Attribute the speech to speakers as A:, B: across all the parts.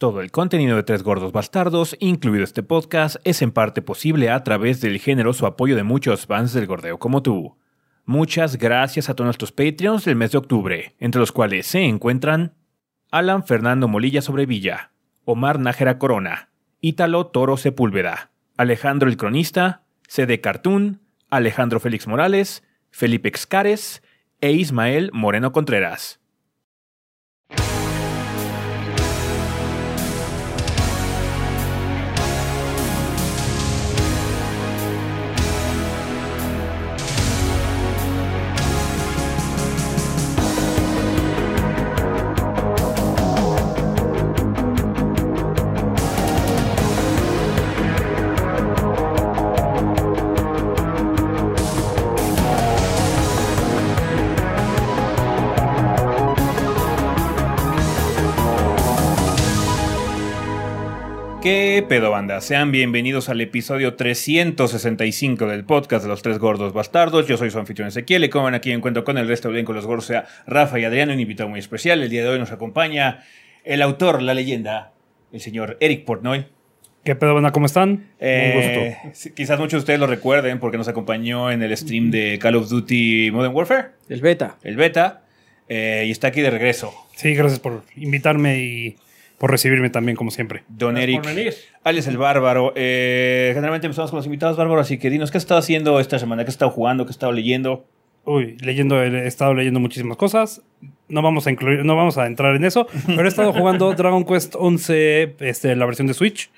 A: Todo el contenido de Tres Gordos Bastardos, incluido este podcast, es en parte posible a través del generoso apoyo de muchos fans del gordeo como tú. Muchas gracias a todos nuestros Patreons del mes de octubre, entre los cuales se encuentran Alan Fernando Molilla Sobrevilla, Omar Nájera Corona, Ítalo Toro Sepúlveda, Alejandro el Cronista, CD Cartoon, Alejandro Félix Morales, Felipe Excares e Ismael Moreno Contreras. ¿Qué pedo banda? Sean bienvenidos al episodio 365 del podcast de los tres gordos bastardos. Yo soy su anfitrión Ezequiel y como ven aquí encuentro con el resto del elenco los gordos, sea Rafa y Adriano, un invitado muy especial. El día de hoy nos acompaña el autor, la leyenda, el señor Eric Portnoy.
B: ¿Qué pedo, banda? ¿Cómo están?
A: Eh, sí, quizás muchos de ustedes lo recuerden porque nos acompañó en el stream de Call of Duty Modern Warfare,
C: El beta.
A: el beta, eh, y está aquí de regreso.
B: Sí, gracias por invitarme y por recibirme también, como siempre.
A: Don Eric,
D: por venir.
A: alias el Bárbaro. Eh, generalmente empezamos con los invitados Bárbaro, así que dinos, ¿qué has estado haciendo esta semana? ¿Qué has estado jugando? ¿Qué has estado leyendo?
B: Uy, leyendo, he estado leyendo muchísimas cosas. No vamos a incluir, no vamos a entrar en eso, pero he estado jugando Dragon Quest 11, este, la versión de Switch.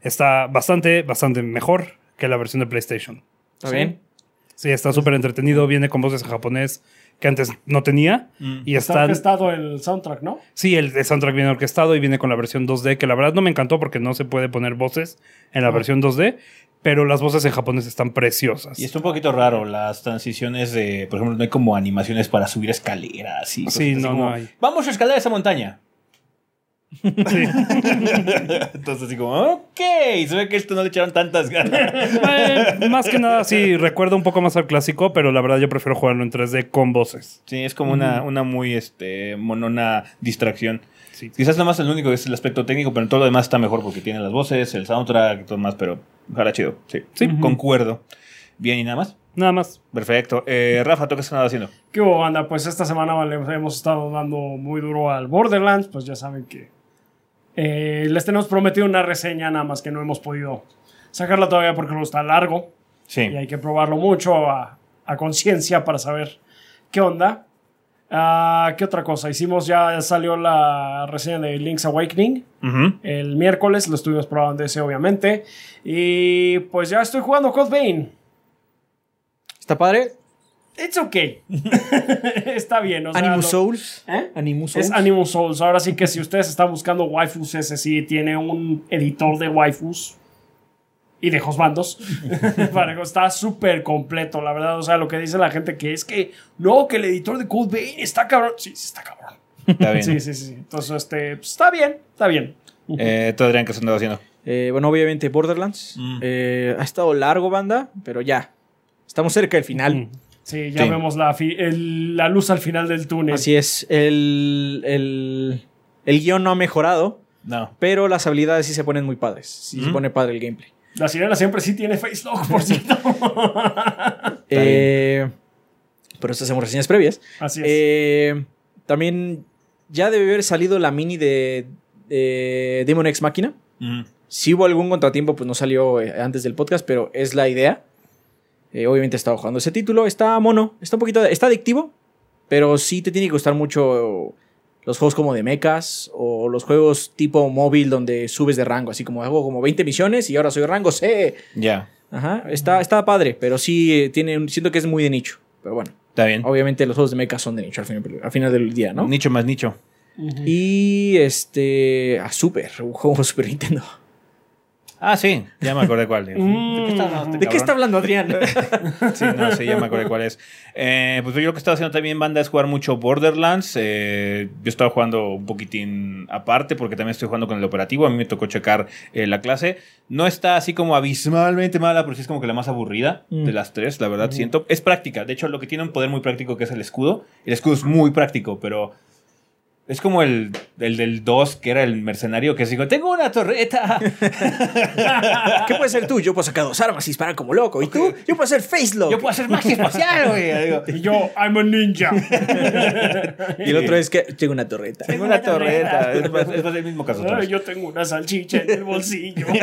B: Está bastante, bastante mejor que la versión de PlayStation.
C: ¿Está
D: Sí.
C: bien?
B: Sí, está súper entretenido, viene con voces en japonés que antes no tenía. Y
D: Está
B: está,
D: orquestado el soundtrack, ¿no?
B: sí, el, el soundtrack viene orquestado y viene con la versión 2D, que la verdad no me encantó porque no se puede poner voces en la versión 2D, pero las voces en japonés están preciosas.
A: Y está un poquito raro las transiciones de, por ejemplo, no hay como animaciones para subir escaleras. Y
B: Sí,
A: cosas así
B: no,
A: como,
B: no hay.
A: Vamos a escalar esa montaña.
B: Sí.
A: Entonces así como, ok, se ve que esto no le echaron tantas ganas.
B: Eh, más que nada, sí, recuerda un poco más al clásico, pero la verdad yo prefiero jugarlo en 3D con voces.
A: Sí, es como una, una muy este, monona distracción.
B: Sí.
A: Quizás nada más el único es el aspecto técnico, pero en todo lo demás está mejor porque tiene las voces, el soundtrack y todo más, pero ojalá chido. Sí,
B: Sí.
A: concuerdo. Bien, ¿y nada más?
B: Nada más.
A: Perfecto. Eh, Rafa, ¿tú qué estás haciendo?
D: ¿Qué hubo, banda? Pues esta semana le hemos estado dando muy duro al Borderlands. Pues ya saben que eh, les tenemos prometido una reseña, nada más que no hemos podido sacarla todavía porque no está largo.
A: Sí.
D: Y hay que probarlo mucho a, a conciencia para saber qué onda. Ah, ¿Qué otra cosa? Hicimos, ya salió la reseña de Link's Awakening. El miércoles lo estuvimos probando ese, obviamente. Y pues ya estoy jugando Code Vein.
C: ¿Está padre?
D: It's okay. Está bien. O sea,
C: Animus
D: lo-
C: Souls.
D: ¿Eh?
C: Animus Souls.
D: Es Animus Souls. Ahora sí que si ustedes están buscando waifus, ese sí tiene un editor de waifus y de que está súper completo, la verdad. O sea, lo que dice la gente que es que no, que el editor de Code Vein está cabrón. Sí, sí, está cabrón.
A: Está bien.
D: Sí, sí, sí. Entonces, este, pues, está bien, está bien.
A: Eh, ¿Tú, Adrián, qué has andado haciendo?
C: Eh, bueno, obviamente Borderlands.
A: Mm.
C: Eh, ha estado largo, banda, pero ya. Estamos cerca del final.
B: Mm.
D: Sí, ya
A: Sí.
D: vemos la, el- la luz al final del túnel.
C: Así es. El, el, el guion no ha mejorado,
A: No.
C: pero las habilidades sí se ponen muy padres. Sí se pone padre el gameplay.
D: La sirena siempre sí tiene face lock, por cierto.
C: Eh, pero estas hacemos reseñas previas.
D: Así es.
C: Eh, también ya debe haber salido la mini de, de Demon X Máquina. Si hubo algún contratiempo, pues no salió eh, antes del podcast, pero es la idea. Eh, obviamente he estado jugando ese título. Está mono, está un poquito. Está adictivo, pero sí te tiene que gustar mucho los juegos como de mechas o los juegos tipo móvil donde subes de rango. Así como hago como 20 misiones y ahora soy rango C.
A: Ya.
C: Ajá, está, está padre, pero sí eh, tiene, un- siento que es muy de nicho. Pero bueno,
A: Está bien.
C: obviamente los juegos de mechas son de nicho al final, al final del día, ¿no?
A: Nicho más nicho.
C: Y este. Ah, Super, un juego de Super Nintendo.
A: Ah, sí. Ya me acordé cuál. ¿De
D: Mm.
A: qué está hablando este
C: ¿De qué está hablando Adrián?
A: Sí, no, sí, ya me acordé cuál es. Eh, pues yo lo que estaba haciendo también, banda, es jugar mucho Borderlands. Eh, yo estaba jugando un poquitín aparte porque también estoy jugando con el operativo. A mí me tocó checar eh, la clase. No está así como abismalmente mala, pero sí es como que la más aburrida
C: Mm.
A: de las tres, la verdad, siento. Es práctica. De hecho, lo que tiene un poder muy práctico que es el escudo. El escudo es muy práctico, pero Es como el, el del 2, que era el mercenario, que dijo, tengo una torreta.
C: ¿Qué puede ser tú? Yo puedo sacar dos armas y disparar como loco. ¿Y tú? Yo puedo hacer face lock.
A: Yo puedo hacer magia espacial, güey.
D: Y yo, I'm a ninja.
C: Y el otro es que tengo una torreta.
A: tengo una torreta. Es más, es más el mismo caso.
D: Ay, yo tengo una salchicha en el bolsillo.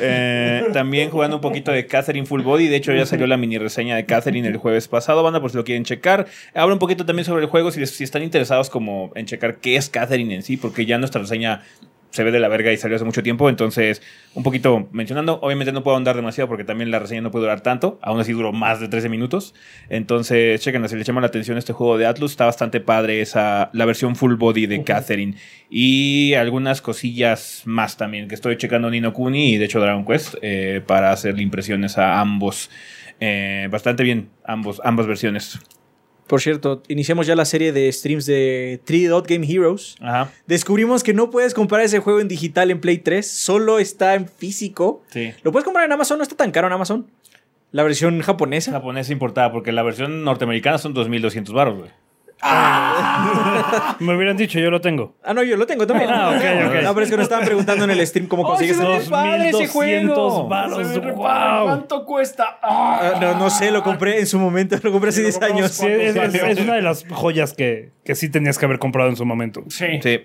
A: Eh, también jugando un poquito de Catherine Full Body. De hecho, ya salió la mini reseña de Catherine el jueves pasado, banda, por si lo quieren checar. Habla un poquito también sobre el juego, si, les- si están interesados como en checar qué es Catherine en sí, porque ya nuestra reseña se ve de la verga y salió hace mucho tiempo. Entonces, un poquito mencionando. Obviamente no puedo andar demasiado porque también la reseña no puede durar tanto. Aún así duró más de 13 minutos. Entonces, chequen, si les llama la atención este juego de Atlus, está bastante padre esa, la versión full body de Catherine. Y algunas cosillas más también, que estoy checando Nino Kuni y de hecho Dragon Quest eh, para hacerle impresiones a ambos. Eh, bastante bien, ambos, ambas versiones.
C: Por cierto, iniciamos ya la serie de streams de 3 Dot Game Heroes.
A: Ajá.
C: Descubrimos que no puedes comprar ese juego en digital en Play 3, solo está en físico.
A: Sí.
C: Lo puedes comprar en Amazon, no está tan caro en Amazon. La versión japonesa.
A: Japonesa importada, porque la versión norteamericana son 2.200 baros, güey.
B: Me hubieran dicho, yo lo tengo.
C: Ah, no, yo lo tengo también.
B: Ah, ok, ok.
C: No, pero es que nos estaban preguntando en el stream cómo
A: Oh,
C: consigues el-
A: padre ese
B: 2200
A: juego.
D: Se
B: varos.
D: ve re padre.
B: Wow.
D: ¿Cuánto cuesta? ¡Ah!
C: Ah, no, no sé, lo compré en su momento, lo compré hace
D: Lo
C: 10
D: compramos
C: años.
B: Sí, es, es-
D: salió?
B: es una de las joyas que, que sí tenías que haber comprado en su momento.
D: Sí. sí.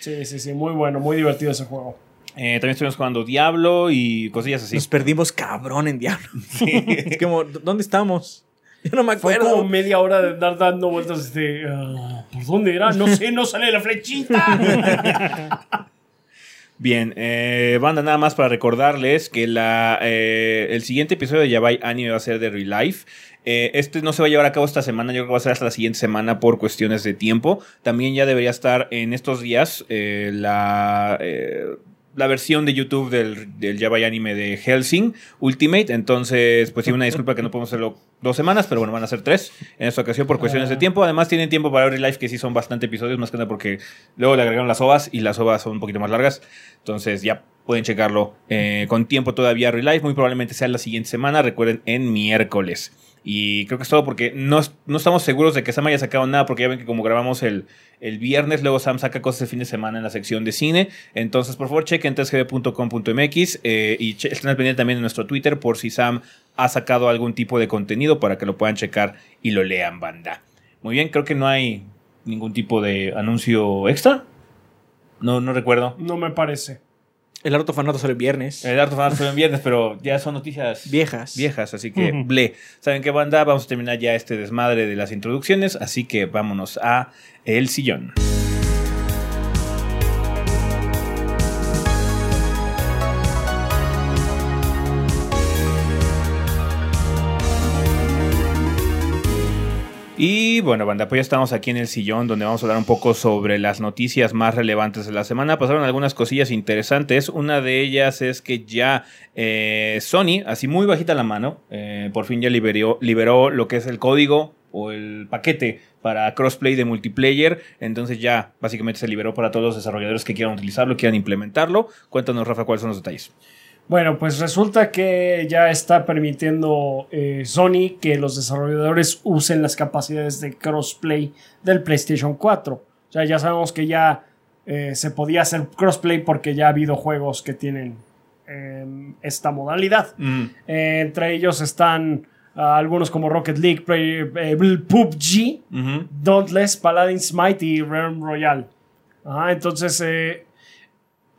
A: Sí.
D: Sí, sí, Muy bueno, muy divertido ese juego.
A: Eh, también estuvimos jugando Diablo y cosillas así.
C: Nos perdimos cabrón en Diablo. es como, ¿dónde estamos? Yo no me
D: Fue
C: acuerdo.
D: como media hora de andar dando vueltas de. ah, ¿Por dónde era? No sé, no sale la flechita.
A: Bien, eh, banda, nada más para recordarles que la, eh, el siguiente episodio de Yabai Anime va a ser de Real Life. Eh, este no se va a llevar a cabo esta semana, yo creo que va a ser hasta la siguiente semana por cuestiones de tiempo. También ya debería estar en estos días eh, la, eh, la versión de YouTube del, del Yabai Anime de Helsing Ultimate. Entonces, pues sí, una disculpa que no podemos hacerlo dos semanas, pero bueno, van a ser tres en esta ocasión por cuestiones de tiempo. Además, tienen tiempo para Real Life, que sí son bastante episodios, más que nada porque luego le agregaron las ovas y las ovas son un poquito más largas. Entonces, ya pueden checarlo eh, con tiempo todavía Real Life. Muy probablemente sea la siguiente semana, recuerden, en miércoles. Y creo que es todo porque no, no estamos seguros de que Sam haya sacado nada, porque ya ven que como grabamos el, el viernes, luego Sam saca cosas el fin de semana en la sección de cine. Entonces, por favor, chequen 3gb.com.mx eh, y estén al pendiente también en nuestro Twitter por si Sam ha sacado algún tipo de contenido para que lo puedan checar y lo lean, banda. Muy bien, creo que no hay ningún tipo de anuncio extra. No, no recuerdo.
D: No me parece.
C: El Art of Anato sale el viernes.
A: El Art of Honor fue en viernes, pero ya son noticias
C: Viejas.
A: viejas, así que
B: Ujú.
A: ble. ¿Saben qué banda? Vamos a terminar ya este desmadre de las introducciones, así que vámonos a El Sillón. Y bueno, banda, pues ya estamos aquí en el sillón donde vamos a hablar un poco sobre las noticias más relevantes de la semana. Pasaron algunas cosillas interesantes. Una de ellas es que ya eh, Sony, así muy bajita la mano, eh, por fin ya liberó, liberó lo que es el código o el paquete para crossplay de multiplayer. Entonces ya básicamente se liberó para todos los desarrolladores que quieran utilizarlo, quieran implementarlo. Cuéntanos, Rafa, cuáles son los detalles.
D: Bueno, pues resulta que ya está permitiendo eh, Sony que los desarrolladores usen las capacidades de crossplay del PlayStation 4. O sea, ya sabemos que ya eh, se podía hacer crossplay porque ya ha habido juegos que tienen eh, esta modalidad. Eh, entre ellos están ah, algunos como Rocket League, Play- PUBG,
A: Ujú.
D: Dauntless, Paladin Smite y Realm Royale. Ajá, entonces, eh,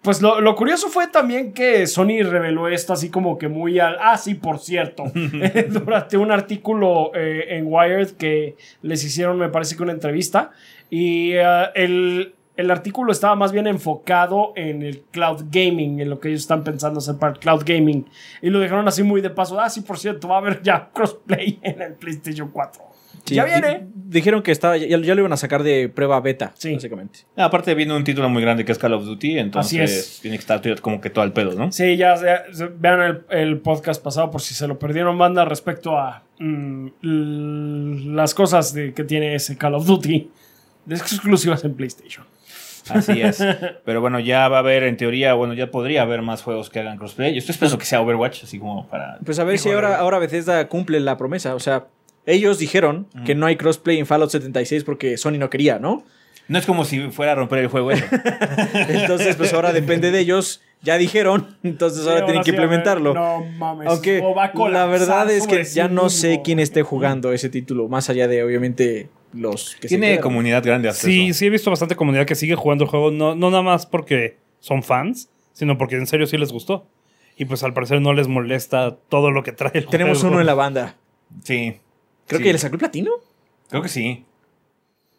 D: pues lo, lo curioso fue también que Sony reveló esto así como que muy al... Ah, sí, por cierto. durante un artículo eh, en Wired que les hicieron, me parece que una entrevista. Y eh, el, el artículo estaba más bien enfocado en el cloud gaming, en lo que ellos están pensando hacer para el cloud gaming. Y lo dejaron así muy de paso. Ah, sí, por cierto, va a haber ya crossplay en el PlayStation 4.
C: Sí,
D: ya viene.
C: di- Dijeron que estaba, ya, ya lo iban a sacar de prueba beta,
D: Sí.
C: básicamente.
A: Aparte viene un título muy grande que es Call of Duty, entonces
D: Así es.
A: tiene que estar como que todo al pedo, ¿no?
D: Sí, ya, vean el, el podcast pasado por si se lo perdieron, banda, respecto a mm, las cosas de, que tiene ese Call of Duty de exclusivas en PlayStation.
A: Así es. Pero bueno, ya va a haber, en teoría, bueno, ya podría haber más juegos que hagan crossplay. Yo estoy esperando que sea Overwatch, así como para.
C: Pues a ver si ahora, ahora Bethesda cumple la promesa. O sea, ellos dijeron que no hay crossplay en Fallout 76 porque Sony no quería, ¿no?
A: No es como si fuera a romper el juego eso.
C: Entonces, pues ahora depende de ellos. Ya dijeron, entonces ahora
D: Sí,
C: tienen que implementarlo.
D: No mames.
C: Aunque
D: O va a
C: la verdad es que ya no sé quién esté jugando ese título, más allá de obviamente los que
A: Tiene comunidad grande hasta
B: Sí, sí he visto bastante comunidad que sigue jugando el juego, no, no nada más porque son fans, sino porque en serio sí les gustó. Y pues al parecer no les molesta todo lo que trae el
C: Tenemos
B: juego.
C: uno en la banda.
A: Sí.
C: Creo
A: Sí.
C: que le sacó el platino.
A: Creo que sí.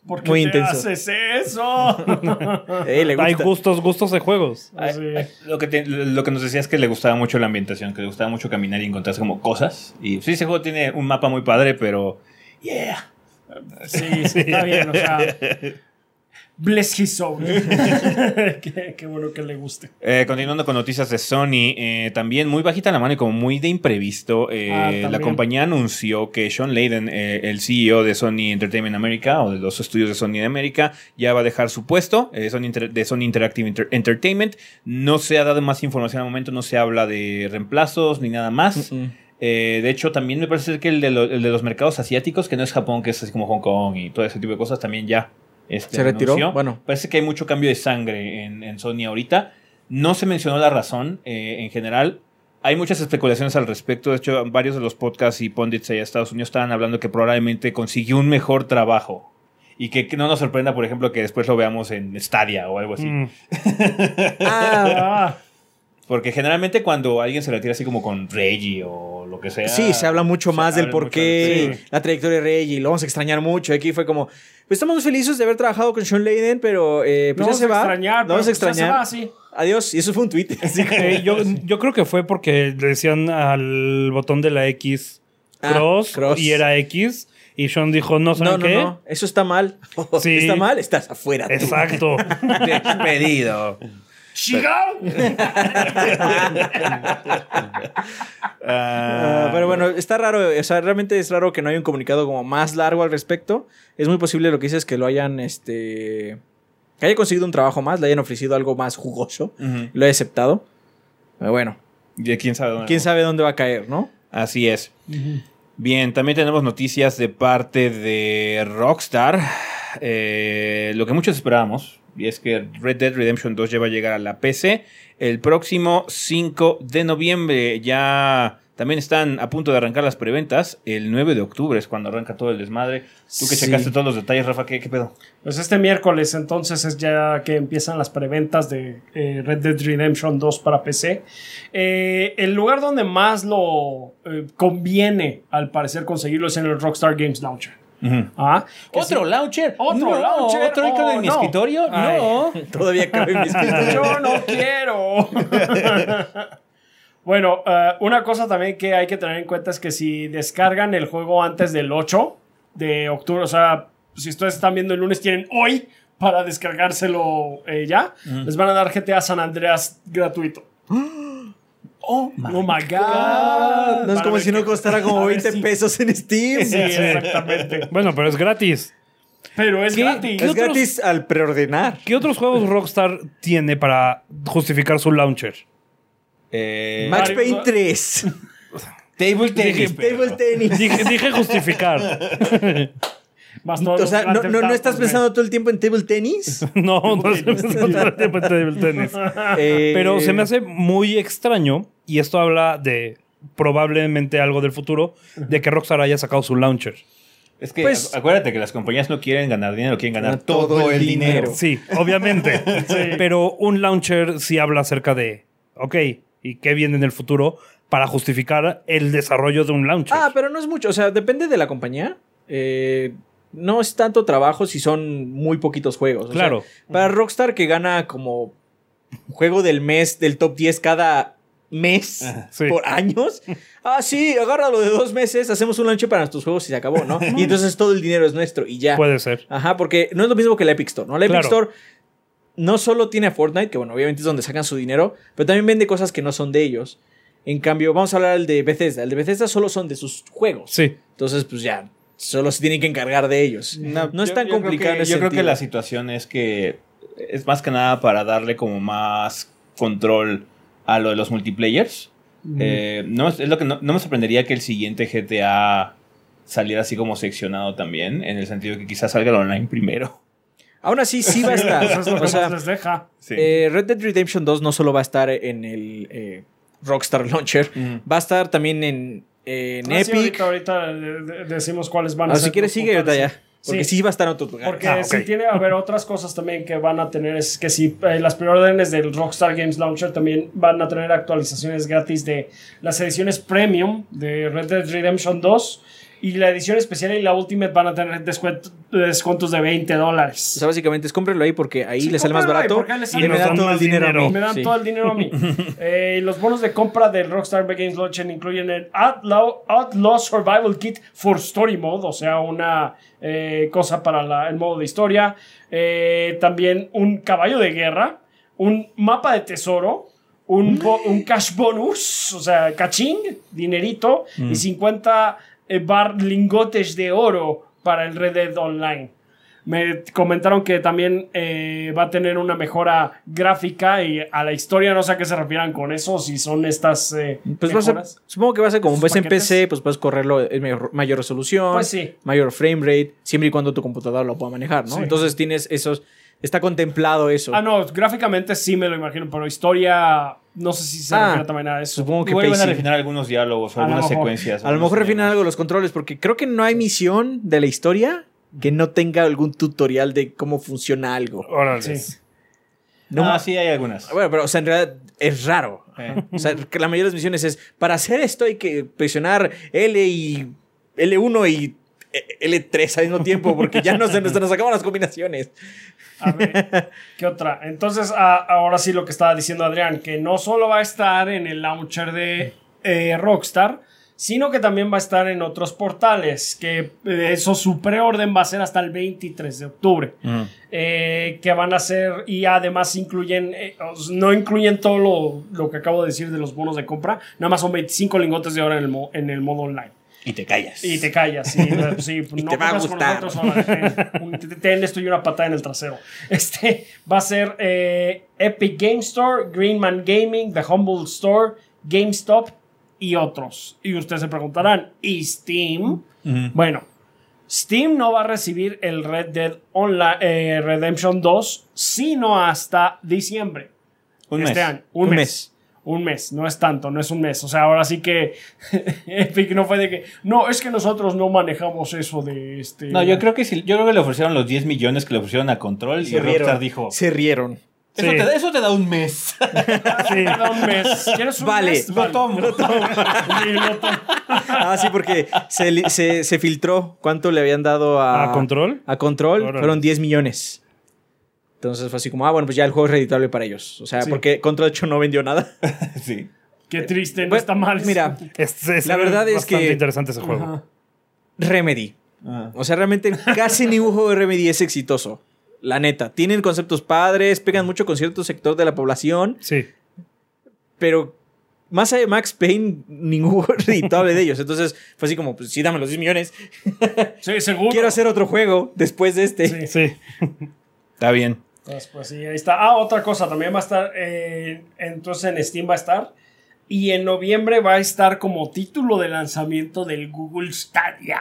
D: ¿Por qué
C: Muy
D: te
C: intenso.
D: haces eso?
C: Eh, le
B: Hay gustos, gustos de juegos.
A: Ay,
D: Sí.
A: ay, Lo que, te- lo que nos decía es que le gustaba mucho la ambientación, que le gustaba mucho caminar y encontrarse como cosas. Y sí, ese juego tiene un mapa muy padre, pero. Yeah.
D: Sí, sí, está bien, o sea. Bless his soul. qué, qué bueno que le guste.
A: Eh, continuando con noticias de Sony, eh, también muy bajita la mano y como muy de imprevisto, eh,
D: Ah,
A: la compañía anunció que Sean Layden, el CEO de Sony Entertainment America o de los estudios de Sony de América, ya va a dejar su puesto Sony de Sony Interactive Inter- Entertainment. No se ha dado más información al momento, no se habla de reemplazos ni nada más. Eh, de hecho, también me parece que el de, lo- el de los mercados asiáticos, que no es Japón, que es así como Hong Kong y todo ese tipo de cosas, también ya este,
C: ¿Se retiró?
A: anunció.
C: Bueno.
A: Parece que hay mucho cambio de sangre en, en Sony ahorita. No se mencionó la razón eh, en general. Hay muchas especulaciones al respecto. De hecho, varios de los podcasts y pundits allá en Estados Unidos estaban hablando que probablemente consiguió un mejor trabajo. Y que, que no nos sorprenda, por ejemplo, que después lo veamos en Stadia o algo así.
B: Mm.
C: Ah,
D: Ah,
A: Porque generalmente cuando alguien se retira así como con Reggie o lo que sea.
C: sí, se habla mucho
A: se
C: más del por qué,
D: sí.
C: la trayectoria de Reggie, lo vamos a extrañar mucho. Aquí fue como, pues estamos muy felices de haber trabajado con Sean Layden, pero eh, pues
D: no
C: ya se
D: vamos a
C: va.
D: extrañar.
C: Lo vamos a
D: pues ya se
C: extrañar.
D: va, sí.
C: Adiós. Y eso fue un tweet. Como-
B: Eh, yo, yo creo que fue porque le decían al botón de la X
C: Ah,
B: cross,
C: cross.
B: y era X. Y Sean dijo, no,
C: no,
B: ¿saben
C: no,
B: qué?
C: no. Eso está mal.
B: Sí.
C: Está mal, estás afuera. tú.
B: Exacto.
A: Despedido.
D: ¡Shigao!
C: Ah, pero bueno, está raro. O sea, realmente es raro que no haya un comunicado como más largo al respecto. Es muy posible lo que dices que lo hayan, este. Que haya conseguido un trabajo más, le hayan ofrecido algo más jugoso. Lo haya aceptado. Pero bueno,
A: Y quién sabe dónde.
C: quién sabe dónde va a caer, ¿no?
A: Así es. Bien, también tenemos noticias de parte de Rockstar. Eh, lo que muchos esperábamos, y es que Red Dead Redemption 2 ya va a llegar a la PC el próximo 5 de noviembre. Ya también están a punto de arrancar las preventas. El 9 de octubre es cuando arranca todo el desmadre. Tú que
C: Sí.
A: checaste todos los detalles, Rafa, ¿qué, qué pedo?
D: Pues este miércoles entonces es ya que empiezan las preventas de eh, Red Dead Redemption 2 para PC. Eh, el lugar donde más lo eh, conviene al parecer conseguirlo es en el Rockstar Games Launcher. Ah,
A: ¿Otro
D: sí.
A: launcher?
D: ¿Otro
A: No,
D: launcher?
A: ¿Otro icono
D: Oh,
A: en mi
D: no.
A: escritorio?
B: Ay.
A: No.
C: Todavía cabe en mis
D: Yo no quiero. bueno, eh, una cosa también que hay que tener en cuenta es que si descargan el juego antes del 8 de octubre, o sea, si ustedes están viendo el lunes, tienen hoy para descargárselo eh, ya, les van a dar GTA San Andreas gratuito.
A: Oh, my
D: Oh my god.
C: No es como si no costara como
D: a ver
C: 20
D: si-
C: pesos en Steam.
D: Sí, exactamente.
B: bueno, pero es gratis.
D: Pero es
B: ¿Qué?
D: gratis.
C: Es
B: otros-
C: gratis al preordenar.
B: ¿Qué otros juegos Rockstar tiene para justificar su launcher?
A: Eh,
C: Max Payne 3.
A: Table tennis.
C: Table Tennis.
B: Dije, dije justificar.
D: Más todos
C: O sea, ¿no, no, estás pensando todo el tiempo en Table Tennis?
B: No, no es no tiempo de tenis.
C: Eh,
B: Pero se me hace muy extraño, y esto habla de probablemente algo del futuro, de que Rockstar haya sacado su launcher.
A: Es que
C: Pues-
A: acu- acuérdate que las compañías no quieren ganar dinero, quieren ganar
C: todo
A: todo,
C: el
A: el dinero.
C: dinero.
B: Sí, obviamente. Pero un launcher sí habla acerca de, ok, ¿y qué viene en el futuro para justificar el desarrollo de un launcher?
C: Ah, pero no es mucho. O sea, depende de la compañía. Eh, no es tanto trabajo si son muy poquitos juegos. O sea,
B: Claro.
C: para Rockstar que gana como juego del mes del top 10 cada mes
B: Sí.
C: por años. Ah, sí, agárralo de dos meses, hacemos un launcher para nuestros juegos y se acabó, ¿no? y entonces todo el dinero es nuestro y ya.
B: Puede ser.
C: Ajá, porque no es lo mismo que la Epic Store, ¿no? La Epic
B: Claro.
C: Store no solo tiene a Fortnite, que bueno, obviamente es donde sacan su dinero, pero también vende cosas que no son de ellos. En cambio, vamos a hablar del de Bethesda. El de Bethesda solo son de sus juegos.
B: Sí.
C: Entonces, pues ya, solo se tienen que encargar de ellos. No, es
A: yo-
C: tan
A: yo creo
C: complicado
A: que-
C: ese
A: Yo creo que la situación es que es más que nada para darle como más control a lo de los multiplayers. Eh, no, es lo que no, no me sorprendería que el siguiente GTA saliera así como seccionado también, en el sentido que quizás salga el online primero.
C: Aún así, sí va a estar.
D: Eso es lo que
C: o sea,
D: más les deja.
A: Sí.
C: eh, Red Dead Redemption 2 no solo va a estar en el eh, Rockstar Launcher, va a estar también en, en
D: Ah, sí,
C: Epic.
D: ahorita, de- decimos cuáles van a
C: Ah,
D: ser.
C: si quieres, sigue ahorita ya. Porque sí. va a estar en lugares.
D: Porque
B: Ah,
D: sí tiene a haber otras cosas también que van a tener. Es que si eh, las preórdenes del Rockstar Games Launcher también van a tener actualizaciones gratis de las ediciones premium de Red Dead Redemption 2. Y la edición especial y la Ultimate van a tener descuento- descuentos de 20
C: O
D: dólares.
C: sea, básicamente es cómprelo ahí porque ahí
D: Sí,
C: le sale más barato y me
B: más
C: da todo el dinero,
B: dinero.
C: a mí.
D: Me dan
C: Sí.
D: todo el dinero a mí. Eh, los bonos de compra del Rockstar Games Launcher incluyen el Outlaw, Outlaw Survival Kit for Story Mode, o sea, una eh, cosa para la- el modo de historia. Eh, también un caballo de guerra, un mapa de tesoro, un, un cash bonus, o sea, cachín, dinerito, y 50 eh, bar lingotes de oro para el Red Dead Online. Me comentaron que también eh, va a tener una mejora gráfica y a la historia no sé a qué se refieran con eso, si son estas eh,
C: Pues va a ser,
D: mejoras.
C: supongo que va a ser como
D: ¿Sus
C: ves en? PC, pues puedes correrlo en mayor, mayor resolución,
D: Pues sí.
C: mayor frame rate, siempre y cuando tu computadora lo pueda manejar, ¿no?
D: Sí.
C: Entonces tienes esos, está contemplado eso.
D: Ah, no, gráficamente sí me lo imagino, pero historia no sé si se
C: Ah,
D: refiere también a eso.
C: Supongo que
A: Igual van a
C: pacing.
A: refinar algunos diálogos o algunas
D: mejor.
A: secuencias.
C: A lo mejor refinan algo los controles, porque creo que no hay misión de la historia que no tenga algún tutorial de cómo funciona algo.
B: Órale.
D: Sí.
C: No,
A: ah, sí, hay algunas.
C: Bueno, pero o sea, en realidad es raro.
A: Eh.
C: O sea, que la mayoría de las misiones es, para hacer esto hay que presionar L y L1 y L3 al mismo tiempo, porque ya no se nos, se nos acaban las combinaciones.
D: A ver, ¿qué otra? Entonces, a- ahora sí lo que estaba diciendo Adrián, que no solo va a estar en el launcher de eh, Rockstar, sino que también va a estar en otros portales, que eh, eso su preorden va a ser hasta el 23 de octubre.
A: Mm.
D: eh, que van a ser y además incluyen, eh, no incluyen todo lo, lo que acabo de decir de los bonos de compra, nada más son 25 lingotes de oro en el, mo- en el modo online.
A: Y te callas.
D: Y te callas. Y, sí,
C: Y
D: no
C: te va a
D: juegas con
C: gustar.
D: nosotros, y una patada en el trasero. Este va a ser eh, Epic Game Store, Greenman Gaming, The Humble Store, GameStop y otros. Y ustedes se preguntarán, ¿y Steam? Bueno, Steam no va a recibir el Red Dead Online, eh, Redemption 2 sino hasta diciembre
A: Un
D: este
A: mes.
D: año. Un,
C: Un
D: mes.
C: mes.
D: Un mes, no es tanto, no es un mes. O sea, ahora sí que Epic no fue de que, no, es que nosotros no manejamos eso de este...
A: No, yo creo que sí, yo creo que le ofrecieron los 10 millones que le ofrecieron a Control y Rockstar dijo,
C: Se rieron.
A: eso,
B: Sí.
A: te, da- eso te da un mes.
D: Sí, da un mes. ¿Quieres un
C: Vale,
D: mes?
C: lo
A: tomo.
D: Sí, lo tomo.
C: Ah, sí, porque se, li- se, se filtró cuánto le habían dado a...
B: ¿A Control?
C: A Control.
B: Órale.
C: Fueron 10 millones. Entonces fue así como, ah, bueno, pues ya el juego es reditable para ellos. O sea,
D: Sí.
C: porque Control de hecho no vendió nada.
A: sí.
D: Qué triste, no
C: Bueno,
D: está mal.
C: Mira,
B: Es- es-
C: La verdad es
B: bastante
C: que-
B: interesante ese juego.
C: Remedy.
A: Ah.
C: O sea, realmente casi ningún juego de Remedy es exitoso. La neta. Tienen conceptos padres, pegan mucho con cierto sector de la población,
B: Sí.
C: pero más allá de Max Payne, ningún juego es reditable de ellos. Entonces fue así como, pues sí, dame los 10 millones.
D: Sí, seguro.
C: Quiero hacer otro juego después de este.
D: Sí.
B: Sí.
A: Está bien.
D: Entonces, pues sí, ahí está. Ah, otra cosa, también va a estar, eh, entonces en Steam va a estar. Y en noviembre va a estar como título de lanzamiento del Google Stadia.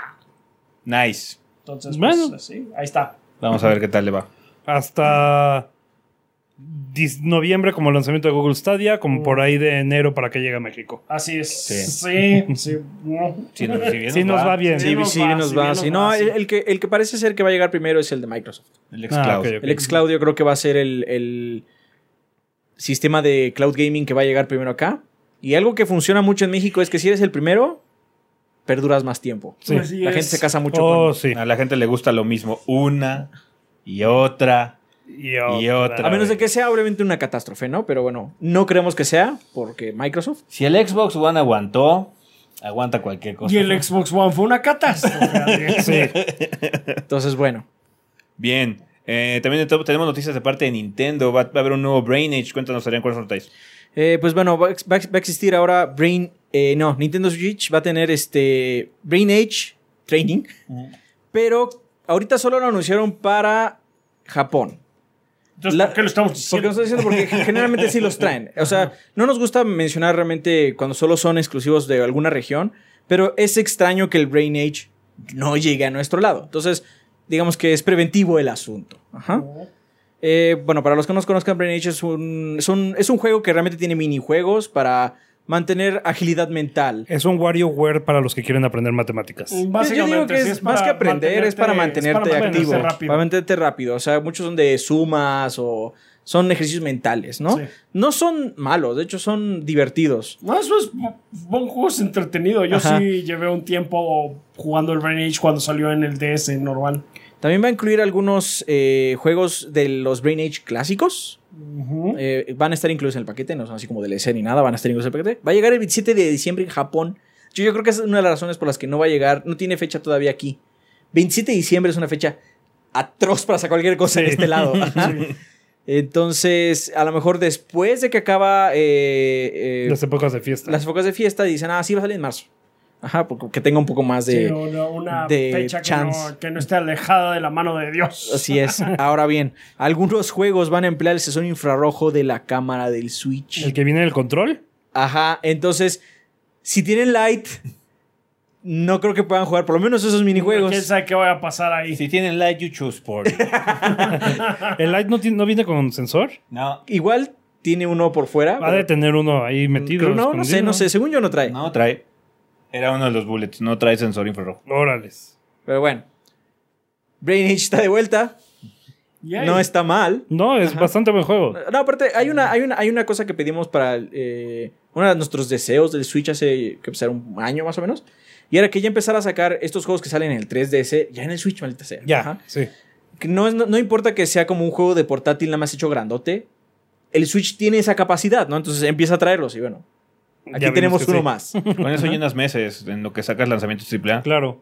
A: Nice.
D: Entonces,
B: Bueno.
D: pues sí, ahí está.
A: Vamos a ver qué tal le va.
B: Hasta noviembre como lanzamiento de Google Stadia, como por ahí de enero para que llegue a México.
D: Así es.
A: Sí.
D: Sí, sí. no.
A: Si nos, si bien
B: Sí, nos va bien.
C: Sí,
D: nos
C: sí,
D: va,
C: nos va.
D: nos
C: no, el, el que, el que parece ser que va a llegar primero es el de Microsoft.
A: El
B: Ah,
A: xCloud.
C: El xCloud yo creo que va a ser el, el sistema de cloud gaming que va a llegar primero acá. Y algo que funciona mucho en México es que si eres el primero, perduras más tiempo.
B: Sí.
C: La gente se casa mucho
B: Oh,
C: con...
B: sí.
A: A la gente le gusta lo mismo. Una y otra.
B: Y
A: Y otra.
C: A menos de que sea obviamente una catástrofe, ¿no? Pero bueno, no creemos que sea porque Microsoft.
A: Si el Xbox One aguantó, aguanta cualquier cosa.
D: Y el Xbox One fue una catástrofe.
B: Sí.
C: Entonces, bueno.
A: Bien. Eh, también te- tenemos noticias de parte de Nintendo. Va, a haber un nuevo Brain Age. Cuéntanos, Adrián, cuáles son los detalles.
C: Eh, pues bueno, va, va a ex- va a existir ahora Brain... eh, no, Nintendo Switch va a tener este Brain Age Training. Pero ahorita solo lo anunciaron para Japón.
D: Entonces,
C: La-
D: ¿por qué lo estamos
C: Porque
D: diciendo?
C: estoy diciendo porque generalmente sí los traen. O sea, no nos gusta mencionar realmente cuando solo son exclusivos de alguna región, pero es extraño que el Brain Age no llegue a nuestro lado. Entonces, digamos que es preventivo el asunto. Ajá. Eh, bueno, para los que no nos conozcan, Brain Age es un, es, un, es un juego que realmente tiene minijuegos para mantener agilidad mental.
B: Es un WarioWare para los que quieren aprender matemáticas.
C: Yo digo
D: Básicamente,
C: es, más que aprender, es para mantenerte,
D: es para
C: activo,
D: rápido.
C: para mantenerte rápido. O sea, muchos son de sumas o son ejercicios mentales, ¿no?
D: Sí.
C: No son malos, de hecho son divertidos.
D: No, eso es buen juego, es entretenido. Yo
C: Ajá.
D: sí llevé un tiempo jugando el Brain Age cuando salió en el DS normal.
C: También va a incluir algunos eh, juegos de los Brain Age clásicos. Eh, van a estar incluidos en el paquete, no son así como DLC ni nada, van a estar incluidos en el paquete. Va a llegar el 27 de diciembre en Japón. Yo, yo creo que esa es una de las razones por las que no va a llegar, no tiene fecha todavía aquí. 27 de diciembre es una fecha atroz para sacar cualquier cosa en
B: Sí.
C: este lado. Entonces, a lo mejor después de que acaba eh, eh,
B: Las épocas de fiesta.
C: las épocas de fiesta, dicen, ah, sí va a salir en marzo. Ajá, porque que tenga un poco más de...
D: Sí, una, una
C: de
D: fecha que
C: chance.
D: no, que no esté alejada de la mano de Dios.
C: Así es. Ahora bien, algunos juegos van a emplear el sensor infrarrojo de la cámara del Switch.
B: El que viene del control.
C: Ajá, entonces, si tienen Light, no creo que puedan jugar por lo menos esos minijuegos.
D: ¿Quién sabe qué vaya a pasar ahí?
A: Si tienen light, you choose sport.
B: El Lite no, tiene- no viene con sensor.
A: No,
C: Igual tiene uno por fuera.
B: Va de tener uno ahí metido.
C: No, no sé, no sé. Según yo no trae.
A: no trae. Era uno de los bullets, no trae sensor infrarrojo.
B: Órales.
C: Pero bueno. Brain Age está de vuelta.
D: Yay.
C: No está mal.
B: No, es bastante buen juego.
C: No, aparte, hay una, hay una, hay una cosa que pedimos para eh, uno de nuestros deseos del Switch hace que será un año más o menos. Y era que ya empezara a sacar estos juegos que salen en el 3DS, ya en el Switch, maldita sea.
B: Ya,
C: Ajá.
B: sí.
C: No, no, no importa que sea como un juego de portátil nada más hecho grandote. El Switch tiene esa capacidad, ¿no? Entonces empieza a traerlos y bueno. Aquí tenemos uno
B: sí.
C: más.
A: Con eso llenas meses en lo que sacas lanzamientos AAA.
B: Claro.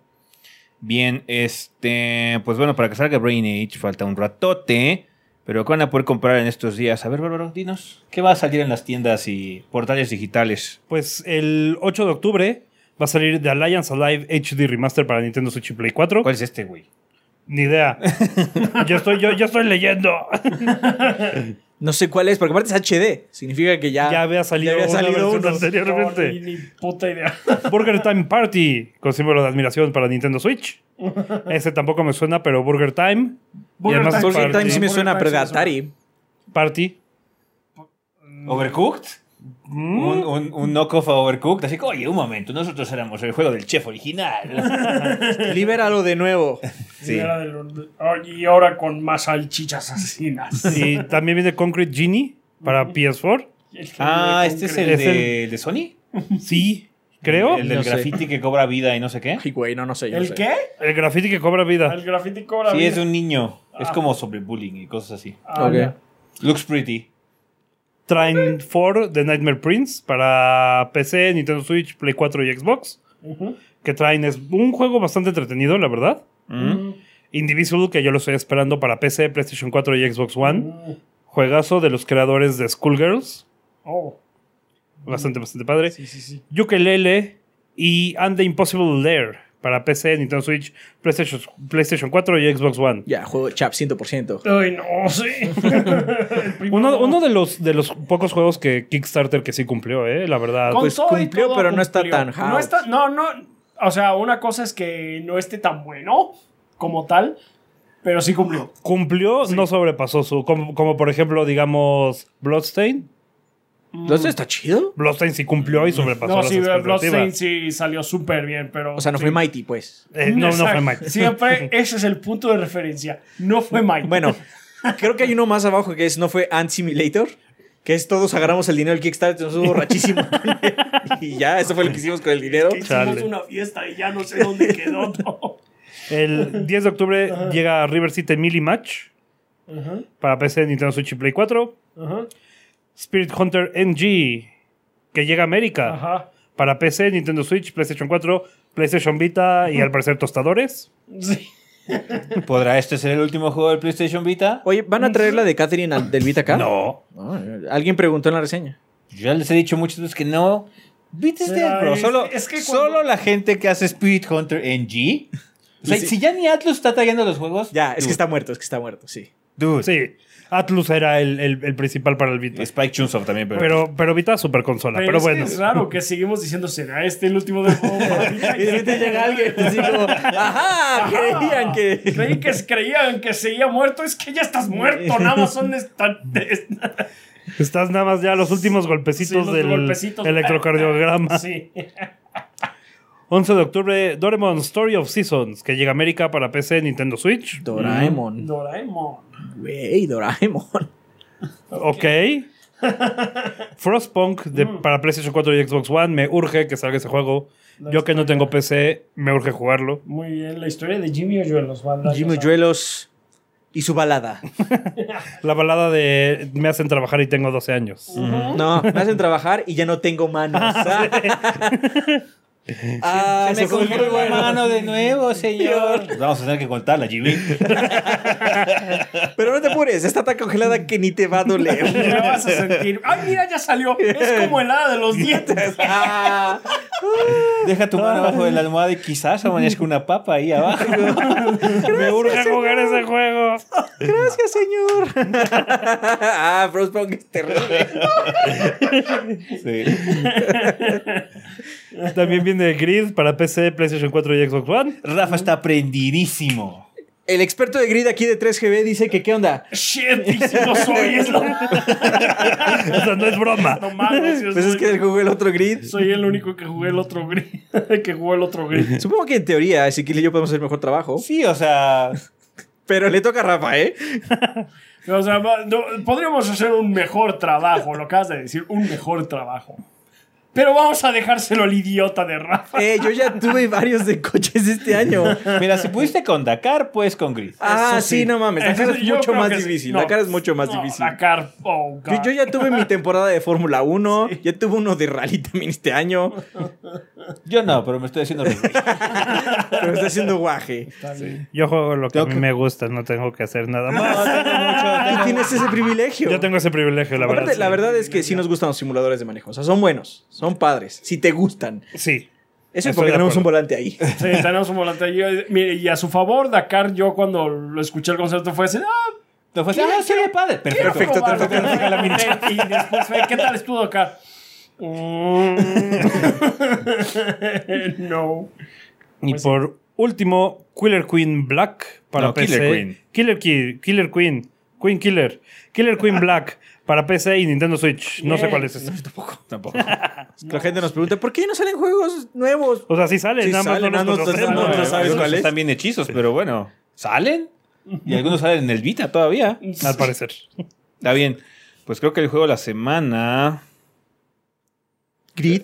A: Bien, este. Pues bueno, para que salga Brain Age falta un ratote. Pero ¿qué van a poder comprar en estos días? A ver, Bárbaro, dinos. ¿Qué va a salir en las tiendas y portales digitales?
B: Pues el 8 de octubre va a salir The Alliance Alive HD Remaster para Nintendo Switch y Play 4.
A: ¿Cuál es este, güey?
B: Ni idea. yo, estoy, yo, yo estoy leyendo.
C: No sé cuál es, porque aparte es HD. Significa que ya,
B: ya había salido,
C: ya había
B: una
C: salido
B: versión
C: uno.
B: anteriormente.
D: No, ni, ni puta idea.
B: Burger Time Party con símbolo de admiración para Nintendo Switch. Ese tampoco me suena, pero Burger Time.
D: Burger
B: además
D: Time,
C: Burger
B: Party.
C: Time sí me
D: Burger
C: suena,
D: Time
C: pero de. Atari.
B: Party.
A: ¿Overcooked? Un, un, un knockoff Overcooked. Así que, oye, un momento, nosotros éramos el juego del chef original.
C: Libéralo de nuevo.
A: Sí.
D: Y ahora con más salchichas asesinas.
B: Y también viene Concrete Genie para PS4.
D: El que
A: ah, ¿este es el
B: Es
A: de, el de Sony?
B: Sí, creo.
A: El del
C: No sé.
A: graffiti que cobra vida y no sé qué.
C: Ay, güey, no, no sé.
D: ¿El
C: sé.
D: qué?
B: El graffiti que cobra vida.
D: El graffiti cobra
A: Sí,
D: vida.
A: es de un niño. Es
D: Ah.
A: como sobre bullying y cosas así.
D: Ah,
C: Ok.
A: Looks pretty.
B: Train 4 de Nightmare Prince para PC, Nintendo Switch, Play 4 y Xbox. Que traen es un juego bastante entretenido, la verdad.
A: Mm.
B: Indivisible, que yo lo estoy esperando para PC, PlayStation 4 y Xbox One.
D: Mm.
B: Juegazo de los creadores de Schoolgirls.
D: Oh.
B: Bastante, bastante padre.
D: Sí, sí, sí.
B: Y And the Impossible Lair para PC, Nintendo Switch, PlayStation, PlayStation 4 y Xbox One.
C: Ya, juego chap 100%.
D: Ay, no, sí.
B: Uno,
D: no.
B: uno de, los, de los pocos juegos que Kickstarter que sí cumplió, ¿eh? La verdad.
D: Con
C: Pues cumplió,
D: todo
C: pero no está tan
D: No
C: out.
D: está, no, no. O sea, una cosa es que no esté tan bueno como tal, pero sí cumplió.
B: Cumplió, no sobrepasó su. Como, como por ejemplo, digamos, Bloodstain.
C: ¿Entonces está chido?
B: Bloodstain sí cumplió y sobrepasó
D: No,
B: las
D: sí,
B: expectativas.
D: Bloodstain sí salió súper bien, pero.
C: O sea, no
D: sí.
C: fue Mighty, pues.
B: Eh, no, no fue
D: Exacto.
B: Mike.
D: Siempre ese es el punto de referencia. No fue Mike.
C: Bueno, creo que hay uno más abajo que es no fue Ant Simulator. Que es todos agarramos el dinero del Kickstarter, nos hubo borrachísimo. y ya, eso fue lo que hicimos con el dinero.
D: Hicimos
B: Chale.
D: una fiesta y ya no sé dónde quedó todo.
B: El 10 de octubre llega River City Melee Match
D: Ajá,
B: para PC, Nintendo Switch y Play 4.
D: ajá,
B: Spirit Hunter NG, que llega a América
D: ajá.
B: para PC, Nintendo Switch, PlayStation 4, PlayStation Vita y al parecer tostadores.
D: Sí.
A: ¿Podrá este ser el último juego del PlayStation Vita?
C: Oye, ¿van a traer la de Catherine al- del Vita acá?
A: No.
C: Ah, Alguien preguntó en la reseña.
A: Yo ya les he dicho muchas veces que no. Vita es
D: Pero
A: Solo,
D: es que cuando-
A: solo la gente que hace Spirit Hunter NG. O sea,
C: Sí.
A: si ya ni Atlus está trayendo los juegos.
C: Ya, es que está muerto, es que está muerto, sí.
A: Dude.
B: Sí. Atlus era el, el- el principal para el Vita.
A: Spike Chunsoft también, pero.
B: Pero, pero Vita es super consola. Pero,
D: es que
B: bueno.
D: es raro que seguimos diciendo, ¿será este el último de juego? para Vita?"
C: Y de repente llega alguien así como, ajá, creían que...
D: Creí que creían que seguía muerto. Es que ya estás muerto. Nada más son esta- esta-
B: Estás nada más ya los últimos
D: sí,
B: golpecitos
D: los
B: del
D: golpecitos.
B: electrocardiograma.
D: Sí.
B: 11 de octubre, Doraemon Story of Seasons, que llega a América para PC, Nintendo Switch.
C: Doraemon.
D: Doraemon.
C: Güey, Doraemon.
B: Ok. Frostpunk de-
C: Mm.
B: para PlayStation 4 y Xbox One. Me urge que salga ese juego.
D: La
B: Yo que no tengo PC, me urge jugarlo.
D: Muy bien. La historia de Jimmy Oyuelos.
C: Jimmy
D: O sea,
C: Juelos y su balada.
B: La balada de Me hacen trabajar y tengo 12 años.
C: No, me hacen trabajar y ya no tengo manos. Ah,
A: Se
C: me
A: congeló la mano de nuevo, señor. Vamos a tener que contarla, Jimmy.
C: Pero no te apures, está tan congelada que ni te va a doler.
D: vas a sentir. ¡Ay, mira, ya salió! Es como helada de los dientes.
C: Ah,
A: Deja tu mano abajo de la almohada y quizás amanezca una papa ahí abajo.
B: me urge jugar ese juego.
C: gracias, señor. ah, Frostpunk es terrible.
A: Sí.
B: También viene Grid para PC, PlayStation 4 y Xbox One.
A: Rafa está prendidísimo.
C: El experto de grid aquí de 3GB dice que qué onda.
D: Shit, si no soy, es.
B: O sea, no es broma.
D: No mames,
C: Pues es
D: soy,
C: que él jugó el otro grid.
D: soy el único que jugué el otro grid. que jugó el otro grid.
C: Supongo que en teoría Ezequiel y yo podemos hacer mejor trabajo.
A: Sí, o sea.
C: Pero le toca a Rafa, ¿eh?
D: O sea, no, podríamos hacer un mejor trabajo, lo acabas de decir, un mejor trabajo. Pero vamos a dejárselo al idiota de Rafa.
C: Eh, yo ya tuve varios de coches este año.
A: Mira, si pudiste con Dakar, pues con Grid.
C: Ah, sí, no mames. Cara es mucho más
D: sí.
C: difícil.
D: No,
C: cara es mucho más
D: no,
C: difícil.
D: Dakar, oh,
C: Yo,
D: God.
C: yo ya tuve mi temporada de Fórmula 1. Ya tuve uno de rally también este año.
A: Yo no, pero me estoy haciendo.
C: Pero está haciendo guaje.
B: Yo juego lo que a
A: Tengo
B: mí
A: que-
B: me gusta, no tengo que hacer nada más.
C: Tú tienes ese privilegio.
B: Yo tengo ese privilegio, la verdad.
C: La
B: sí.
C: verdad es que sí nos gustan los simuladores de manejo. O sea, son buenos, son padres. Si te gustan.
B: Sí.
C: Eso es porque tenemos un volante ahí.
D: Sí, tenemos un volante. Mire, y a su favor, Dakar, yo cuando lo escuché el concepto fue así, ah,
A: No fue así, ah, sí, de padre. Perfecto.
D: probarlo.
C: perfecto,
D: la mitad. Y después fue, ¿qué tal estuvo Dakar? Mm. no.
B: Y por último, Killer Queen Black para
A: No,
B: PC.
A: Killer Queen.
B: Killer Ki- Killer Queen. Queen Killer. Killer Queen Black para PC y Nintendo Switch. No sé
D: Bien.
B: cuál es ese.
A: Tampoco.
C: La gente nos pregunta, ¿por qué no salen juegos nuevos?
B: O sea, sí sale,
C: Sí
B: nada más no los
C: más no- no
A: No,
C: sabes cuál es.
A: están bien hechizos, pero bueno. ¿Salen? Y algunos salen en el Vita todavía.
B: Al parecer.
A: Está bien. Pues creo que el juego de la semana.
C: Grid.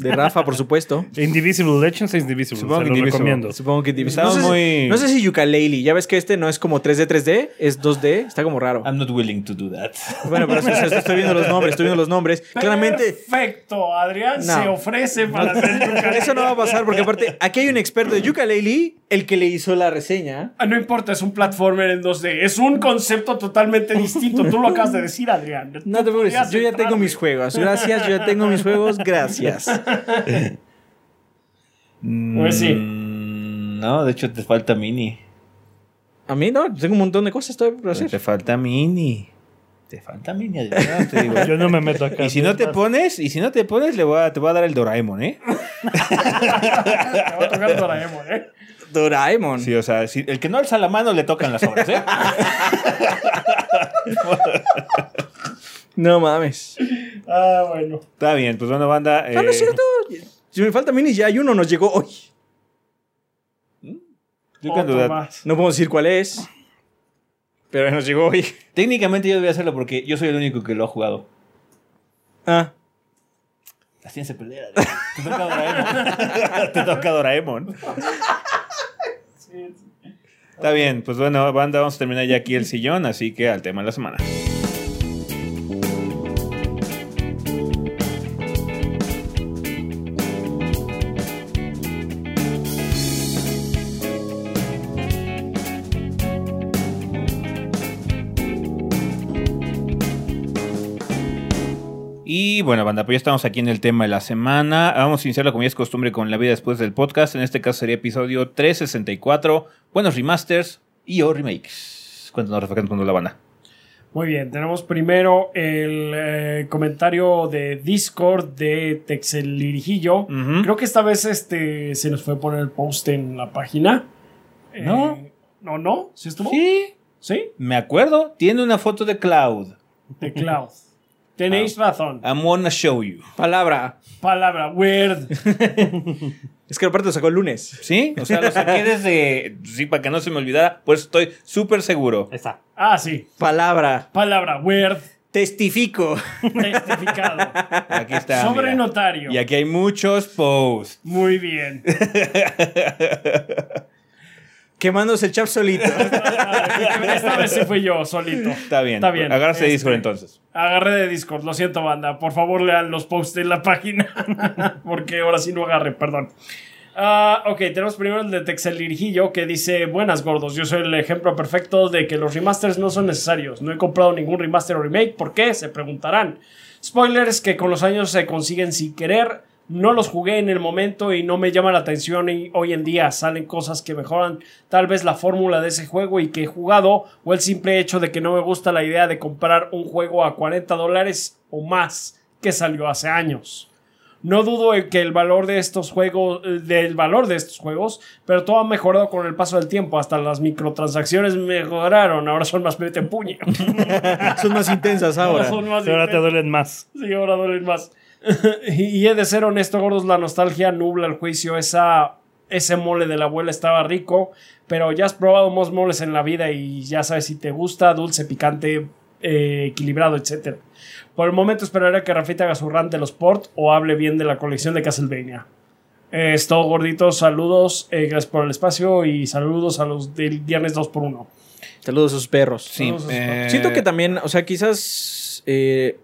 C: De Rafa, por supuesto.
B: Indivisible Legends es Indivisible.
A: Supongo
B: se
A: que
B: lo
A: Indivisible.
B: recomiendo.
C: Supongo que
A: Estamos
C: no sé,
A: muy-
C: si, no sé si Yooka-Laylee. Ya ves que este no es como 3D, 3D. Es 2D. Está como raro.
A: I'm not willing to do that.
C: Bueno, pero sí, o sea, estoy viendo los nombres. Estoy viendo los nombres. Claramente...
D: Perfecto, Adrián
C: No.
D: se ofrece para hacer.
C: Eso no va a pasar porque aparte aquí hay un experto de Yooka-Laylee, el que le hizo la reseña.
D: Ah, No importa, es un platformer en 2D. Es un concepto totalmente distinto. Tú lo acabas de decir, Adrián.
C: No te preocupes, yo ya tengo mis juegos. Gracias, yo ya tengo mis juegos. Gracias.
D: Pues sí.
A: Mm, No, de hecho te falta Mini.
C: A mí no, tengo un montón de cosas todavía por hacer.
A: Te falta Mini. Te falta Mini, Adrián, te digo.
B: Yo no me meto acá.
A: Y si no te pones, y si no te pones, le voy a, te voy a dar el Doraemon, ¿eh?
D: Te va a tocar Doraemon, ¿eh?
C: Doraemon.
A: Sí, o sea, si- el que no alza la mano le tocan las obras, ¿eh?
C: No mames.
D: Ah, bueno.
A: Está bien, pues bueno, banda.
C: Ah, no
A: eh,
C: es cierto. Si me falta minis, ya hay uno, nos llegó hoy.
D: Otro
A: that.
D: más.
C: No podemos decir cuál es. Pero nos llegó hoy.
A: Técnicamente yo debería hacerlo porque yo soy el único que lo ha jugado.
C: Ah.
A: La ciencia pelea. Te toca Doraemon. Te toca Doraemon. Está bien, pues bueno, banda, vamos a terminar ya aquí el sillón, así que al tema de la semana. Y bueno, banda, pues ya estamos aquí en el tema de la semana. Vamos a iniciarlo como ya es costumbre con la vida después del podcast. En este caso sería episodio 364. Buenos remasters y o remakes. Cuéntanos, Rafa, ¿qué nos mandó la banda?
D: Muy bien, tenemos primero el eh, comentario de Discord de Texelirijillo.
A: Ujú.
D: Creo que esta vez este se nos fue a poner el post en la página.
A: No.
D: Eh, no, no, ¿sí estuvo?
A: Sí,
D: ¿Sí?
A: me acuerdo. Tiene una foto de Cloud.
D: De Cloud. Tenéis
A: Ah.
D: razón.
A: I'm gonna show you.
C: Palabra.
D: Palabra, weird.
C: Es que aparte lo sacó el lunes.
A: ¿Sí? O sea, lo saqué desde... Sí, para que no se me olvidara. Pues estoy súper seguro.
B: Ahí está.
D: Ah, sí.
C: Palabra.
D: Palabra, weird.
C: Testifico.
D: Testificado.
A: Aquí está.
D: Sobre
A: mira.
D: notario.
A: Y aquí hay muchos posts.
D: Muy bien.
C: Quemándose el chap solito.
D: Esta vez sí fui yo solito.
A: Está bien.
D: Está bien.
A: Agárrate de
D: Este,
A: Discord entonces.
D: Agarré de Discord, lo siento, banda. Por favor, lean los posts en la página. Porque ahora sí no agarré, perdón. Ah, ok, tenemos primero el de Texelirijillo que dice: Buenas gordos, yo soy el ejemplo perfecto de que los remasters no son necesarios. No he comprado ningún remaster o remake. ¿Por qué? Se preguntarán. Spoilers que con los años se consiguen sin querer. No los jugué en el momento y no me llama la atención y hoy en día salen cosas que mejoran tal vez la fórmula de ese juego y que he jugado o el simple hecho de que no me gusta la idea de comprar un juego a 40 dólares o más que salió hace años. No dudo en que el valor de estos juegos, del valor de estos juegos, pero todo ha mejorado con el paso del tiempo. Hasta las microtransacciones mejoraron, ahora son más mete puño.
C: Son más intensas ahora.
D: Son más
B: Ahora te duelen más.
D: Sí, ahora duelen más. y he de ser honesto, gordos, la nostalgia nubla el juicio. Esa, ese mole de la abuela estaba rico, pero ya has probado más moles en la vida y ya sabes si te gusta, dulce, picante, eh, equilibrado, etc. Por el momento esperaré que Rafita haga su rant de los port o hable bien de la colección de Castlevania. Eh, es todo, gorditos. Saludos. eh, gracias por el espacio y saludos a los del viernes 2x1.
C: Saludos a sus perros.
A: Sí.
D: Todos esos
A: eh,
C: Siento que también, o sea, quizás eh,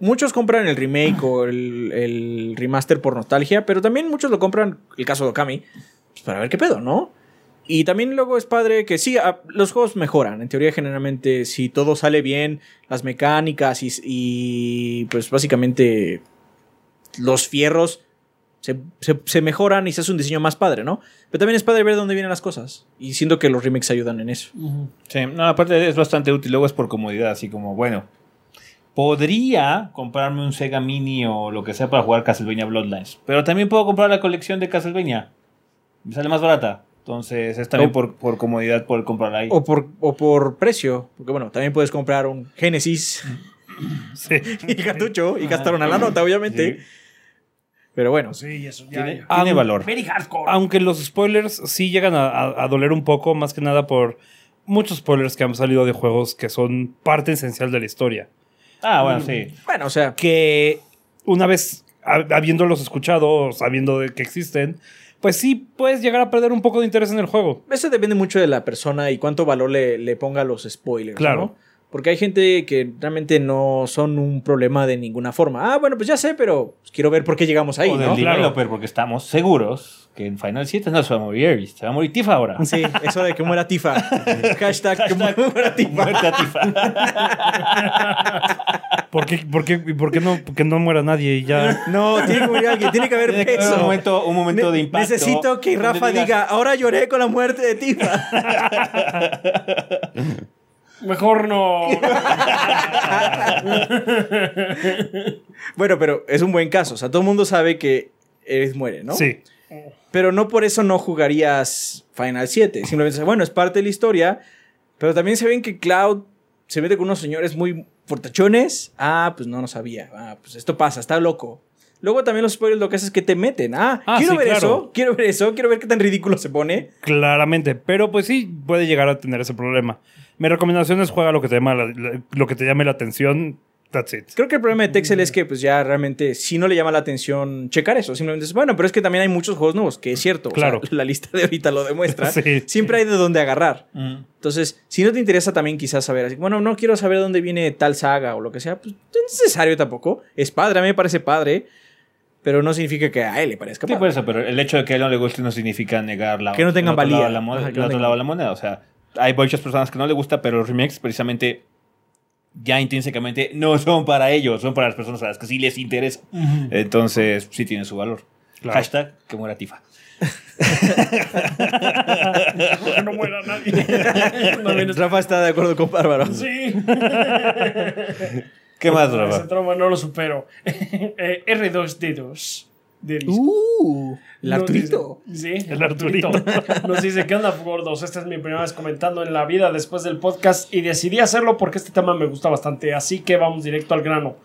C: muchos compran el remake o el, remaster por nostalgia, pero también muchos lo compran, el caso de Okami, pues para ver qué pedo, ¿no? Y también luego es padre que sí, a- los juegos mejoran. En teoría, generalmente, si todo sale bien, las mecánicas y, pues básicamente los fierros se, se- mejoran y se hace un diseño más padre, ¿no? Pero también es padre ver de dónde vienen las cosas. Y siento que los remakes ayudan en eso.
A: Sí, no, aparte es bastante útil. Luego es por comodidad, así como, bueno, podría comprarme un Sega Mini o lo que sea para jugar Castlevania Bloodlines. Pero también puedo comprar la colección de Castlevania. Me sale más barata. Entonces es también
C: O-
A: por, por comodidad por comprarla ahí.
C: O por, o por precio. Porque bueno, también puedes comprar un Genesis
B: Sí.
C: y cartucho y gastar una la nota, obviamente.
A: Sí.
C: Pero bueno,
D: Sí, eso ya.
A: Tiene,
D: ya.
A: tiene
B: Ah,
A: valor.
D: Very hardcore.
B: Aunque los spoilers sí llegan a, a- a doler un poco, más que nada por muchos spoilers que han salido de juegos que son parte esencial de la historia.
A: Ah, bueno, sí.
C: bueno, o sea,
B: Que una vez ha- habiéndolos escuchado, sabiendo de que existen, pues sí puedes llegar a perder un poco de interés en el juego.
C: eso depende mucho de la persona y cuánto valor le, le ponga a los spoilers.
B: Claro.
C: ¿no? Porque hay gente que realmente no son un problema de ninguna forma. Ah, bueno, pues ya sé, pero quiero ver por qué llegamos ahí,
A: o del
C: ¿no?
B: Claro.
A: developer, porque estamos seguros que en Final 7 no se va a morir Ares, se va a morir Tifa ahora.
C: Sí, eso de que muera Tifa. Hashtag, que muera Tifa.
A: Muerte a Tifa.
B: ¿Por qué, por qué, y por qué no, que no muera nadie y ya?
C: No, tiene que morir alguien, tiene que haber
A: Tiene que haber
C: peso.
A: un momento, un momento de impacto.
C: Necesito que Rafa
A: digas,
C: diga, ahora lloré con la muerte de Tifa.
D: Mejor no.
C: bueno, pero es un buen caso. O sea, todo el mundo sabe que Eres muere, ¿no?
B: Sí.
C: Pero no por eso no jugarías Final 7. Simplemente, bueno, es parte de la historia. Pero también se ven que Cloud se mete con unos señores muy fortachones. Ah, pues no, no sabía. Ah, pues esto pasa, está loco. Luego también los spoilers lo que hacen es que te meten. Ah,
B: Ah,
C: quiero
B: sí,
C: ver
B: claro.
C: eso, quiero ver eso, quiero ver qué tan ridículo se pone.
B: Claramente, pero pues sí puede llegar a tener ese problema. Mi recomendación es juega lo que te llama la- la- lo que te llame la atención. That's it.
C: Creo que el problema de Texel es que pues ya realmente si no le llama la atención checar eso. Simplemente es, bueno, pero es que también hay muchos juegos nuevos, que es cierto. o sea,
B: Claro.
C: la lista de ahorita lo demuestra.
B: Sí.
C: Siempre hay de dónde agarrar.
A: Mm.
C: Entonces, si no te interesa también quizás saber, así, bueno, no quiero saber dónde viene tal saga o lo que sea, pues no es necesario tampoco. Es padre, a mí me parece padre, pero no significa que a él le parezca
A: Sí,
C: padre.
A: por eso, pero el hecho de que a él no le guste no significa negar la
C: Que no tengan
A: lado
C: valía.
A: de la moneda-
C: Ajá, que no
A: otro
C: tengan-
A: lado de la moneda. O sea, hay muchas personas que no le gusta, pero los remakes precisamente ya intrínsecamente no son para ellos, son para las personas a las que sí les interesa. Entonces, sí tiene su valor.
B: Claro.
A: Hashtag que muera Tifa.
D: no muera nadie. No
C: Rafa está de acuerdo con Bárbaro.
D: Sí.
A: ¿Qué más,
D: Ese
A: Rafa?
D: trauma no lo supero. Eh, R2D2. De disco.
C: Uh, el Arturito.
D: dice- sí,
B: El Arturito.
D: Nos dice, ¿qué onda, gordos? Esta es mi primera vez comentando en la vida después del podcast y decidí hacerlo porque este tema me gusta bastante, así que vamos directo al grano.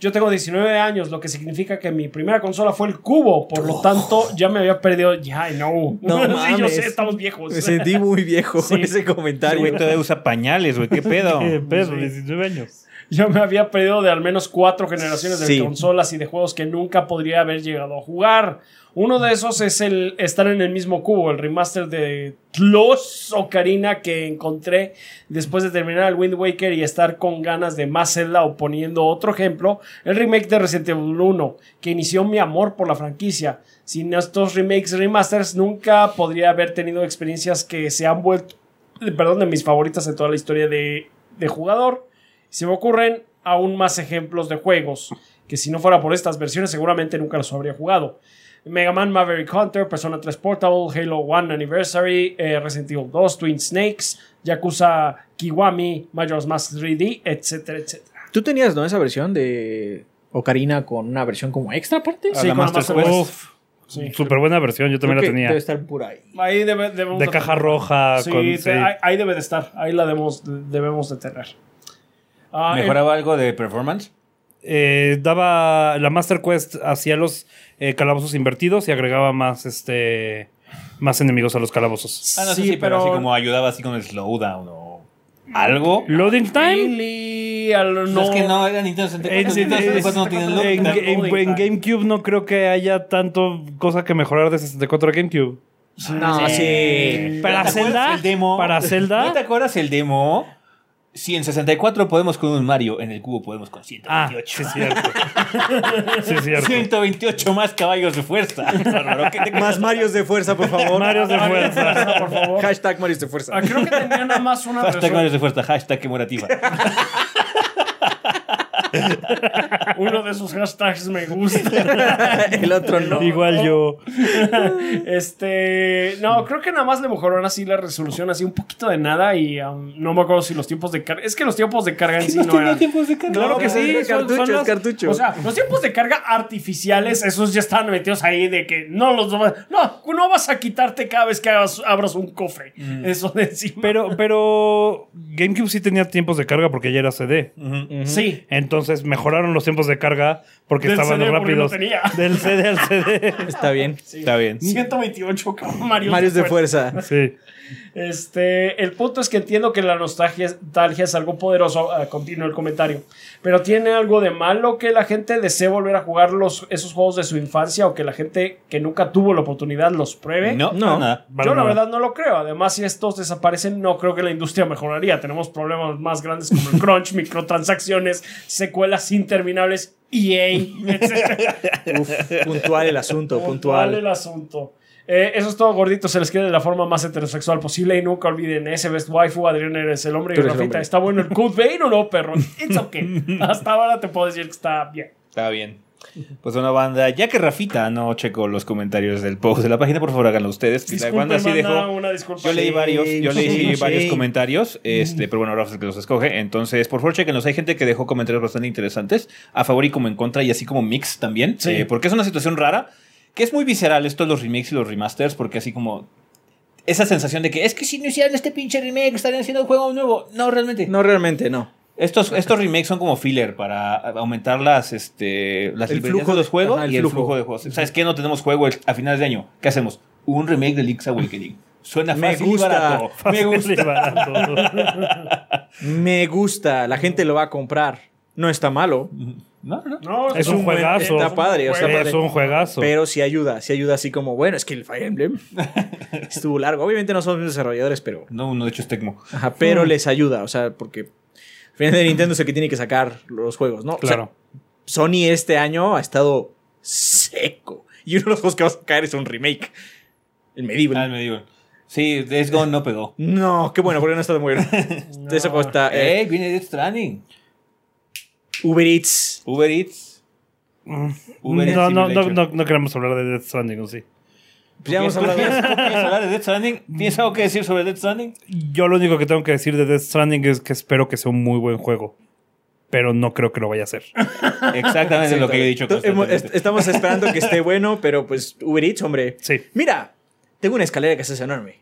D: Yo tengo 19 años, lo que significa que mi primera consola fue el cubo, por lo tanto ya me había perdido, ya, no.
C: No
D: Sí, yo
C: mames.
D: sé, estamos viejos.
C: Me sentí muy viejo con
D: Sí.
C: Ese comentario.
A: güey todavía usa pañales, güey. ¿Qué pedo?
B: ¿Qué pedo? 19 años.
D: Yo me había perdido de al menos cuatro generaciones de
C: Sí.
D: consolas y de juegos que nunca podría haber llegado a jugar. Uno de esos es el estar en el mismo cubo, el remaster de Los Ocarina que encontré después de terminar el Wind Waker y estar con ganas de más Zelda o poniendo otro ejemplo, el remake de Resident Evil 1, que inició mi amor por la franquicia. Sin estos remakes remasters nunca podría haber tenido experiencias que se han vuelto, perdón, de mis favoritas en toda la historia de, de jugador. Se me ocurren aún más ejemplos de juegos que si no fuera por estas versiones seguramente nunca los habría jugado. Mega Man Maverick Hunter, Persona 3 Portable, Halo 1 Anniversary, eh, Resident Evil 2, Twin Snakes, Yakuza Kiwami, Majora's Mask 3D, etcétera, etcétera.
C: Tú tenías, ¿no? Esa versión de Ocarina con una versión como extra aparte.
D: Sí,
A: la
D: con
A: Master
D: Master
A: Quest.
B: Uf,
D: Sí.
B: súper buena versión, yo también
C: Creo
B: la tenía.
C: Debe estar por ahí.
D: Ahí debe- debemos
B: De
D: de
B: caja
D: tener.
B: roja.
D: Sí,
B: con,
D: te-
B: sí.
D: Ahí, ahí debe de estar. Ahí la debemos, debemos de tener. Ah, el-
A: ¿Mejoraba algo de performance?
B: Eh, daba la Master Quest hacía los eh, calabozos invertidos y agregaba más este más enemigos a los calabozos.
A: Ah, no
D: Sí,
A: sí, pero,
D: pero-
A: así como ayudaba así con el slowdown o algo.
B: Loading time.
D: Really, al-
A: No,
D: no.
A: es que no, era Nintendo 64.
B: En,
A: Nintendo 64 no tiene
B: en-
A: loading
B: en-
A: time.
B: en- en GameCube no creo que haya tanto cosa que mejorar de 64 a GameCube.
C: No, sí.
B: Para
A: ¿Te acuerdas
B: Zelda,
A: el demo?
B: para Zelda.
A: ¿No te acuerdas el demo? Si en 64 podemos con un Mario, en el cubo podemos con
B: Ah,
A: 128.
B: sí es cierto. sí es cierto.
A: 128 más caballos de fuerza. Bárbaro, ¿qué te
C: Más Marios de fuerza, por favor.
B: Marios de fuerza.
D: por favor.
C: Hashtag Marios de fuerza.
D: Ah, creo que tenía nada más una
A: Hashtag
D: versión-
A: Marios de fuerza, hashtag Tifa.
D: Uno de esos hashtags me gusta.
C: El otro no.
B: Igual yo.
D: Este. No, creo que nada más le mejoraron así la resolución, así un poquito de nada. Y um, no me acuerdo si los tiempos de carga. Es que los tiempos de carga en sí no eran. Claro que sí. Son-
C: cartucho.
D: O sea, los tiempos de carga artificiales, esos ya estaban metidos ahí de que no los. No, no vas a quitarte cada vez que hagas- abras un cofre. Eso de encima.
B: Pero, pero GameCube sí tenía tiempos de carga porque ya era CD.
D: sí.
B: Entonces mejoraron los tiempos de carga porque
D: Del
B: estaban
D: CD porque
B: rápidos.
D: no tenía.
B: Del CD al CD.
C: Está bien.
A: Está bien.
D: 128 cabrón, Mario.
C: Marios de fuerza.
B: Sí.
D: Este, el punto es que entiendo que la nostalgia, nostalgia es algo poderoso, ah, continúo el comentario, pero tiene algo de malo que la gente desee volver a jugar los, esos juegos de su infancia o que la gente que nunca tuvo la oportunidad los pruebe.
A: No,
C: No.
A: no, nada.
D: Yo la verdad no lo creo. Además, si estos desaparecen, no creo que la industria mejoraría. Tenemos problemas más grandes como el crunch, microtransacciones, secuelas interminables, EA, etc.
C: Uf, puntual el asunto,
D: Puntual
C: puntual.
D: el asunto. Eh, eso es todo, gordito. Se les quede de la forma más heterosexual posible. Y nunca olviden ese best waifu. Adrián eres el hombre y Rafita.
C: hombre.
D: ¿Está bueno el Code Vein o no, perro? It's okay. Hasta ahora te puedo decir que está bien.
A: Está bien. Pues una banda, ya que Rafita no checó los comentarios del post de la página, por favor háganlo ustedes. que la banda sí dejó.
D: una disculpa.
A: Yo leí varios, yo leí
C: shame,
A: varios
C: shame.
A: comentarios, este, pero bueno, Rafa es el que los escoge. Entonces, por favor, chequenlos. Hay gente que dejó comentarios bastante interesantes, a favor y como en contra, y así como mix también.
D: Sí.
A: eh, porque es una situación rara, que es muy visceral esto de los remakes y los remasters, porque así como esa sensación de que es que si no hicieran este pinche remake, estarían haciendo un juego nuevo. No, realmente.
C: No, realmente no.
A: Estos, estos remakes son como filler para aumentar las, este, las
C: El
A: librerías
C: flujo
A: de los juegos
C: ajá, el
A: y el
C: flujo.
A: flujo de juegos. ¿Sabes qué? No tenemos juego el- a finales de año. ¿Qué hacemos? Un remake de Link's Awakening. Suena
C: Me
A: fácil
C: gusta.
A: y barato. Me
B: y
A: gusta.
B: barato.
C: Me gusta, la gente lo va a comprar. No está malo,
A: No, no.
D: No,
B: Es un
C: buen-
B: juegazo.
C: Está padre, o sea,
D: juego.
B: Es un juegazo.
C: pero sí ayuda, sí ayuda así como, bueno, es que el Fire Emblem estuvo largo. Obviamente no son desarrolladores, pero,
A: No, no, de hecho es Tecmo.
C: ajá, pero les ayuda, o sea, porque al final de Nintendo es el que tiene que sacar los juegos, ¿no? O sea,
B: Claro.
C: Sony este año ha estado seco. Y uno de los juegos que va a sacar es un remake. El Medieval.
A: Ah, me digo. Sí, Days Gone no pegó.
C: No, qué bueno, porque no está de mover. Eso cuesta. eh,
A: ¡Ey! Viene Death Stranding.
C: Uber Eats.
A: Uber Eats. Uber Eats
B: no, no, no, no, no queremos hablar de Death Stranding, ¿o sí?
C: Pues ya hemos hablado de eso.
A: ¿Quieres hablar de Death Stranding? ¿Tienes algo que decir sobre Death Stranding?
B: Yo lo único que tengo que decir de Death Stranding es que espero que sea un muy buen juego. Pero no creo que lo vaya a ser.
A: Exactamente lo que yo he dicho.
C: Estamos esperando que esté bueno, pero pues Uber Eats, hombre.
B: Sí.
C: Mira, tengo una escalera que se hace enorme.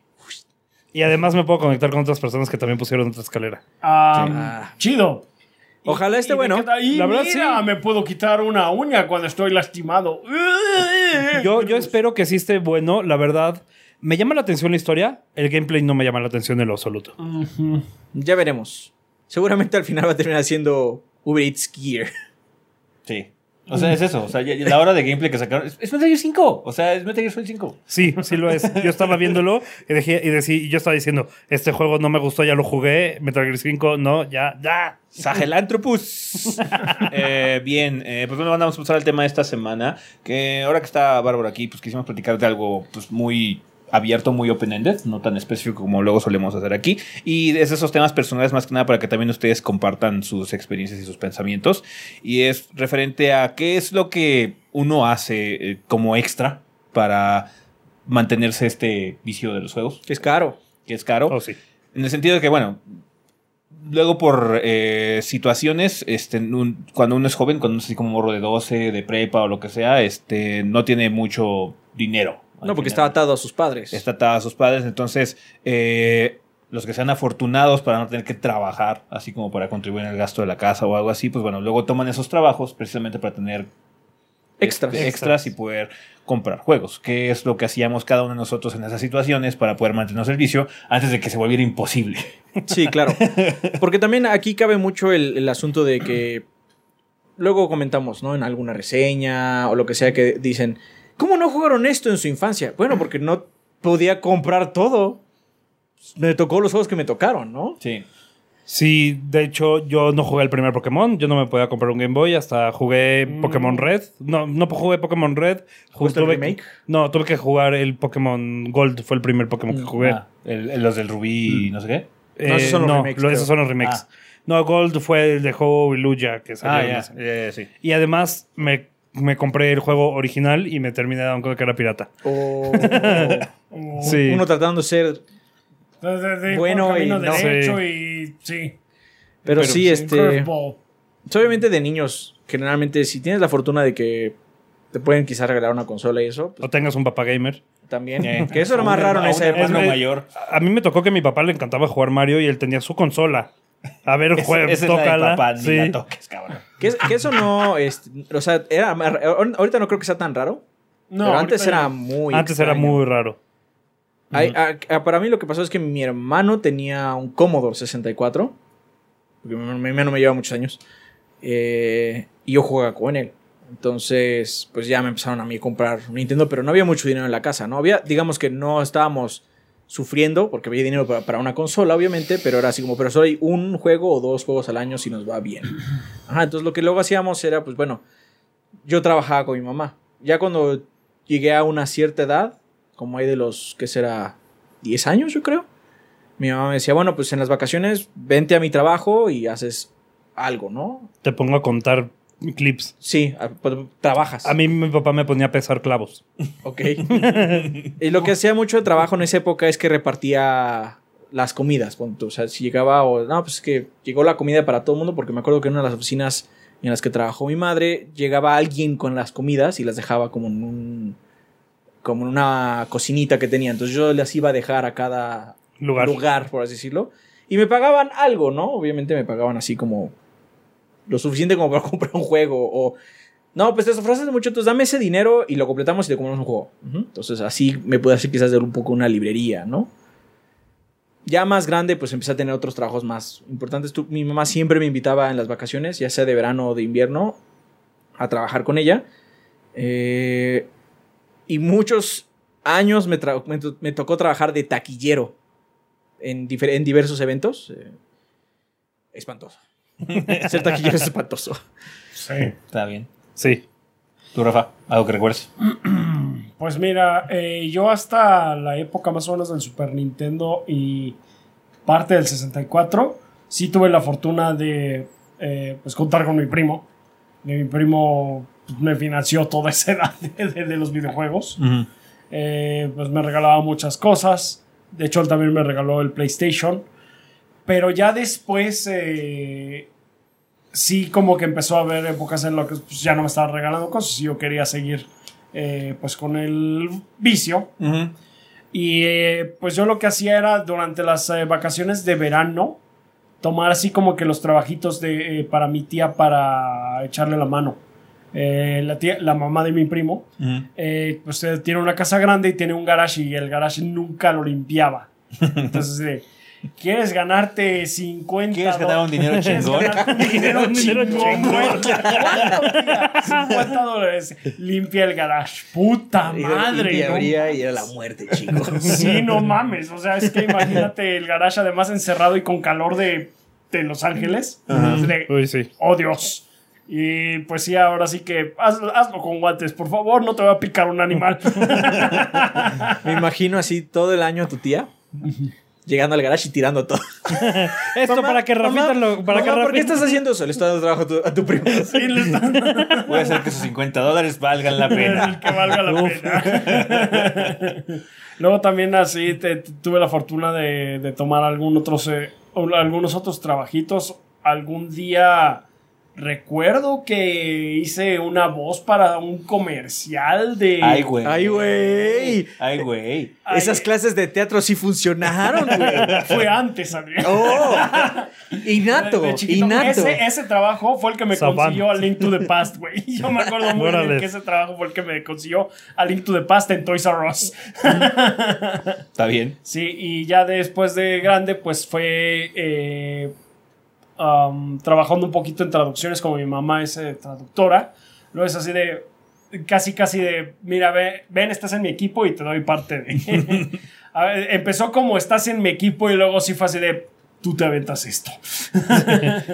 B: Y además me puedo conectar con otras personas que también pusieron otra escalera.
D: Ah. Chido.
C: Ojalá esté bueno.
B: La verdad,
D: mira,
B: sí.
D: me puedo quitar una uña cuando estoy lastimado.
B: Yo, yo espero que sí esté bueno. La verdad, me llama la atención la historia. El gameplay no me llama la atención en lo absoluto.
C: Ya veremos. Seguramente al final va a terminar siendo Uber Eats Gear.
A: Sí. O sea, es eso. O sea, ya- ya la hora de gameplay que sacaron. Es, es Metal Gear 5. O sea, es Metal Gear Solid 5.
B: Sí, sí lo es. Yo estaba viéndolo y, dejé, y, decí- y yo estaba diciendo, este juego no me gustó, ya lo jugué. Metal Gear 5, no, ya, ya.
A: Sahelanthropus. eh, bien, eh, pues bueno, vamos a pasar al tema de esta semana. Que ahora que está Bárbara aquí, pues quisimos platicar de algo pues muy abierto, muy open-ended, no tan específico como luego solemos hacer aquí. Y es de esos temas personales más que nada para que también ustedes compartan sus experiencias y sus pensamientos. Y es referente a qué es lo que uno hace eh, como extra para mantenerse este vicio de los juegos,
C: Que es caro.
A: que es caro.
B: Oh, sí.
A: En el sentido de que, bueno, luego por eh, situaciones, este, un- cuando uno es joven, cuando uno es así como morro de 12, de prepa o lo que sea, este, no tiene mucho dinero.
C: No, porque
A: final.
C: está atado a sus padres.
A: Está atado a sus padres, entonces eh, los que sean afortunados para no tener que trabajar, así como para contribuir en el gasto de la casa o algo así, pues bueno, luego toman esos trabajos precisamente para tener
C: Extras.
A: este, extras y poder comprar juegos, que es lo que hacíamos cada uno de nosotros en esas situaciones para poder mantenernos el vicio antes de que se volviera imposible.
C: Sí, claro. Porque también aquí cabe mucho el, el asunto de que luego comentamos, ¿no? En alguna reseña o lo que sea que dicen, ¿cómo no jugaron esto en su infancia? Bueno, porque no podía comprar todo. Me tocó los juegos que me tocaron, ¿no?
A: Sí.
B: Sí, de hecho, yo no jugué el primer Pokémon. Yo no me podía comprar un Game Boy hasta jugué Pokémon Red. No, no jugué Pokémon Red.
C: ¿Jugaste el remake?
B: No, tuve que jugar el Pokémon Gold. Fue el primer Pokémon que jugué.
A: Ah, el- el- los del rubí y no sé qué.
B: Eh,
C: No, esos son los
B: no,
C: remakes,
B: esos son los remakes.
A: Ah.
B: No, Gold fue el de Ho y Luya que
A: Ah,
B: salió.
A: ya. eh, sí.
B: Y además me, me compré el juego original y me terminé dando cuenta que era pirata.
C: O
D: Oh,
B: Sí.
C: uno tratando de ser...
D: de- de- de-
C: Bueno, y no.
D: derecho
B: Sí.
D: y sí.
C: Pero,
B: Pero
C: sí,
B: sí,
C: este...
D: Curveball.
C: pues, Obviamente de niños, generalmente si tienes la fortuna de que te pueden quizás regalar una consola y eso,
B: O
C: pues
B: tengas un papá gamer.
C: también.
A: Eh,
C: Que eso era más raro en esa época.
A: mayor.
B: A mí me tocó que a mi papá le encantaba jugar Mario y él tenía su consola. A ver, juega,
A: esa es
B: tócala.
A: papá, ni
B: Sí.
A: la toques, cabrón.
C: Que, es- que eso no, o sea, era, ahorita no creo que sea tan raro,
D: No,
C: pero antes era
D: ya-
C: muy
B: Antes era muy raro.
C: Ay, a- a- para mí lo que pasó es que mi hermano tenía un Commodore 64, porque mi, hermano me lleva muchos años, eh, y yo jugaba con él. Entonces, pues ya me empezaron a mí a comprar un Nintendo, pero no había mucho dinero en la casa, ¿no? Había, digamos que no estábamos sufriendo, porque había dinero para, para una consola, obviamente, pero era así como, pero solo hay un juego o dos juegos al año si nos va bien. Ajá, entonces lo que luego hacíamos era, pues bueno, yo trabajaba con mi mamá. Ya cuando llegué a una cierta edad, como hay de los, ¿qué será? 10 años, yo creo. Mi mamá me decía, bueno, pues en las vacaciones vente a mi trabajo y haces algo, ¿no?
B: Te pongo a contar clips.
C: Sí, a- pues, trabajas.
B: A mí mi papá me ponía a pesar clavos.
C: Ok. y lo que hacía mucho de trabajo en esa época es que repartía las comidas. O sea, si llegaba o... No, pues es que llegó la comida para todo el mundo porque me acuerdo que en una de las oficinas en las que trabajó mi madre, llegaba alguien con las comidas y las dejaba como en un... como en una cocinita que tenía. Entonces yo las iba a dejar a cada
B: Lugar.
C: lugar, por así decirlo. Y me pagaban algo, ¿no? Obviamente me pagaban así como lo suficiente como para comprar un juego o... No, pues te ofreces mucho, entonces dame ese dinero y lo completamos y te compramos un juego. Entonces así me puede hacer quizás de un poco una librería, ¿no? Ya más grande, pues empecé a tener otros trabajos más importantes. Tú- mi mamá siempre me invitaba en las vacaciones, ya sea de verano o de invierno, a trabajar con ella. Eh, y muchos años me, me to- me tocó trabajar de taquillero en, en diversos eventos. eh, espantoso. Ser taquillero es espantoso.
D: Sí.
A: Está bien.
B: Sí.
A: Tú, Rafa, algo que recuerdes.
D: Pues mira, eh, yo hasta la época más o menos del Super Nintendo y parte del 64, sí tuve la fortuna de eh, pues contar con mi primo. De mi primo pues, me financió toda esa edad de, de- de los videojuegos. Eh, pues me regalaba muchas cosas. De hecho, él también me regaló el PlayStation. Pero ya después, eh, sí, como que empezó a haber épocas en las que pues, ya no me estaba regalando cosas y yo quería seguir eh, pues con el vicio. Y eh, pues yo lo que hacía era durante las eh, vacaciones de verano tomar así como que los trabajitos de, eh, para mi tía para echarle la mano. Eh, la, tía, la mamá de mi primo, eh, pues eh, tiene una casa grande y tiene un garage y el garage nunca lo limpiaba. Entonces, ¿quieres ganarte 50
A: ¿Quieres ganar un dinero
D: ¿Quieres
A: chingón?
D: un dinero
B: Un dinero
D: chingón, güey? ¿Cuánto, tía? 50 dólares. Limpia el garage. Puta madre.
C: Y,
D: ¿no?
C: abría y era la muerte, chicos.
D: Sí, no mames. O sea, es que imagínate el garage además encerrado y con calor de, de Los Ángeles. De,
B: Uy, sí.
D: oh Dios. Y pues sí, ahora sí que hazlo, hazlo con guantes, por favor, no te va a picar un animal.
C: Me imagino así todo el año a tu tía llegando al garage y tirando todo.
B: Esto para que Rafita lo. Para que
C: Mamá, ¿por qué estás haciendo eso? Le estás dando trabajo a tu, a tu primo.
D: Sí, le
A: Voy a hacer que esos 50 dólares valgan la pena.
D: que valga la pena. Luego también así te- tuve la fortuna de, de tomar algún otros, eh, algunos otros trabajitos. Algún día recuerdo que hice una voz para un comercial de...
A: Ay, güey.
C: Ay, güey.
A: Ay, güey.
C: Esas clases de teatro sí funcionaron, güey.
D: Fue antes, Adrián.
C: Oh, innato,
D: De chiquito.
C: innato.
D: Ese, ese trabajo fue el que me
B: Savant.
D: consiguió a Link to the Past, güey. Yo me acuerdo muy bien que ese trabajo fue el que me consiguió a Link to the Past en Toys R Us.
A: Está bien.
D: Sí, y ya después de grande, pues fue eh, um, trabajando un poquito en traducciones, como mi mamá es eh, traductora. Luego es así de, casi, casi de, mira, ve- ven, estás en mi equipo y te doy parte de... A ver, empezó como estás en mi equipo y luego sí fue así de, tú te aventas esto.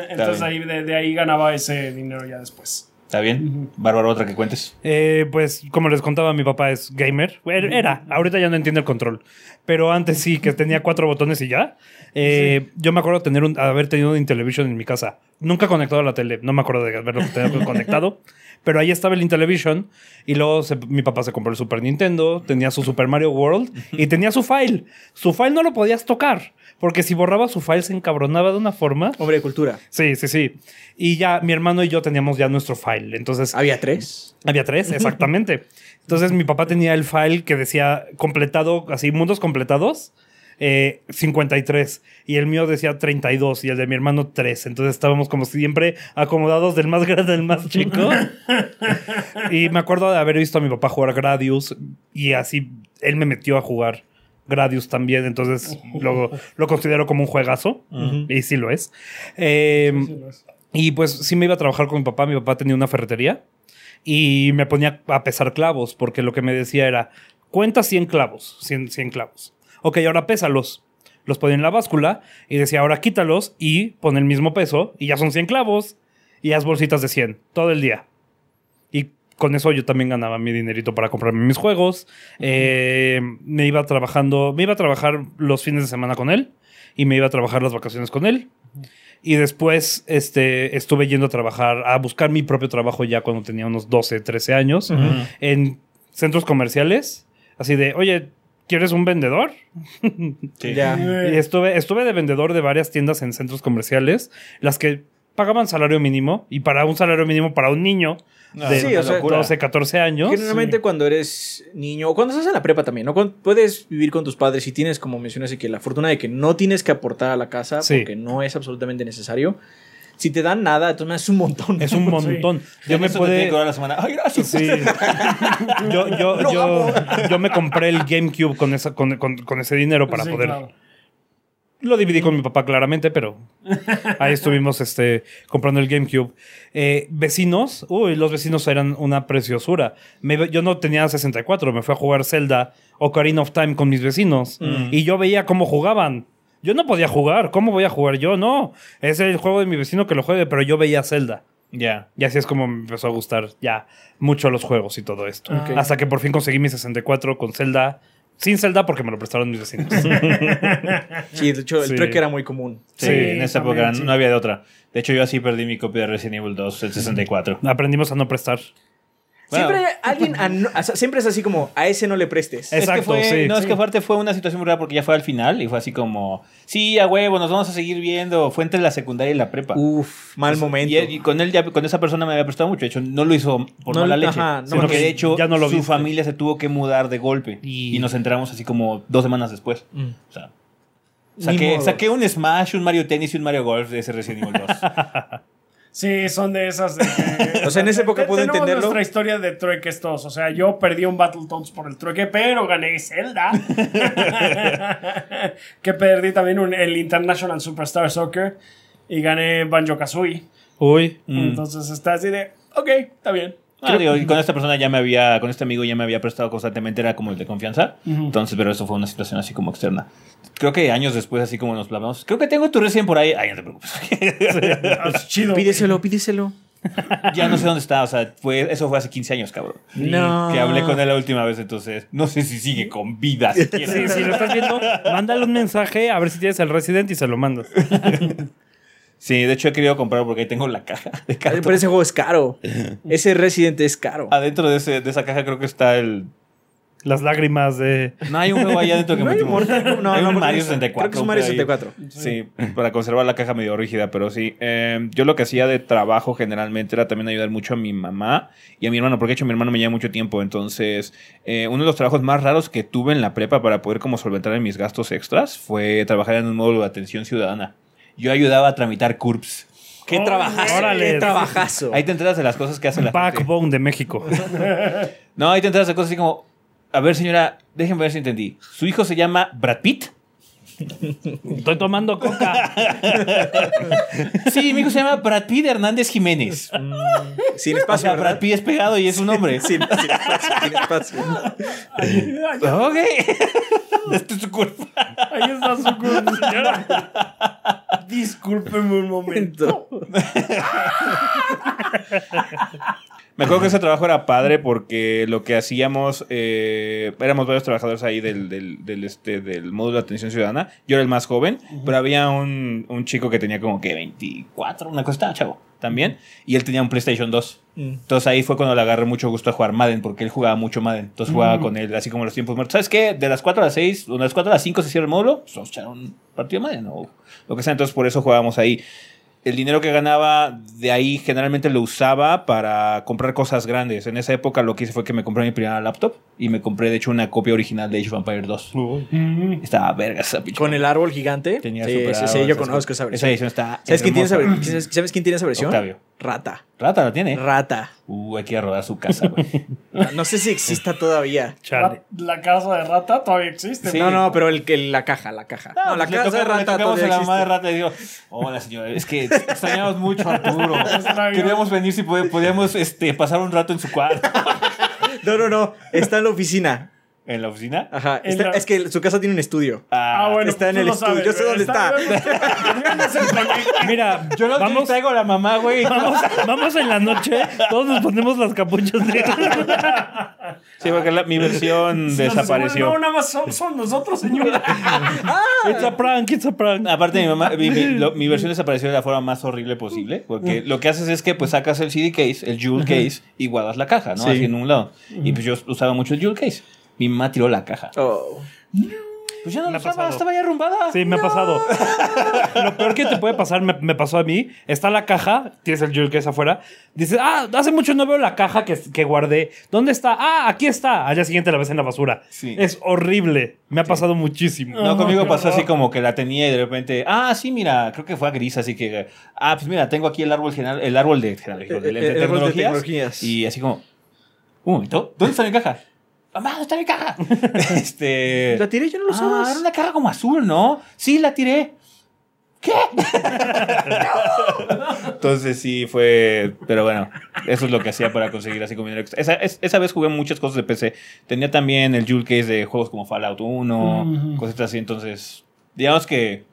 D: Entonces ahí, de, de ahí ganaba ese dinero ya después.
A: ¿Está bien? Bárbaro, otra que cuentes.
B: Eh, pues, como les contaba, mi papá es gamer. Era, ahorita ya no entiende el control. Pero antes sí, que tenía cuatro botones y ya. Eh, Yo me acuerdo tener un, haber tenido un Intellivision en mi casa. Nunca conectado a la tele. No me acuerdo de haberlo conectado. Pero ahí estaba el Intellivision. Y luego se- mi papá se compró el Super Nintendo. Tenía su Super Mario World. Y tenía su file. Su file no lo podías tocar. Porque si borraba su file se encabronaba de una forma.
C: Hombre de cultura.
B: Sí, sí, sí. Y ya mi hermano y yo teníamos ya nuestro file. Entonces
C: Había tres.
B: había tres, exactamente. Entonces mi papá tenía el file que decía completado, así, mundos completados, eh, 53. Y el mío decía 32 y el de mi hermano 3. Entonces estábamos como siempre acomodados del más grande al más chico. y me acuerdo de haber visto a mi papá jugar Gradius y así él me metió a jugar Gradius también. Entonces lo, lo considero como un juegazo. Y sí lo es. Eh, y pues sí me iba a trabajar con mi papá. Mi papá tenía una ferretería. Y me ponía a pesar clavos, porque lo que me decía era, cuenta 100 clavos, 100, 100 clavos. Ok, ahora pésalos. Los ponía en la báscula y decía, ahora quítalos y pon el mismo peso y ya son 100 clavos y haz bolsitas de 100 todo el día. Con eso yo también ganaba mi dinerito para comprarme mis juegos. Eh, me iba trabajando, me iba a trabajar los fines de semana con él y me iba a trabajar las vacaciones con él. Y después este, estuve yendo a trabajar, a buscar mi propio trabajo ya cuando tenía unos 12, 13 años, en centros comerciales. Así de, oye, ¿quieres un vendedor?
A: Sí.
C: Ya.
B: Y estuve, estuve de vendedor de varias tiendas en centros comerciales, las que pagaban salario mínimo, y para un salario mínimo para un niño
A: No,
B: de
C: sí, o sea,
B: 12, 14 años.
C: Generalmente cuando eres niño, o cuando estás en la prepa también, ¿no? Cuando puedes vivir con tus padres y tienes, como mencionaste, que la fortuna de que no tienes que aportar a la casa
B: Sí.
C: porque no es absolutamente necesario. Si te dan nada, entonces es un montón.
B: Es un montón.
A: Yo
B: Yo me pude...
A: la semana. Ay, gracias.
B: Sí. Yo, yo, yo, yo me compré el GameCube con, esa, con, con- con ese dinero para
D: Sí,
B: poder.
D: claro.
B: Lo dividí con mi papá claramente, pero ahí estuvimos este, comprando el GameCube. Eh, vecinos, uy, los vecinos eran una preciosura. Me- yo no tenía 64, me fui a jugar Zelda Ocarina of Time con mis vecinos y yo veía cómo jugaban. Yo no podía jugar, ¿cómo voy a jugar yo? No, es el juego de mi vecino que lo juegue, pero yo veía Zelda.
A: Ya.
B: Y así es como me empezó a gustar ya mucho los juegos y todo esto. Hasta que por fin conseguí mi 64 con Zelda. Sin Zelda porque me lo prestaron mis vecinos.
C: Sí, de hecho, el
B: Sí.
C: trueque era muy común.
A: Sí,
B: Sí,
A: en esa época
D: sí.
A: no había de otra. De hecho, yo así perdí mi copia de Resident Evil 2, el 64.
B: Aprendimos a no prestar.
A: Bueno.
C: Siempre hay alguien, o sea, siempre es así como, a ese no le prestes.
B: Es- Exacto,
A: es que fue,
B: sí.
A: No, es que aparte fue una situación muy rara porque ya fue al final y fue así como, sí, a huevo, nos vamos a seguir viendo. Fue entre la secundaria y la prepa.
C: Uf, mal momento.
A: Y, y con él ya, con esa persona me había prestado mucho. De hecho, no lo hizo por
C: No,
A: mala leche.
C: ajá, no
A: sino que de hecho,
B: Ya no lo
A: su
B: viste.
A: familia se tuvo que mudar de golpe.
B: Y-
A: Y, nos enteramos así como dos semanas después.
C: Mm.
A: O sea, saqué un Smash, un Mario Tennis y un Mario Golf de ese Resident Evil 2.
D: Sí, son de esas. de que-
C: O sea, en esa época puedo entenderlo.
D: nuestra historia de trueques todos. O sea, yo perdí un Battletoads por el trueque, pero gané Zelda. que perdí también un- el International Superstar Soccer y gané Banjo Kazooie.
B: Uy.
A: Mm.
D: Entonces está así de, ok, está bien.
A: Ah, digo, y con esta persona ya me había, con este amigo ya me había prestado constantemente, era como el de confianza. Entonces, pero eso fue una situación así como externa. Creo que años después, así como nos hablamos, creo que tengo tu recién por ahí. Ay, no te preocupes.
D: Ah, es chido.
C: Pídeselo, pídeselo.
A: ya no sé dónde está, o sea, fue, eso fue hace 15 años, cabrón.
C: No.
A: Que hablé con él la última vez, entonces no sé si sigue con vida. siquiera.
B: Sí, si lo estás viendo, mándale un mensaje a ver si tienes el Resident y se lo mandas.
A: Sí, de hecho he querido comprarlo porque ahí tengo la caja de cartón.
C: Pero ese juego es caro. Ese Resident es caro.
A: Adentro de, ese, de esa caja creo que está el...
B: Las lágrimas de.
A: No, hay un juego ahí adentro que
C: No hay. Mortal- no,
A: hay un Mario
C: es-
A: 64.
C: Creo que es un Mario
A: por ahí.
C: 64.
A: Sí, para conservar la caja medio rígida, pero sí. Eh, yo lo que hacía de trabajo generalmente era también ayudar mucho a mi mamá y a mi hermano, porque de hecho mi hermano me lleva mucho tiempo. Entonces, eh, uno de los trabajos más raros que tuve en la prepa para poder como solventar en mis gastos extras fue trabajar en un módulo de atención ciudadana. Yo ayudaba a tramitar CURPS.
C: ¡Qué
B: Oh,
C: trabajazo!
B: órale.
C: ¡Qué trabajazo!
A: Ahí te enteras de las cosas que hace la gente.
B: Backbone de México.
A: No, ahí te enteras de cosas así como, a ver señora, déjenme ver si entendí. Su hijo se llama Brad Pitt.
B: Estoy tomando coca.
A: Sí, mi hijo se llama Brad Pitt Hernández Jiménez.
C: Sin
A: O
C: espacio,
A: sea, Brad. Pitt es pegado y es un hombre.
C: Sin, sin espacio, sin espacio.
A: Ok. Esto es su culpa.
D: Ahí está su culpa, señora. Discúlpeme un momento.
A: Me acuerdo que ese trabajo era padre porque lo que hacíamos, eh, éramos varios trabajadores ahí del, del, del, este, del módulo de atención ciudadana. Yo era el más joven, pero había un, un chico que tenía como que 24, una cosa, estaba chavo también, y él tenía un PlayStation 2.
C: Mm.
A: Entonces ahí fue cuando le agarré mucho gusto a jugar Madden, porque él jugaba mucho Madden. Entonces jugaba con él, así como los tiempos muertos. ¿Sabes qué? De las 4 a las 6, o de las 4 a las 5 se cierra el módulo, pues vamos a echar un partido de Madden o lo que sea. Entonces por eso jugábamos ahí. El dinero que ganaba de ahí generalmente lo usaba para comprar cosas grandes. En esa época lo que hice fue que me compré mi primera laptop y me compré de hecho una copia original de Age of Empires 2.
D: Mm.
A: Estaba verga esa pinche.
C: Con el árbol gigante.
A: Tenía
C: sí,
A: super
C: sí, sí, yo conozco esa versión.
A: Esa edición está
C: ¿Sabes quién, tiene esa, ¿sabes- ¿Sabes quién tiene esa versión?
A: Octavio.
C: Rata.
A: Rata la tiene.
C: Rata.
A: Uh, hay que ir a rodar su casa, güey.
C: No sé si exista todavía.
B: Chale.
D: La, la casa de rata todavía existe.
A: Sí.
C: No, no, pero el, que la caja, la caja. No, la
A: pues le
C: casa de rata todavía
A: a la mamá de. Rata y digo, hola señora, es que extrañamos mucho a Arturo. Queríamos venir si pod- podíamos este, pasar un rato en su cuarto.
C: No, no, no. Está en la oficina.
A: ¿En la oficina?
C: Ajá. Está-
D: la-
C: Es que su casa tiene un estudio.
D: Ah, bueno.
C: está en
D: tú
C: el estudio.
D: sabes,
C: Yo sé dónde está.
D: Yo no sé el conecte.
B: Mira,
A: Yo no
B: vamos,
A: traigo a la mamá, güey.
B: vamos, vamos en la noche, todos nos ponemos las capuchas de.
A: Sí, porque la- mi versión
D: Nos
A: desapareció.
D: No, nada más son, son nosotros, señora.
B: It's a prank, it's a prank.
A: Aparte, mi, mamá, mi, mi- lo- mi versión desapareció de la forma más horrible posible. Porque lo que haces es que pues sacas el CD case, el jewel case, y guardas la caja, ¿no?
C: Sí.
A: Así en un lado. Y pues yo usaba mucho el jewel case. Mi mamá tiró la caja.
C: Oh.
A: Pues ya no
B: Me
A: la usaba, estaba ya arrumbada.
B: Sí, me ha pasado. Lo peor que te puede pasar, me, me pasó a mí. Está la caja, tienes el jewel case afuera. Dices, ah, hace mucho no veo la caja que, que guardé. ¿Dónde está? Ah, aquí está. Al día siguiente la ves en la basura.
A: Sí.
B: Es horrible. Me ha pasado muchísimo.
A: No, conmigo pasó así como que la tenía y de repente, ah, sí, mira, creo que fue a gris, así que, ah, pues mira, tengo aquí el árbol general, el árbol de, tecnología, de,
C: Eh,
A: de
C: eh, el árbol de
A: tecnologías,
C: tecnologías.
A: Y así como, un momento, ¿dónde está mi caja? Mamá, ¿dónde está mi caja? este.
C: La tiré, yo no lo
A: ah,
C: usabas.
A: era una caja como azul, ¿no? Sí, la tiré. ¿Qué? Entonces sí fue, pero bueno, eso es lo que hacía para conseguir así como dinero extra. Esa, es- esa vez jugué muchas cosas de PC. Tenía también el Jewel Case de juegos como Fallout 1,
D: Ujú.
A: cositas así. Entonces, digamos que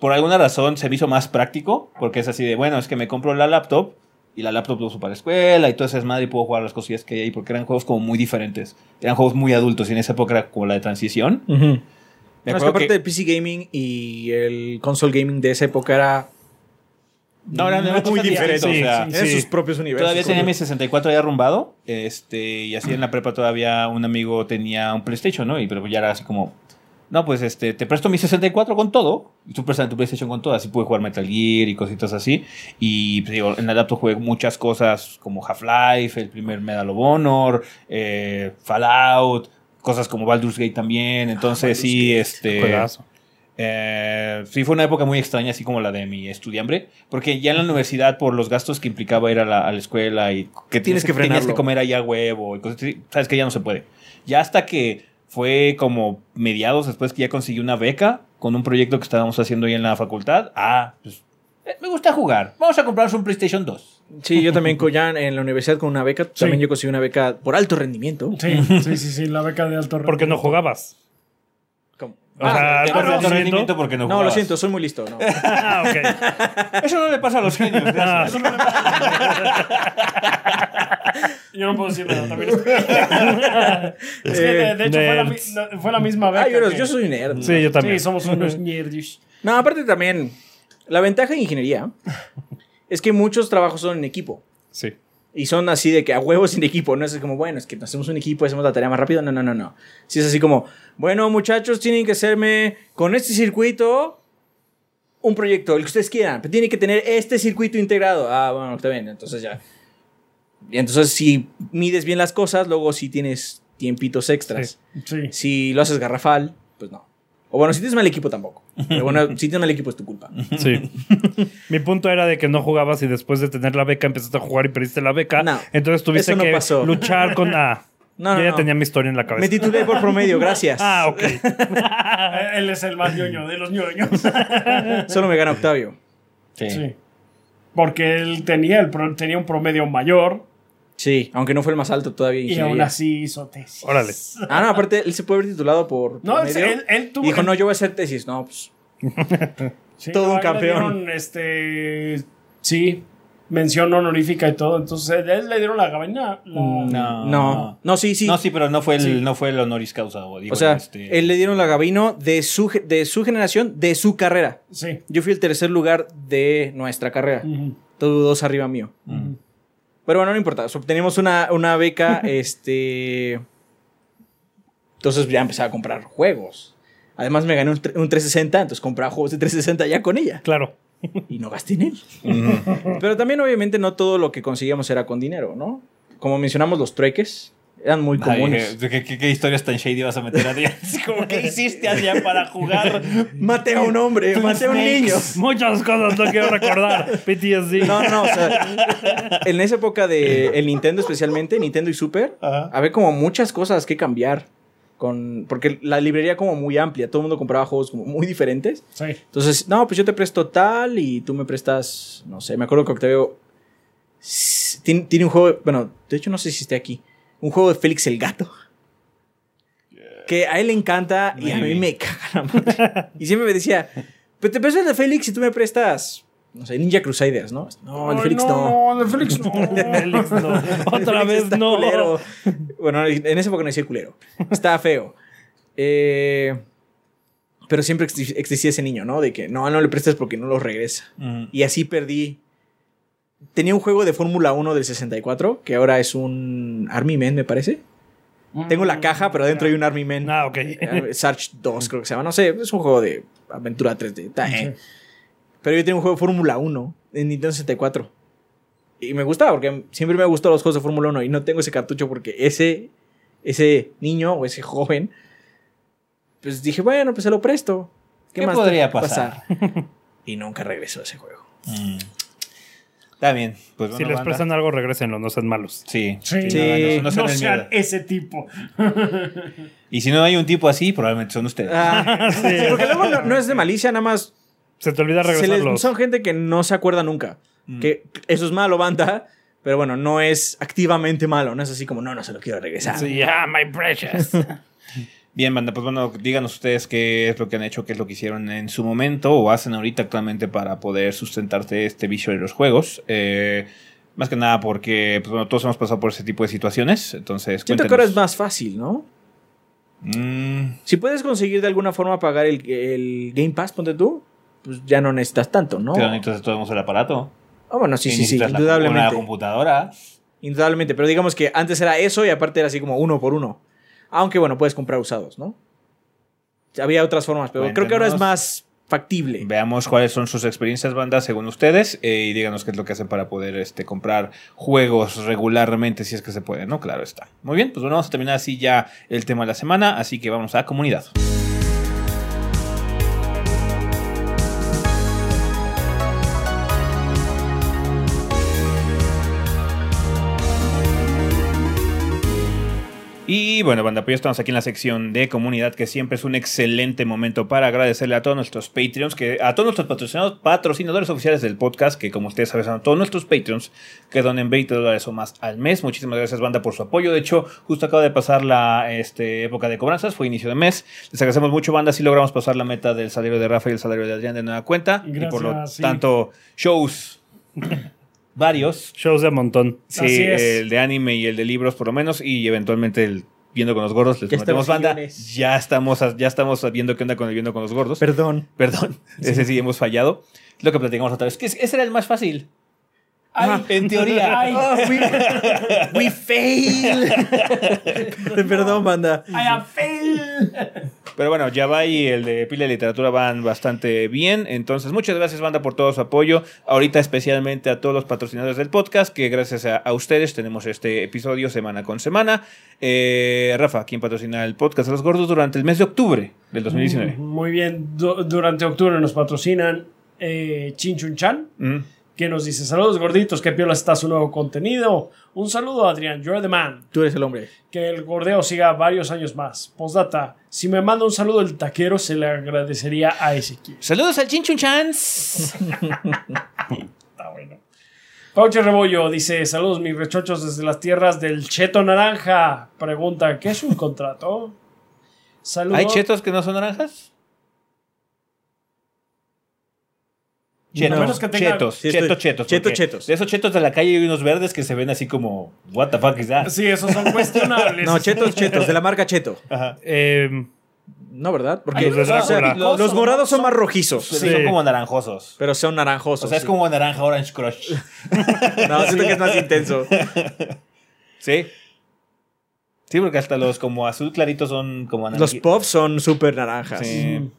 A: por alguna razón se me hizo más práctico, porque es así de, bueno, es que me compro la laptop y la laptop lo uso para la escuela y todo ese desmadre y puedo jugar las cosillas que hay ahí, porque eran juegos como muy diferentes. Eran juegos muy adultos y en esa época era como la de transición. Me
C: No, es que aparte
A: que-
C: del PC gaming y el console gaming de esa época era
A: No, era, era muy diferente.
B: Sí,
A: o sea,
B: sí,
C: Tienen sus propios universos.
A: Todavía tenía mi 64 ya arrumbado. Este, y así en la prepa todavía un amigo tenía un PlayStation, ¿no? Y pero ya era así como. No, pues este, te presto mi 64 con todo. Y tú prestas tu PlayStation con todo. Así pude jugar Metal Gear y cositas así. Y pues, digo, en la laptop jugué muchas cosas como Half-Life, el primer Medal of Honor, eh, Fallout, cosas como Baldur's Gate también. Entonces sí, este. Eh, sí, fue una época muy extraña, así como la de mi estudiambre, porque ya en la universidad, por los gastos que implicaba ir a la, a la escuela y que
C: Tienes que
A: tenías que comer allá huevo y cosas así, sabes que ya no se puede. Ya hasta que fue como mediados después que ya conseguí una beca con un proyecto que estábamos haciendo ahí en la facultad. Ah, pues eh, me gusta jugar. Vamos a comprarnos un PlayStation 2.
C: Sí, yo también con- ya en la universidad con una beca.
D: Sí.
C: También yo conseguí una beca por alto rendimiento.
D: Sí, sí, sí, sí, la beca de alto
B: ¿Por qué no jugabas?
C: ¿Cómo?
B: O sea,
C: Ah,
B: alto
A: Tenías alto
B: rendimiento.
A: rendimiento porque no
C: no, lo
A: jugabas.
C: siento, soy muy listo. No.
B: Ah, ok.
A: Eso no le pasa a los genios.
B: Ah,
A: gracias.
D: Yo no puedo decir nada también. estoy- es que de, de hecho fue la, fue la misma beca.
C: Ay, yo,
D: que-
C: yo soy nerd.
B: Sí, yo también.
D: Sí, somos unos nerds.
C: No, aparte también, la ventaja de ingeniería es que muchos trabajos son en equipo.
B: Sí.
C: Y son así de que a huevos sin equipo. No es como, bueno, es que hacemos un equipo, hacemos la tarea más rápido. No, no, no, no. Si es así como, bueno, muchachos, tienen que hacerme con este circuito un proyecto, el que ustedes quieran. Pero tiene que tener este circuito integrado. Ah, bueno, está bien. Entonces ya. Y entonces, si mides bien las cosas, luego sí tienes tiempitos extras.
D: Sí.
C: Si lo haces garrafal, pues no. O bueno, si tienes mal equipo tampoco. Pero bueno, si tienes mal equipo es tu culpa.
B: Sí. Mi punto era de que no jugabas y después de tener la beca empezaste a jugar y perdiste la beca.
C: No,
B: entonces tuviste
C: no
B: que
C: pasó.
B: luchar con. Ah,
C: No,
B: yo
C: no,
B: ya
C: no.
B: tenía mi historia en la cabeza.
C: Me titulé por promedio, gracias.
B: Ah, ok.
D: Él es el más ñoño de los ñoños.
C: Solo me gana Octavio.
A: Sí.
D: Sí. Porque él tenía, el pro- tenía un promedio mayor
C: Sí, aunque no fue el más alto todavía. en
D: y aún así hizo tesis.
B: Órale.
C: Ah, no, aparte, él se puede haber titulado por.
D: No,
C: promedio.
D: él, él tuvo.
C: Y dijo, no, yo voy a hacer tesis. No, pues.
D: sí,
C: todo
D: no,
C: un campeón.
D: dieron, este. Sí, mención honorífica y todo. Entonces, a él le dieron la gabina. la-
A: No.
C: No, no, sí, sí.
A: No, sí, pero no fue el,
D: Sí.
A: no fue el honoris causa. O, digo,
C: o sea,
A: este-
C: él le dieron la Gabino de su, de su generación, de su carrera.
D: Sí.
C: Yo fui el tercer lugar de nuestra carrera.
D: Ujú,
C: Todos dos arriba mío. Pero bueno, no importa. Obtenimos una, una beca, este... Entonces ya empecé a comprar juegos. Además me gané un, un 360, entonces compraba juegos de 360 ya con ella.
B: Claro.
C: Y no gasté en él. Pero también obviamente no todo lo que conseguíamos era con dinero, ¿no? Como mencionamos los trueques, eran muy
A: Ay,
C: comunes.
A: ¿qué, qué, qué historias tan shady vas a meter a como, ¿qué hiciste allá para jugar?
C: Maté a un hombre, maté a un niño.
B: Muchas cosas no quiero recordar. PTSD.
C: No, no, o sea, en esa época de el Nintendo especialmente, Nintendo y Super,
A: Ajá.
C: había como muchas cosas que cambiar. Con, porque la librería como muy amplia, todo el mundo compraba juegos como muy diferentes.
D: Sí.
C: Entonces, no, pues yo te presto tal y tú me prestas, no sé, me acuerdo que Octavio tiene, tiene un juego, bueno, de hecho no sé si esté aquí, un juego de Félix el Gato. Que a él le encanta y a mí me caga la madre. Y siempre me decía, pero te presto el de Félix y tú me prestas, no sé, Ninja Crusaders, ¿no? No, el Félix no.
D: No, el Félix no.
B: Félix, no. Otra
C: Félix
B: vez no.
C: culero. Bueno, en esa época no decía culero. Estaba feo. Eh, pero siempre exi- existía ese niño, ¿no? De que no, no le prestes porque no lo regresa.
A: Ujú.
C: Y así perdí. Tenía un juego de Fórmula 1 del 64, que ahora es un Army Man, me parece. Tengo la caja, pero adentro hay un Army Man.
B: Ah, ok.
C: Eh, Sarge 2, creo que se llama. No sé, es un juego de aventura 3D. Está, eh. Pero yo tenía un juego de Fórmula 1 en Nintendo 64. Y me gustaba porque siempre me han gustado los juegos de Fórmula 1 y no tengo ese cartucho porque ese, ese niño o ese joven, pues dije, bueno, pues se lo presto.
A: ¿Qué
C: más
A: podría
C: puede
A: pasar?
C: y nunca regresó ese juego.
A: Mm. Está bien. Pues,
B: Si
A: bueno,
B: les prestan algo, regrésenlo, no sean malos.
A: Sí.
D: Sí.
C: Sí.
A: no, no,
D: No,
A: sean el
D: sean ese tipo.
A: Y si no hay un tipo así, probablemente son ustedes.
C: Ah, sí, porque luego no, no es de malicia, nada más
B: Se te olvida
C: se les-
B: regresarlos.
C: son gente que no se acuerda nunca.
A: Mm.
C: Que eso es malo, banda. Pero bueno, no es activamente malo. No es así como, no, no se lo quiero regresar.
B: Sí, ah, my precious.
A: Bien, banda, pues bueno, díganos ustedes qué es lo que han hecho, qué es lo que hicieron en su momento o hacen ahorita actualmente para poder sustentarse este vicio de los juegos. Eh, más que nada porque pues, bueno, todos hemos pasado por ese tipo de situaciones. Entonces,
C: Siento que ahora es más fácil, ¿no?
A: Mm,
C: Si puedes conseguir de alguna forma pagar el, el Game Pass, ponte tú, pues ya no necesitas tanto, ¿no?
A: Pero necesitas todo el aparato.
C: Ah, bueno, sí,
A: Y
C: sí, sí,
A: la-
C: indudablemente.
A: Una computadora.
C: Indudablemente, pero digamos que antes era eso y aparte era así como uno por uno. Aunque bueno, puedes comprar usados, ¿no? Había otras formas, pero creo que ahora es más factible.
A: Veamos cuáles son sus experiencias bandas según ustedes eh, y díganos qué es lo que hacen para poder este, comprar juegos regularmente si es que se puede, ¿no? Claro está. Muy bien, pues bueno, vamos a terminar así ya el tema de la semana, así que vamos a comunidad. Y bueno, banda, pues ya estamos aquí en la sección de comunidad, que siempre es un excelente momento para agradecerle a todos nuestros Patreons, que, a todos nuestros patrocinadores, patrocinadores oficiales del podcast, que como ustedes saben, son todos nuestros Patreons, que donen 20 dólares o más al mes. Muchísimas gracias, banda, por su apoyo. De hecho, justo acaba de pasar la este, época de cobranzas, fue inicio de mes. Les agradecemos mucho, banda, si logramos pasar la meta del salario de Rafa y el salario de Adrián de nueva cuenta. y por lo
D: sí.
A: tanto, shows varios.
B: Shows de montón.
A: Sí,
D: Así es.
A: el de anime y el de libros por lo menos y eventualmente el viendo con los gordos les
C: estamos
A: banda.
C: millones.
A: Ya estamos ya estamos viendo qué onda con el viendo con los gordos.
C: Perdón.
A: Perdón, ese sí hemos fallado. Lo que platicamos otra vez, que ese era el más fácil.
D: Ay,
A: En teoría.
D: Ay.
C: Oh, we, we fail. Perdón, banda.
D: I have failed.
A: Pero bueno, Java y el de Pila de Literatura van bastante bien. Entonces, muchas gracias, banda, por todo su apoyo. Ahorita, especialmente a todos los patrocinadores del podcast, que gracias a, a ustedes tenemos este episodio semana con semana. Eh, Rafa, quien patrocina el podcast de los gordos durante el mes de octubre del 2019.
D: Muy bien. Du- durante octubre nos patrocinan eh, Chinchun Chan,
A: Mm.
D: Que nos dice: Saludos gorditos, que piola está su nuevo contenido. Un saludo, Adrián. You're the man.
C: Tú eres el hombre.
D: Que el gordeo siga varios años más. Postdata: Si me manda un saludo el taquero, se le agradecería a Ezequiel.
A: Saludos al Chinchun Chance.
D: Está bueno. Pauche Rebollo dice: Saludos, mis rechochos desde las tierras del Cheto Naranja. Pregunta: ¿Qué es un contrato? Saludos.
A: ¿Hay chetos que no son naranjas? Chetos,
D: A menos que tenga-
A: chetos,
C: Sí, estoy-
A: chetos, chetos.
C: chetos, chetos.
A: De esos chetos de la calle hay unos verdes que se ven así como, what the fuck is that?
D: Sí, esos son cuestionables.
C: No, chetos, chetos, de la marca Cheto.
A: Ajá.
B: Eh,
C: No, ¿verdad? Porque
B: Los
C: o sea, los, los morados son más rojizos,
A: Sí. Son como naranjosos.
C: pero son naranjosos.
A: O sea, es
C: sí.
A: como naranja Orange Crush.
C: No, siento que es más intenso.
A: ¿Sí? Sí, porque hasta los como azul claritos son como
C: Los
A: naranji-
C: pops son súper naranjas.
A: Sí. Está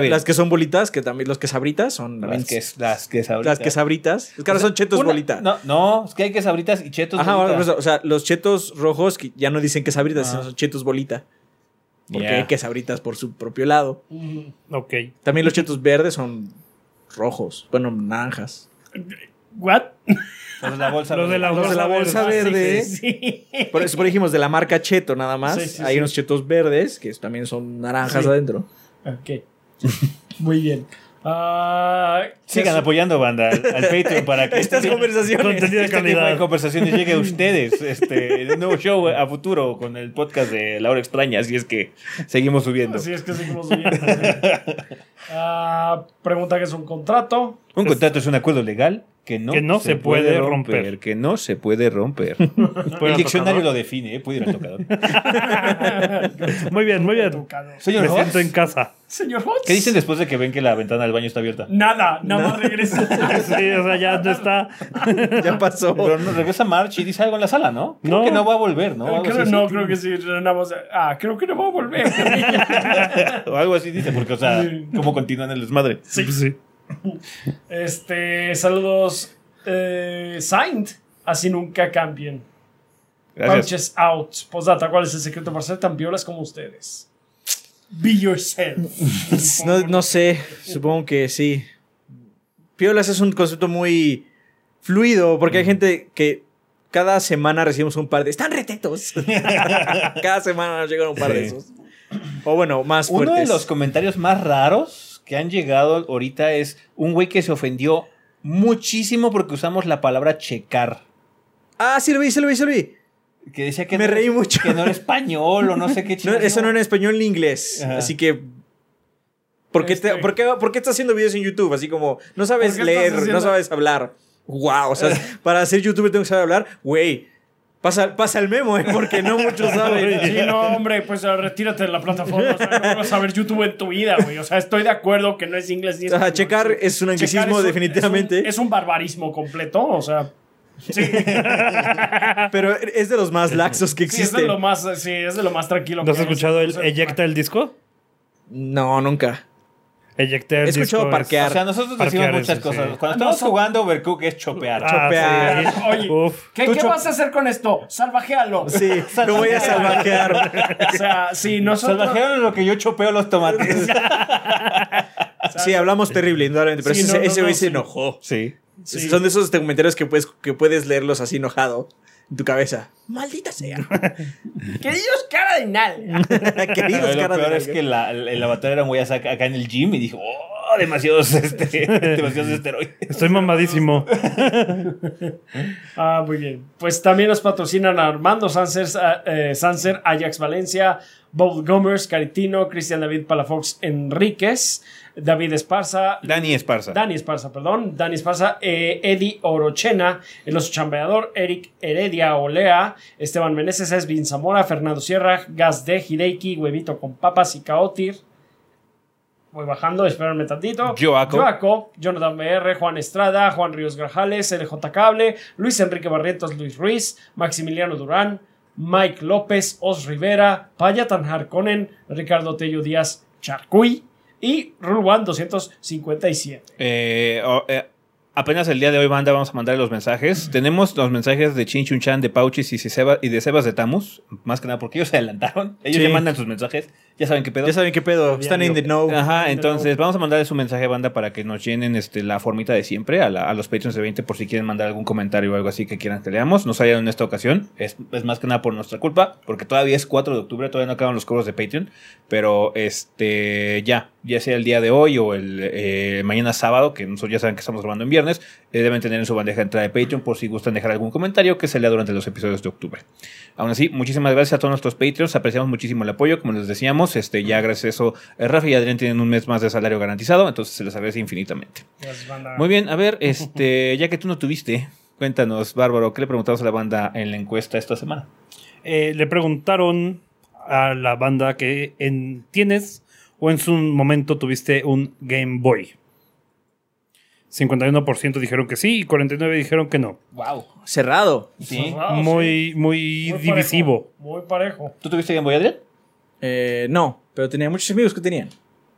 A: bien.
C: Las que son bolitas, que también los quesabritas son
A: Las que, las que sabritas.
C: las quesabritas. Es que ahora son chetos
A: Una-
C: bolita.
A: No, no, es que hay que sabritas y chetos
C: Ajá,
A: bolita.
C: ahora, o sea, los chetos rojos que ya no dicen quesabritas,
A: Ah.
C: sino son chetos bolita. Porque
A: Ya.
C: hay quesabritas por su propio lado.
D: Mm.
B: ok.
C: También los chetos verdes son rojos, bueno, naranjas.
D: ¿What?
A: Los de la bolsa.
B: Los de la
C: Los de la bolsa
B: verde.
C: verde.
D: Sí.
C: Por eso por dijimos de la marca Cheto nada más.
D: Sí, sí,
C: hay
D: sí.
C: unos chetos verdes que también son naranjas
D: Sí.
C: adentro.
D: Ok. Muy bien. Ah,
A: Sigan
D: ¿qué-
A: apoyando, banda, al, al Patreon para que
C: Estas conversaciones.
B: Contenido de
A: este tipo
B: calidad.
A: de conversaciones llegue a ustedes este, un nuevo show a futuro con el podcast de La Hora Extraña, así es que seguimos subiendo.
D: Así es que seguimos viendo. Ah, pregunta que es un contrato.
A: Un contrato es un acuerdo legal que no,
B: Que no se puede romper.
A: Que no se puede romper.
B: ¿Puedo
A: el diccionario
B: tocador?
A: lo define, ¿eh? puede ir al tocador.
B: Muy bien, muy bien.
A: Señor
B: Me siento en casa.
D: Señor Hodge.
A: ¿qué dicen después de que ven que la ventana del baño está abierta?
D: Nada, nada más regresa.
B: Sí, o sea, ya no está.
C: Ya pasó.
A: Pero no, regresa March y dice algo en la sala, ¿no? Creo
B: No.
A: que no va a volver, ¿no?
D: Creo,
A: así.
D: no, creo que sí. Ah, creo que no va a volver.
A: O algo así dice, porque, o sea, ¿cómo continúan el desmadre?
B: Sí, sí.
D: Este, saludos. Eh, Signed. Así nunca cambien. Pouches out. Postdata, ¿cuál es el secreto para ser tan violas como ustedes? Be yourself.
C: No, no sé, supongo que sí. Piolas es un concepto muy fluido porque hay gente que cada semana recibimos un par de... ¡Están retetos! cada semana nos llegan un par de esos. O bueno, más
A: Uno de los comentarios más raros que han llegado ahorita es un güey que se ofendió muchísimo porque usamos la palabra checar.
C: Ah, sí lo vi, sí lo vi, sí lo vi.
A: Que decía que
C: Me
A: no,
C: reí mucho.
A: Que no era español o no sé qué
C: No,
A: chingados.
C: eso no era en español ni inglés.
A: Ajá.
C: Así que... ¿por qué, te-
D: Este-
C: por, qué, por qué estás haciendo videos en YouTube? Así como, no sabes
D: ¿Por qué
C: leer,
D: haciendo-
C: no sabes hablar. Wow, o sea, para ser youtuber tengo que saber hablar. Güey, Pasa, pasa el memo, ¿eh? Porque no muchos saben.
D: Sí, no, hombre, pues retírate de la plataforma. O sea, no vas a ver YouTube en tu vida, güey. O sea, estoy de acuerdo que no es inglés ni
C: O sea, checar es un anglicismo,
D: es
C: definitivamente.
D: Es un, es un barbarismo completo, o sea. Sí,
C: Pero es de los más laxos que
D: sí, es de
C: existen.
D: lo más, sí, es de lo más tranquilo.
B: ¿No has escuchado el
D: O sea,
B: eyecta el disco?
C: No, nunca.
B: Eyecta el
C: He escuchado parquear.
A: O sea, nosotros
B: Parquear
A: decimos muchas cosas.
B: sí.
A: Cuando estamos jugando Overcook es chopear.
B: Ah,
C: chopear.
B: sí.
D: Oye,
B: Uf.
D: ¿qué,
C: Tú
D: qué
C: cho-
D: vas a hacer con esto? Salvajealo.
C: Sí, lo voy a salvajear.
D: O sea, sí, nosotros.
A: Salvajearon lo que yo chopeo los tomates.
C: Sí, hablamos terrible, indudablemente. Pero
D: Sí,
C: ese
D: no, no,
C: ese güey
D: no,
C: se
D: sí.
C: enojó.
A: sí.
D: Sí.
C: Son de esos comentarios que puedes, que puedes leerlos así enojado en tu cabeza. Maldita sea.
D: Queridos cara de nal.
C: Queridos
A: lo
C: cara de
A: peor es que la- el, el avatar era muy acá acá en el gym y dijo, oh, demasiados, este, demasiados esteroides.
B: Estoy mamadísimo.
D: Ah, muy bien. Pues también nos patrocinan Armando Sanser, eh, Sanser Ajax Valencia, Bob Gomers, Caritino, Cristian David Palafox Enríquez, David Esparza,
A: Dani Esparza.
D: Dani Esparza, perdón, Dani Esparza, eh, Eddie Orochena, El Oso Chambeador, Eric Heredia Olea, Esteban Meneses, Esvin Zamora, Fernando Sierra, Gas de Hideiki, Huevito con Papas y Caotir. Voy bajando, espérenme tantito.
A: Joaco.
D: Joaco, Jonathan BR, Juan Estrada, Juan Ríos Grajales, LJ Cable, Luis Enrique Barrientos, Luis Ruiz, Maximiliano Durán, Mike López, Os Rivera, Payatan Harkonnen, Ricardo Tello Díaz Charcuy y Rulwan 257.
A: Eh, eh, apenas el día de hoy, banda, vamos a mandar los mensajes. Tenemos los mensajes de Chin Chun Chan, de Pauchis y, Seba- y de Sebas de Tamus. Más que nada porque ellos se adelantaron. Ellos
C: Sí.
A: ya mandan sus mensajes. Ya saben qué pedo.
C: Ya saben qué pedo. Están in the know.
A: Ajá, entonces vamos a mandarles un mensaje, banda, para que nos llenen este, la formita de siempre a, la- a los Patreons de 20 por si quieren mandar algún comentario o algo así que quieran que leamos. No salieron en esta ocasión. Es, es más que nada por nuestra culpa, porque todavía es 4 de octubre, todavía no acaban los cobros de Patreon. Pero este ya, ya sea el día de hoy o el eh, mañana sábado, que nosotros ya saben que estamos grabando en viernes, eh, deben tener en su bandeja de entrada de Patreon por si gustan dejar algún comentario que se lea durante los episodios de octubre. Aún así, muchísimas gracias a todos nuestros Patreons, apreciamos muchísimo el apoyo, como les decíamos, este, ya gracias a eso, eh, Rafa y Adrián tienen un mes más de salario garantizado, entonces se les agradece infinitamente. Muy bien, a ver, este, ya que tú no tuviste, cuéntanos, Bárbaro, ¿qué le preguntamos a la banda en la encuesta esta semana?
B: Eh, le preguntaron a la banda que en, tienes o en su momento tuviste un Game Boy. 51% dijeron que sí y 49% dijeron que no.
A: Wow.
C: Cerrado.
A: ¿Sí?
B: Muy, muy,
D: Muy
B: divisivo.
D: parejo, Muy parejo.
A: ¿Tú tuviste Game Boy, Adrián?
C: Eh, no, pero tenía muchos amigos que tenían.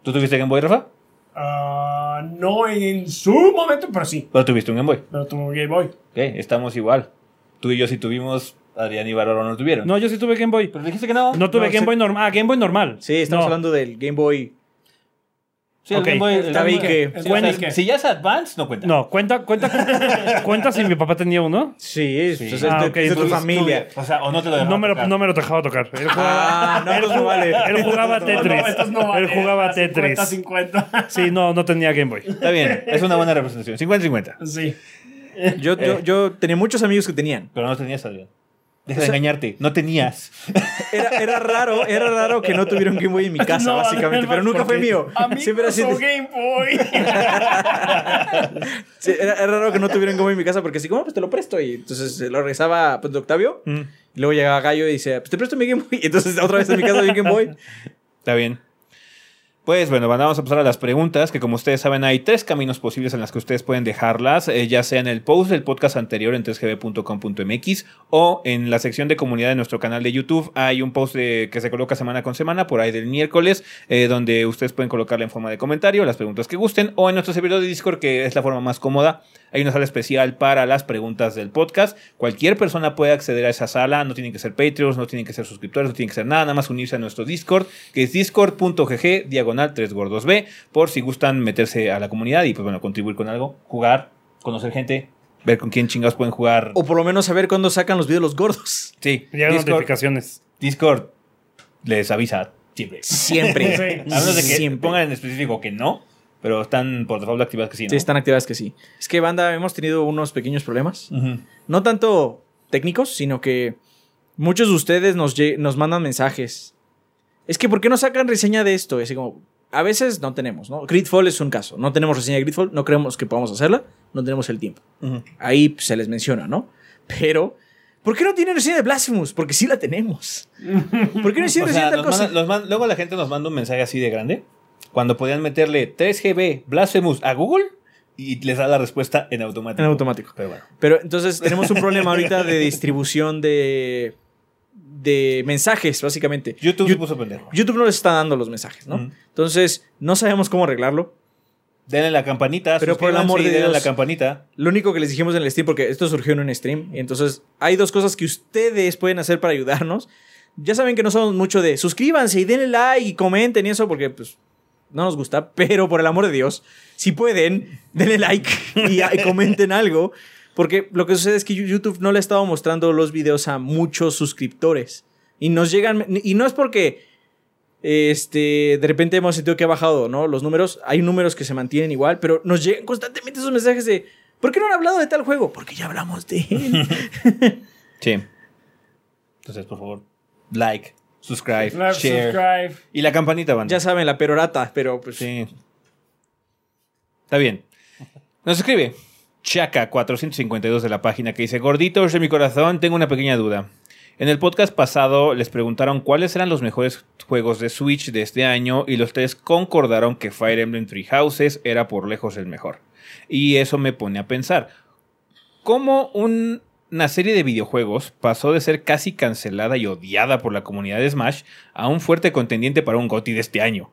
A: ¿Tú tuviste Game Boy, Rafa?
D: Ah, no en su momento, pero sí.
A: ¿Pero tuviste un Game Boy?
D: Pero tuvo Game Boy.
A: Ok, estamos igual. Tú y yo sí tuvimos, Adrián y Bárbaro no tuvieron.
B: No, yo sí tuve Game Boy.
A: Pero dijiste que no.
B: No tuve
C: No,
B: Game. Boy normal. Ah, Game Boy normal.
C: Sí, estamos
B: No.
C: hablando del Game Boy.
A: Sí, el
B: Ok.
A: Game Boy. el
C: Está
A: Game
C: bien
A: Boy-
C: que-
A: si ya es Advance, no cuenta.
B: No, cuenta, cuenta, cuenta si mi papá tenía uno.
C: Sí,
A: Sí.
C: pues es
B: Ah,
C: es de tu
B: entonces
C: familia.
A: O sea, o no te lo
B: No me lo,
A: dejaron
B: no me lo dejaba tocar. Él jugaba,
C: Ah, no, pues no vale.
B: él jugaba Tetris.
D: no, no.
B: Él jugaba Tetris.
D: 50-50.
B: Sí, no, no tenía Game Boy.
A: Está bien, es una buena representación. 50-50.
D: Sí.
C: Yo, yo, yo tenía muchos amigos que tenían.
A: Pero no tenías, Adrián. Deja de engañarte. No tenías.
C: Era, era raro, era raro que no tuviera un Game Boy en mi casa,
D: No,
C: básicamente.
D: además,
C: Pero nunca fue mío.
D: A mí
C: Siempre así.
D: Game Boy.
C: sí, era, era raro que no tuviera un Game Boy en mi casa porque así, como, pues te lo presto. Y entonces lo regresaba pues, de Octavio.
B: Mm.
C: Y luego llegaba Gallo y dice, pues te presto mi Game Boy. Y entonces otra vez en mi casa había un Game Boy.
A: Está bien. Pues bueno, vamos a pasar a las preguntas, que como ustedes saben hay tres caminos posibles en las que ustedes pueden dejarlas, eh, ya sea en el post del podcast anterior en 3gb.com.mx o en la sección de comunidad de nuestro canal de YouTube. Hay un post de- que se coloca semana con semana, por ahí del miércoles, eh, donde ustedes pueden colocarla en forma de comentario, las preguntas que gusten, o en nuestro servidor de Discord, que es la forma más cómoda. Hay una sala especial para las preguntas del podcast. Cualquier persona puede acceder a esa sala, no tienen que ser Patreons, no tienen que ser suscriptores, no tienen que ser nada, nada más unirse a nuestro Discord, que es discord.gg 3 gordos B, por si gustan meterse a la comunidad y pues bueno, contribuir con algo, jugar, conocer gente, ver con quién chingados pueden jugar.
C: O por lo menos saber cuándo sacan los videos los gordos.
A: Sí,
B: Llegan
A: Discord,
B: notificaciones.
A: Discord les avisa siempre.
C: Siempre.
D: Sí.
A: A menos de que
C: Siempre.
A: pongan en específico que no, pero están por default activadas que sí, ¿no?
C: Sí, están activadas que sí. Es que, banda, hemos tenido unos pequeños problemas. No tanto técnicos, sino que muchos de ustedes nos, nos mandan mensajes. Es que, ¿por qué no sacan reseña de esto? Y así como, a veces no tenemos, ¿no? Gridfall es un caso. No tenemos reseña de Gridfall, no creemos que podamos hacerla, no tenemos el tiempo.
A: Ujú.
C: Ahí pues, se les menciona, ¿no? Pero ¿Por qué no tienen reseña de Blasphemous? Porque sí la tenemos. ¿Por qué no hicieron reseña de tal cosa?
A: luego la gente nos manda un mensaje así de grande. Cuando podían meterle 3GB Blasphemous a Google y les da la respuesta en automático.
C: En automático.
A: Pero bueno.
C: Pero entonces tenemos un problema ahorita de distribución de, de mensajes, básicamente.
A: YouTube se puso pendejo.
C: YouTube no les está dando los mensajes, ¿no? Entonces, no sabemos cómo arreglarlo.
A: Denle la campanita.
C: Pero por el amor de Dios.
A: la campanita.
C: Lo único que les dijimos en el stream, porque esto surgió en un stream, y entonces hay dos cosas que ustedes pueden hacer para ayudarnos. Ya saben que no somos mucho de suscríbanse y denle like y comenten y eso, porque pues no nos gusta, pero por el amor de Dios, si pueden, denle like y, y comenten algo, porque lo que sucede es que YouTube no le ha estado mostrando los videos a muchos suscriptores. Y nos llegan, y no es porque este, de repente hemos sentido que ha bajado, ¿no? Los números, hay números que se mantienen igual, pero nos llegan constantemente esos mensajes de, ¿por qué no han hablado de tal juego? Porque ya hablamos de él.
A: Sí. Entonces, por favor, like, subscribe,
D: Like,
A: share.
D: subscribe.
A: Y la campanita, van.
C: ya saben, la perorata, pero pues...
A: Sí. Está bien. Nos escribe Chaca452 de la página que dice: Gorditos de mi corazón, tengo una pequeña duda. En el podcast pasado les preguntaron cuáles eran los mejores juegos de Switch de este año y los tres concordaron que Fire Emblem Three Houses era por lejos el mejor. Y eso me pone a pensar: ¿cómo un- una serie de videojuegos pasó de ser casi cancelada y odiada por la comunidad de Smash a un fuerte contendiente para un GOTY de este año?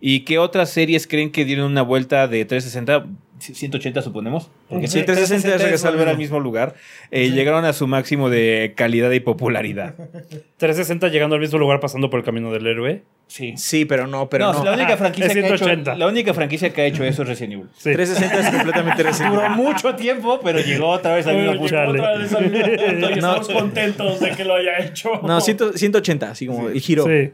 A: ¿Y qué otras series creen que dieron una vuelta de 360, 180 suponemos? Porque
C: Sí, 360 es regresar al
A: al
C: mismo.
A: lugar. Eh, Llegaron a su máximo de calidad y popularidad.
B: 360 llegando al mismo lugar pasando por el camino del héroe.
A: Sí.
C: Sí, pero no, pero
A: no,
C: no.
A: La, única
B: Ah,
A: franquicia que ha hecho,
B: 180.
A: la única franquicia que ha hecho eso es Resident Evil.
B: Sí.
C: 360 es completamente reciente.
A: Duró mucho tiempo, pero llegó otra vez al mismo punto.
B: Chale.
D: otra vez al mismo punto y
C: No.
D: estamos contentos de que lo haya hecho.
C: No, 100 180, así como el giro.
B: Sí.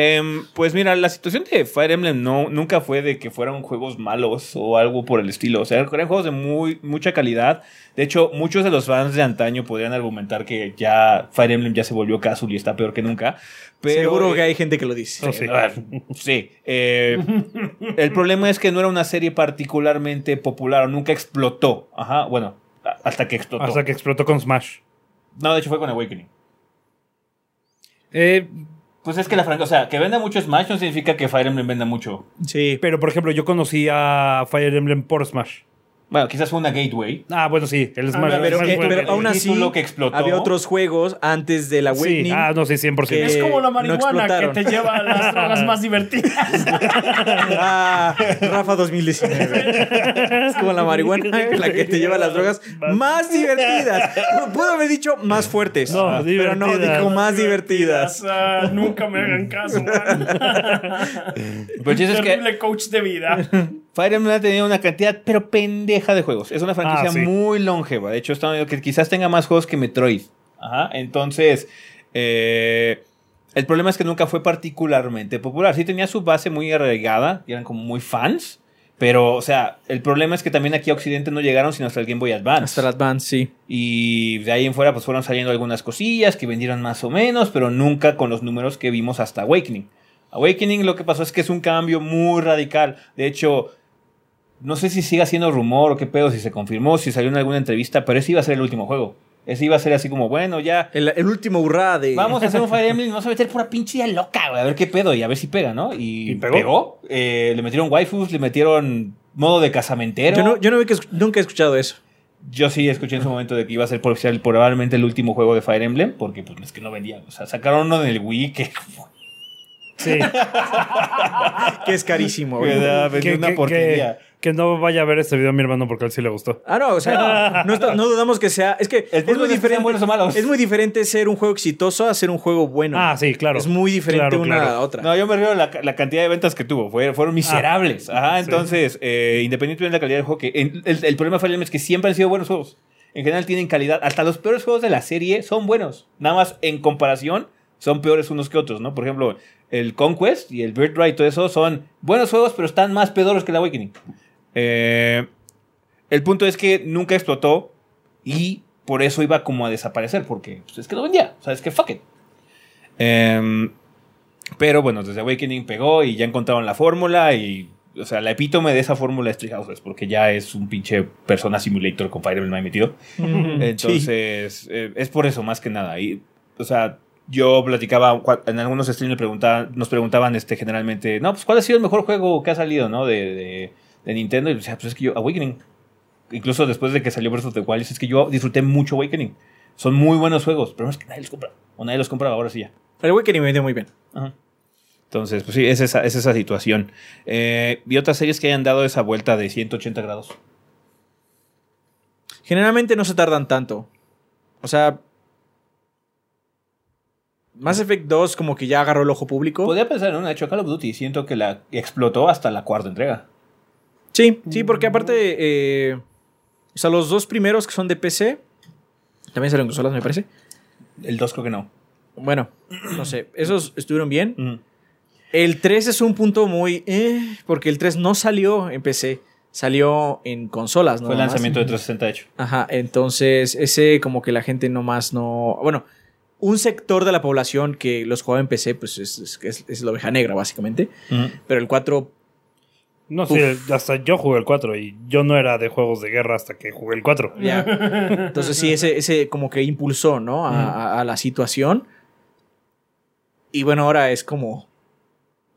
A: Em, pues mira, la situación de Fire Emblem no, nunca fue de que fueran juegos malos o algo por el estilo. O sea, eran juegos de muy, mucha calidad. De hecho, muchos de los fans de antaño podrían argumentar que ya Fire Emblem ya se volvió casual y está peor que nunca. Pero,
C: Seguro que
A: eh,
C: hay gente que lo dice.
B: Oh, sí.
A: Sí. eh, el problema es que no era una serie particularmente popular o nunca explotó. Ajá, bueno, hasta que explotó.
B: Hasta que explotó con Smash.
A: No, de hecho fue con Awakening.
B: Eh,
A: Pues es que la franquicia, o sea, que venda mucho Smash no significa que Fire Emblem venda mucho.
C: Sí.
B: pero, por ejemplo, yo conocí a Fire Emblem por Smash.
A: Bueno, quizás fue una gateway.
B: Ah, bueno, sí. El Smash.
D: pero-
B: el
C: Pero,
B: Smash
C: que- pero aún
A: el
C: así,
A: título que explotó.
C: había otros juegos antes del Awakening.
B: Sí. Ah, no, sí, 100%.
C: Que-
D: Es como la marihuana que te lleva a las drogas más divertidas.
C: Ah, Rafa 2019. Es como la marihuana, la que te lleva a las drogas más divertidas. Puedo haber dicho más fuertes.
B: No,
C: pero no, dijo más divertidas.
D: Ah, nunca me hagan caso, man.
A: Pues es que
D: coach de vida.
A: Fire Emblem ha tenido una cantidad, pero pendeja de juegos. Es una franquicia
B: Ah, sí.
A: muy longeva. De hecho, está que quizás tenga más juegos que Metroid. Ajá. Entonces, eh, el problema es que nunca fue particularmente popular. Sí tenía su base muy arraigada, y eran como muy fans. Pero, o sea, el problema es que también aquí a Occidente no llegaron sino hasta el Game Boy Advance.
C: Hasta el Advance, sí.
A: Y de ahí en fuera pues fueron saliendo algunas cosillas que vendieron más o menos, pero nunca con los números que vimos hasta Awakening. Awakening lo que pasó es que es un cambio muy radical. De hecho, no sé si siga siendo rumor o qué pedo, si se confirmó, si salió en alguna entrevista, pero ese iba a ser el último juego. Ese iba a ser así como, bueno, ya
C: El, el último hurra de.
A: vamos a hacer un Fire Emblem y vamos a meter pura pinche idea loca, güey, a ver qué pedo y a ver si pega, ¿no? Y,
B: ¿Y pegó?
A: Eh, le metieron waifus, le metieron modo de casamentero.
C: Yo, no, yo no, vi que nunca he escuchado eso.
A: Yo sí escuché en su momento de que iba a ser probablemente el último juego de Fire Emblem, porque pues es que no vendía. O sea, sacaron uno en el Wii que,
B: Sí.
C: Que es carísimo.
A: que da-
B: que,
A: una
B: que-
A: porquería.
B: que- que no vaya a ver este video a mi hermano porque a él sí le gustó.
C: Ah, no, o sea, no, está- no dudamos que sea. Es que es muy diferente.
A: buenos o malos.
C: Es muy diferente ser un juego exitoso a ser un juego bueno.
B: Ah, sí, claro.
C: Es muy diferente
B: Claro,
C: una
B: claro.
C: a la otra.
A: No, yo me río de la, la cantidad de ventas que tuvo. Fue- fueron miserables. Ajá, entonces, eh, independientemente de la calidad del juego, que en- el, el problema de Fire Emblem es que siempre han sido buenos juegos. En general tienen calidad. Hasta los peores juegos de la serie son buenos. Nada más en comparación son peores unos que otros, ¿no? Por ejemplo, el Conquest y el Birthright y todo eso son buenos juegos, pero están más pedoros que el Awakening. Eh, el punto es que nunca explotó y por eso iba como a desaparecer, porque pues, es que no vendía. O sea, es que fuck it. Em, pero bueno, desde Awakening pegó y ya encontraron la fórmula y o sea, la epítome de esa fórmula es Treehouse, porque ya es un pinche Persona Simulator con Fire Emblem metido. Entonces, eh, es por eso más que nada. Y, o sea, yo platicaba, en algunos streams me preguntaban, nos preguntaban este, generalmente, no, pues ¿cuál ha sido el mejor juego que ha salido, no? De, de, de Nintendo. Y decía, pues es que yo, Awakening. Incluso después de que salió Breath of the Wild, es que yo disfruté mucho Awakening. Son muy buenos juegos, pero no es que nadie los compra. O nadie los compra ahora sí ya.
C: El Awakening me vendió muy bien.
A: Ajá. Entonces, pues sí, es esa, es esa situación. Eh, y otras series que hayan dado esa vuelta de 180 grados.
C: Generalmente no se tardan tanto. O sea. Mass Effect 2 como que ya agarró el ojo público.
A: Podría pensar en una, de hecho, Call of Duty. Siento que la explotó hasta la cuarta entrega.
C: Sí, sí, porque aparte. eh, o sea, los dos primeros que son de PC. También salen en consolas, me parece.
A: El 2 creo que no.
C: Bueno, no sé. Esos estuvieron bien. El 3 es un punto muy. eh, porque el 3 no salió en PC. Salió en consolas, ¿no?
A: Fue el lanzamiento de 360, de hecho.
C: Ajá, entonces ese como que la gente nomás no... Bueno, un sector de la población que los jugaba en PC, pues es, es, es- es la oveja negra, básicamente.
A: Ujú.
C: Pero el 4...
B: No sé, hasta yo jugué el 4 y yo no era de juegos de guerra hasta que jugué el 4.
C: Ya. Entonces sí, ese, ese como que impulsó, ¿no? A, a- a la situación. Y bueno, ahora es como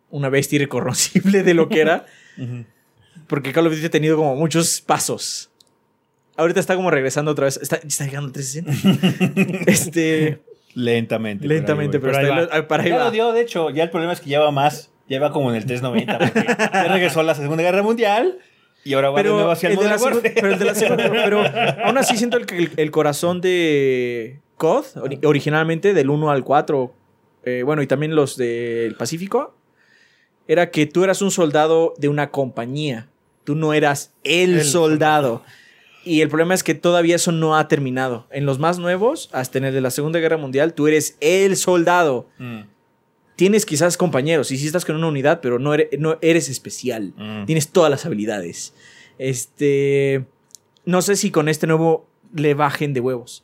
C: una bestia irreconocible de lo que era. Porque Call of Duty ha tenido como muchos pasos. Ahorita está como regresando otra vez. Está, está llegando al 360. este...
A: Lentamente. pero
C: Lentamente,
A: ahí voy.
C: pero,
B: pero ahí va.
C: ah, para ahí
A: Ya
C: va.
A: lo dio, de hecho. Ya el problema es que lleva más. Lleva como en el 390. porque ya regresó a la Segunda Guerra Mundial. Y ahora va de nuevo hacia el,
C: el de la
A: Modern
C: segun-
A: Warfare.
C: pero el de la segunda- pero aún así siento el, que el, el corazón de COD, ori- originalmente del 1 al 4, eh, bueno, y también los del Pacífico, era que tú eras un soldado de una compañía. Tú no eras el,
B: El
C: soldado. Y el problema es que todavía eso no ha terminado. En los más nuevos, hasta en el de la Segunda Guerra Mundial, tú eres el soldado.
A: Mm,
C: Tienes quizás compañeros y sí estás con una unidad, pero no eres, no eres especial.
A: mm.
C: Tienes todas las habilidades. Este. No sé si con este nuevo le bajen de huevos.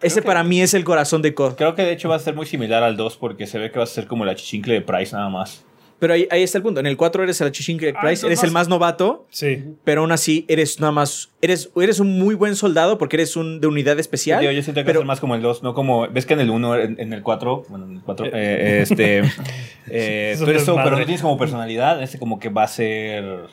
C: Ese
A: que-
C: para mí es el corazón de COD.
A: Creo que de hecho va a ser muy similar al 2 porque se ve que va a ser como la chichincle de Price nada más.
C: Pero ahí, ahí está el punto. En el 4 eres el Chichinque
D: Ah,
C: Price, eres el más novato,
B: Sí.
C: pero aún así eres nada más. Eres, eres un muy buen soldado porque eres un de unidad especial.
A: Digo, yo siento que
C: pero-
A: más como el 2, no como. ¿Ves que en el 1, en, en el 4, bueno, en el 4, eh, este. eh,
B: Es
A: tú eres pero no tienes como personalidad. Este como que va a ser.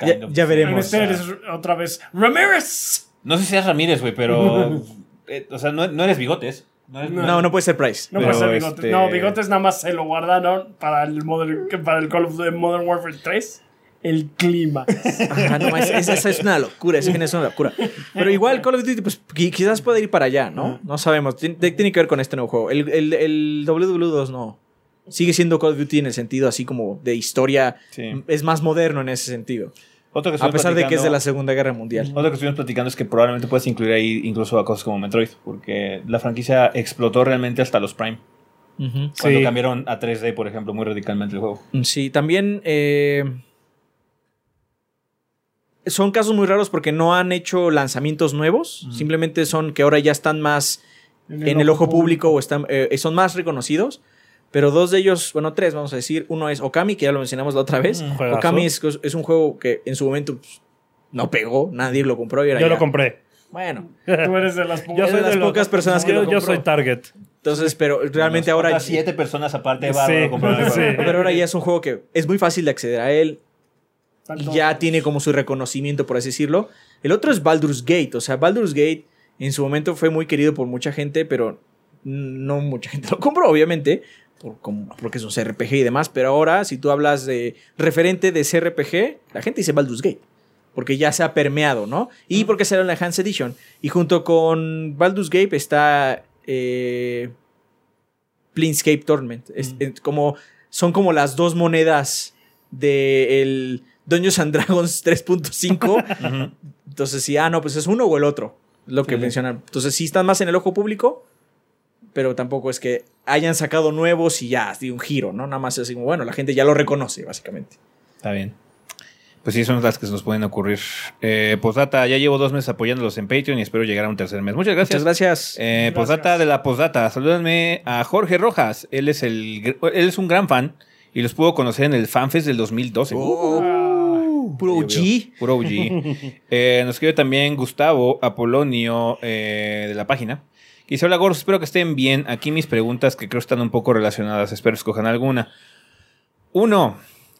C: Ya- ya veremos.
D: Este eres otra vez Ramírez.
A: No sé si eres Ramírez, güey, pero. eh, o sea, no, no eres bigotes. No
C: No, no puede ser Price.
D: No puede ser bigotes.
A: este-
D: No, bigotes nada más se lo guardaron para el, Modern, para el Call of Duty Modern Warfare 3. El clima.
C: Ajá, no, es- es- esa es una locura, ese es una locura. Pero igual Call of Duty, pues qui- quizás pueda ir para allá, ¿no? No sabemos. Tiene que ver con este nuevo juego. El, el, el WW2 no. Sigue siendo Call of Duty en el sentido así como de historia.
A: Sí.
C: Es más moderno en ese sentido.
A: Otro que
C: A pesar de que es de la Segunda Guerra Mundial.
A: Otro que estuvimos platicando es que probablemente puedes incluir ahí incluso a cosas como Metroid, porque la franquicia explotó realmente hasta los Prime. Cuando
B: Sí.
A: cambiaron a 3D, por ejemplo, muy radicalmente el juego.
C: Sí, también eh, son casos muy raros porque no han hecho lanzamientos nuevos. Simplemente son que ahora ya están más en el ojo público o están, eh, son más reconocidos. Pero dos de ellos, bueno, tres, vamos a decir. Uno es Okami, que ya lo mencionamos la otra vez.
B: Un juegazo.
C: Okami es, es un juego que en su momento pues, no pegó, nadie lo compró. Y era
B: Yo
C: ya-
B: lo compré.
C: Bueno,
D: Tú eres de las
B: Yo soy
C: de las pocas personas que
B: yo,
C: lo
B: yo
C: compró.
B: soy target.
C: entonces, pero realmente ahora.
A: Otras siete personas aparte de
B: Sí,
A: el
B: sí.
C: Pero ahora ya es un juego que es muy fácil de acceder a él. y ya tiene como su reconocimiento, por así decirlo. El otro es Baldur's Gate. O sea, Baldur's Gate en su momento fue muy querido por mucha gente, pero no mucha gente lo compró, obviamente, por, como- porque es un CRPG y demás. Pero ahora, si tú hablas de referente de CRPG, la gente dice Baldur's Gate. Porque ya se ha permeado, ¿no? Y porque salió en la Enhanced Edition. Y junto con Baldur's Gate está eh, Planescape Tournament. Es- es como, son como las dos monedas del Dungeons and Dragons 3.5. Entonces, sí, ah, no, pues es uno o el otro. Lo que
A: sí.
C: mencionan. Entonces, sí están más en el ojo público, pero tampoco es que hayan sacado nuevos y ya, así un giro, ¿no? Nada más es así como, bueno, la gente ya lo reconoce, básicamente.
A: Está bien. Pues sí, son las que se nos pueden ocurrir. Eh, Posdata, ya llevo dos meses apoyándolos en Patreon y espero llegar a un tercer mes. Muchas gracias.
C: Muchas gracias.
A: Eh,
D: Gracias.
A: Posdata de la Posdata. Salúdenme a Jorge Rojas. Él es, el, él es un gran fan y los pudo conocer en el FanFest del 2012.
C: Oh.
A: Uh,
C: OG.
A: Puro OG. Eh, nos escribe también Gustavo Apolonio eh, de la página. Hola gordos, espero que estén bien. Aquí mis preguntas que creo están un poco relacionadas. Espero escojan alguna. Uno,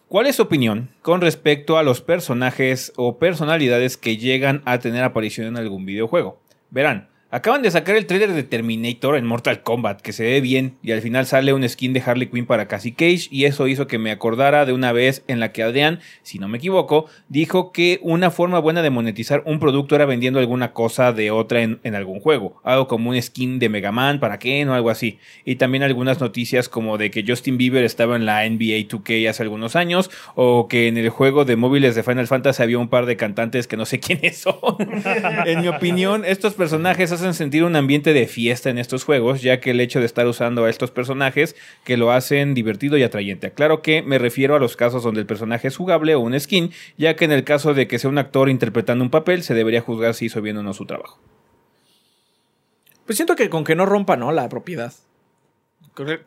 A: ¿cuál es su opinión con respecto a los personajes o personalidades que llegan a tener aparición en algún videojuego? Verán, acaban de sacar el tráiler de Terminator en Mortal Kombat, que se ve bien, y al final sale un skin de Harley Quinn para Cassie Cage, y eso hizo que me acordara de una vez en la que Adrián, si no me equivoco, dijo que una forma buena de monetizar un producto era vendiendo alguna cosa de otra en, en algún juego, algo como un skin de Mega Man para Ken o algo así, y también algunas noticias como de que Justin Bieber estaba en la NBA 2K hace algunos años, o que en el juego de móviles de Final Fantasy había un par de cantantes que no sé quiénes son. en mi opinión, estos personajes hacen sentir un ambiente de fiesta en estos juegos, ya que el hecho de estar usando a estos personajes que lo hacen divertido y atrayente. Claro que me refiero a los casos donde el personaje es jugable o un skin, ya que en el caso de que sea un actor interpretando un papel, se debería juzgar si hizo bien o no su trabajo.
C: Pues siento que con que no rompa, ¿no? La propiedad.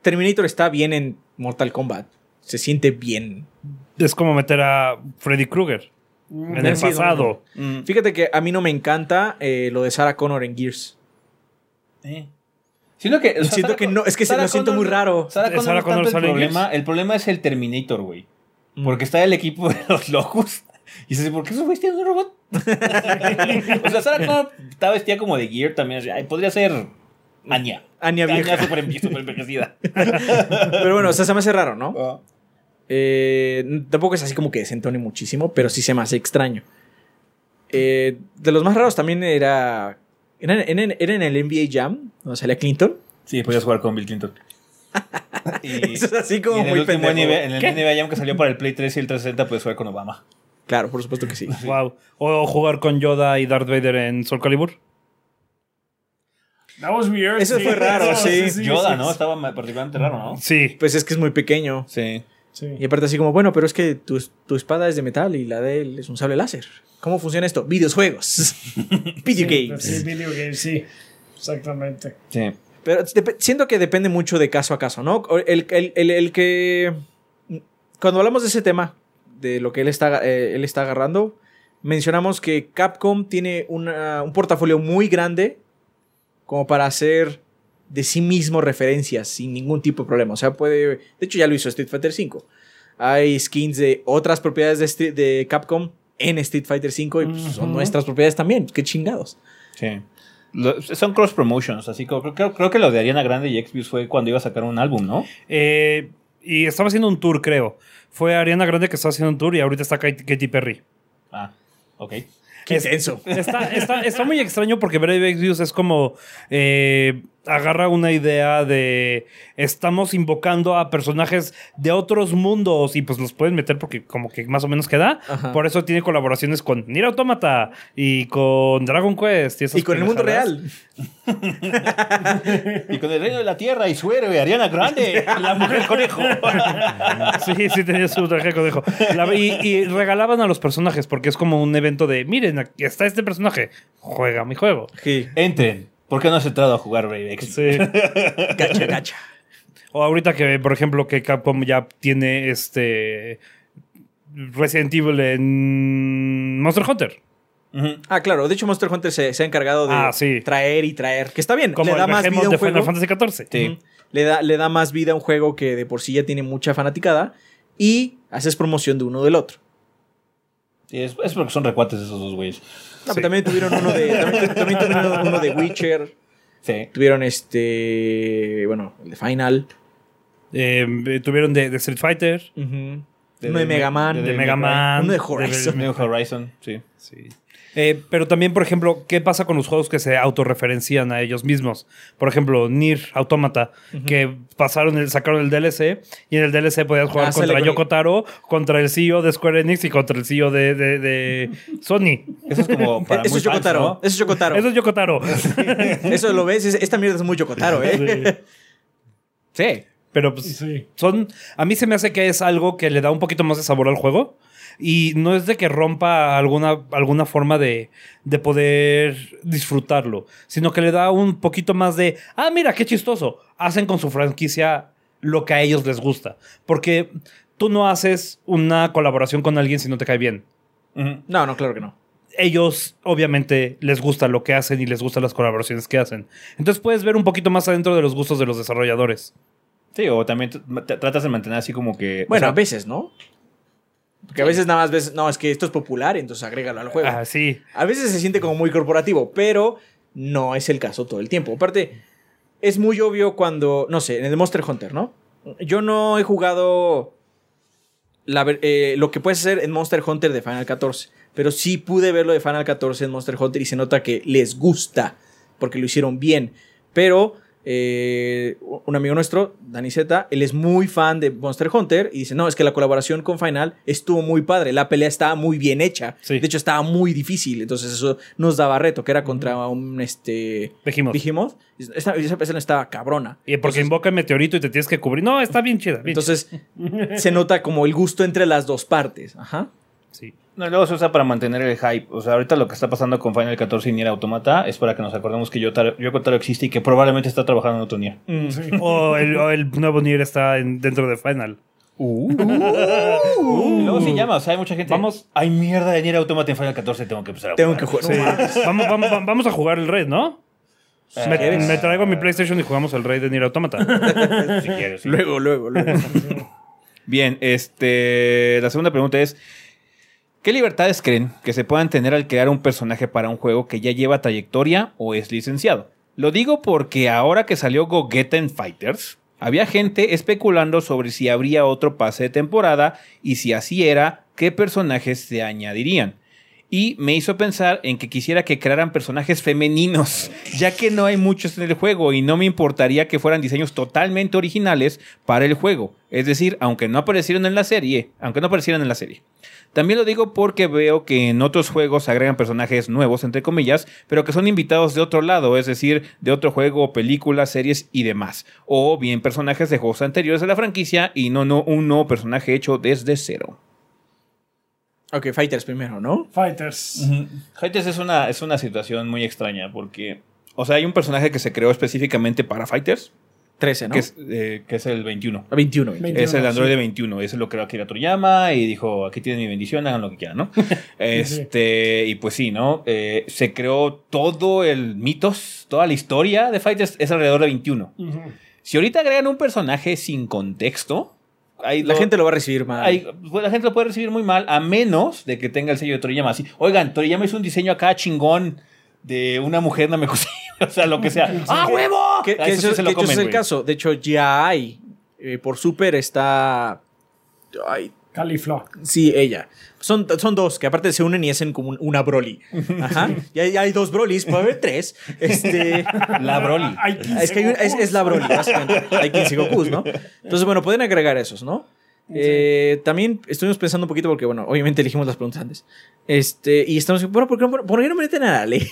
C: Terminator está bien en Mortal Kombat. Se siente bien.
B: Es como meter a Freddy Krueger en el
C: no,
B: pasado.
A: Mm.
C: Fíjate que a mí no me encanta eh, lo de Sarah Connor en Gears.
A: Siento que,
C: Siento que no- es que se lo siento muy raro.
A: Sarah Connor,
B: Sarah
A: no tanto el problema,
B: Gears.
A: el problema es el Terminator, güey.
C: Mm.
A: Porque está el equipo de los locos. Y dices, ¿por qué esos güeyes tienen un robot? o sea, Sarah Connor estaba vestida como de Gear también. ay, podría ser Anya.
C: Anya vieja.
A: super envejecida.
C: Pero bueno, o sea, se me hace raro, ¿no?
A: Ah.
C: Eh, tampoco es así como que desentone muchísimo, pero sí se me hace extraño. Eh, de los más raros también era. Era, en- era en el NBA Jam, donde salía Clinton.
A: Sí, podías jugar con Bill Clinton. Y,
C: Eso es así como
A: y en el
C: muy pendejo.
A: NBA, en el NBA Jam que salió para el Play 3 y el 360, puedes jugar con Obama.
C: Claro, por supuesto que sí.
B: Wow. O jugar con Yoda y Darth Vader en Soul Calibur.
D: That was weird.
C: Eso fue raro, sí.
A: Yoda, ¿no? Estaba particularmente raro, ¿no?
B: Sí.
C: Pues es que es muy pequeño.
A: Sí.
D: Sí.
C: Y aparte así como, bueno, pero es que tu, tu espada es de metal y la de él es un sable láser. ¿Cómo funciona esto? Videojuegos. Video
D: Sí,
C: games.
D: Sí, video games, sí. Exactamente.
A: Sí.
C: Pero siento que depende mucho de caso a caso, ¿no? El, el- el- el que... Cuando hablamos de ese tema, de lo que él está, eh, él está agarrando, mencionamos que Capcom tiene una- un portafolio muy grande como para hacer de sí mismo referencias sin ningún tipo de problema. O sea, puede... De hecho, ya lo hizo Street Fighter V. Hay skins de otras propiedades de, Street- de Capcom en Street Fighter V y pues, son nuestras propiedades también. Qué chingados.
A: Sí. Lo- son cross promotions, así que creo, creo- creo que lo de Ariana Grande y Xbox fue cuando iba a sacar un álbum, ¿no?
B: Eh, y estaba haciendo un tour, creo. Fue Ariana Grande que estaba haciendo un tour y ahorita está Katy Perry.
A: Ah, ok.
C: Qué
B: Es-
C: intenso.
B: Está, está, está muy extraño porque Brave Exvius es como. eh, agarra una idea de. Estamos invocando a personajes de otros mundos y pues los pueden meter porque, como que más o menos queda.
C: Ajá.
B: Por eso tiene colaboraciones con Nier Automata y con Dragon Quest. Y, esas
C: Y con el mundo real.
A: Y con el reino de la tierra y su héroe, Ariana Grande, la mujer conejo.
B: Sí, sí, tenía su traje conejo. La- y, y regalaban a los personajes porque es como un evento de: miren, aquí está este personaje, juega mi juego.
C: Sí.
A: Entren. ¿Por qué no has entrado a jugar Brave X?
B: Sí.
C: Gacha, gacha.
B: O ahorita que, por ejemplo, que Capcom ya tiene este Resident Evil en Monster Hunter.
C: Ah, claro. De hecho, Monster Hunter se, se ha encargado de
B: Ah, sí.
C: traer y traer. Que está bien.
B: Como
C: le da
B: el
C: más vida a un
B: de Final
C: juego.
B: Fantasy XIV.
A: Sí.
C: Le, da, le da más vida a un juego que de por sí ya tiene mucha fanaticada. Y haces promoción de uno del otro.
A: Sí, es, es porque son recuates esos dos güeyes.
C: No, pero también tuvieron uno de. También, también tuvieron uno de Witcher.
A: Sí.
C: Tuvieron este. Bueno, el de Final.
B: Eh, tuvieron de, de Street Fighter,
C: Ujú.
A: De-
C: uno de,
A: de-
C: Mega Man.
B: de Mega Man.
C: Uno de Horizon.
A: New Horizon, sí.
B: Sí. Eh, pero también, por ejemplo, ¿qué pasa con los juegos que se autorreferencian a ellos mismos? Por ejemplo, Nier Automata, que pasaron el, sacaron el DLC y en el DLC podías jugar
C: Ah,
B: contra
C: con-
B: Yoko Taro, contra el CEO de Square Enix y contra el CEO de, de- de Sony.
A: Eso es como para
C: Eso es Yokotaro. Eso es Yokotaro.
B: Eso es Yoko Taro.
C: Eso lo ves. es- esta mierda es muy Yokotaro, ¿eh?
A: Sí.
B: Pero pues,
D: Sí.
B: son. A mí se me hace que es algo que le da un poquito más de sabor al juego. Y no es de que rompa alguna, alguna forma de, de poder disfrutarlo, sino que le da un poquito más de, ah, mira, qué chistoso. Hacen con su franquicia lo que a ellos les gusta. Porque tú no haces una colaboración con alguien si no te cae bien.
C: No, no, claro que no.
B: ellos obviamente les gusta lo que hacen y les gustan las colaboraciones que hacen. Entonces puedes ver un poquito más adentro de los gustos de los desarrolladores.
A: Sí, o también tratas de mantener así como que.
C: Bueno,
A: o sea,
C: a veces, ¿no? Porque a veces nada más ves, no, es que esto es popular, entonces agrégalo al juego.
B: Ah, sí.
C: A veces se siente como muy corporativo, pero no es el caso todo el tiempo. Aparte, es muy obvio cuando, no sé, en el Monster Hunter, ¿no? Yo no he jugado la eh, lo que puedes hacer en Monster Hunter de Final 14, pero sí pude verlo de Final 14 en Monster Hunter y se nota que les gusta, porque lo hicieron bien. Pero eh, un amigo nuestro, Dani Z, él es muy fan de Monster Hunter y dice, no, es que la colaboración con Final estuvo muy padre, la pelea estaba muy bien hecha,
B: Sí.
C: de hecho estaba muy difícil, entonces eso nos daba reto, que era contra un este,
B: Behemoth.
C: Behemoth. Esa, esa pelea estaba cabrona.
B: Y porque invoca el meteorito y te tienes que cubrir. No, está bien chida. bien
C: Entonces se nota como el gusto entre las dos partes. Ajá.
B: Sí.
A: No, luego se usa para mantener el hype. O sea, ahorita lo que está pasando con Final 14 y Nier Automata es para que nos acordemos que Yotaro, Yokotaro existe y que probablemente está trabajando en otro Nier.
B: O el, o el nuevo Nier está en- dentro de Final.
A: Y luego se llama, o sea, hay mucha gente.
B: Vamos.
A: Hay mierda de Nier Automata en Final 14, tengo que empezar a
C: Tengo
A: jugar.
C: que jugar.
B: Sí. vamos, vamos, vamos a jugar el raid, ¿no? Me,
A: Eh,
B: me traigo mi PlayStation y jugamos el raid de Nier Automata.
A: si quieres, sí.
C: Luego, luego, luego.
A: Bien, este. La segunda pregunta es: ¿Qué libertades creen que se puedan tener al crear un personaje para un juego que ya lleva trayectoria o es licenciado? Lo digo porque ahora que salió Gogetten Fighters, había gente especulando sobre si habría otro pase de temporada y si así era, qué personajes se añadirían. Y me hizo pensar en que quisiera que crearan personajes femeninos, ya que no hay muchos en el juego y no me importaría que fueran diseños totalmente originales para el juego. Es decir, aunque no aparecieron en la serie, aunque no aparecieran en la serie. También lo digo porque veo que en otros juegos agregan personajes nuevos, entre comillas, pero que son invitados de otro lado, es decir, de otro juego, películas, series y demás. O bien personajes de juegos anteriores de la franquicia y no, no un nuevo personaje hecho desde cero.
C: ok, Fighters primero, ¿no?
D: Fighters.
A: Fighters es una, es una situación muy extraña porque, o sea, hay un personaje que se creó específicamente para Fighters,
C: 13, ¿no?
A: que, es, eh, que es el 21.
C: 21.
D: 21.
A: Es el
D: 21,
A: Android
D: sí.
A: 21, ese lo creó Akira Toriyama y dijo, aquí tienen mi bendición, hagan lo que quieran, ¿no? este, y pues sí, ¿no? Eh, se creó todo el mitos, toda la historia de Fighters es alrededor de 21.
D: Ujú.
A: Si ahorita agregan un personaje sin contexto,
C: La gente lo va a recibir mal.
A: pues, la gente lo puede recibir muy mal, a menos de que tenga el sello de Toriyama. Así, oigan, Toriyama hizo un diseño acá chingón de una mujer no me o sea, lo que sea. ¡Ah, huevo!
C: Que, que
A: A
C: eso,
A: sí se lo
C: que hecho
A: comen,
C: es el caso. De hecho, ya hay. eh, por Super está. Ay,
D: Califla.
C: sí, ella. Son, son dos que aparte se unen y hacen como un- una Broly. Ajá. Y hay, hay dos Brolys, puede haber tres. Este.
A: La Broly.
D: Hay 15
C: Es que hay un- es, es la Broly, básicamente. Hay 15 Gokus, ¿no? Entonces, bueno, pueden agregar esos, ¿no? Eh, también estuvimos pensando un poquito porque, bueno, obviamente elegimos las preguntas antes. Este, y estamos, bueno, ¿por qué, no- por qué no meten a Ale?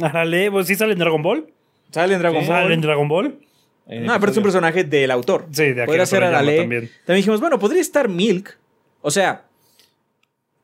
B: Árale, pues sí sale en Dragon Ball.
C: Sale en Dragon
A: Sí,
C: Ball.
B: Sale en Dragon Ball.
A: En
C: No, pero es un personaje del autor.
B: Sí, de Akira
C: Podría ser Arale.
B: también.
C: También. dijimos, bueno, podría estar Milk. O sea,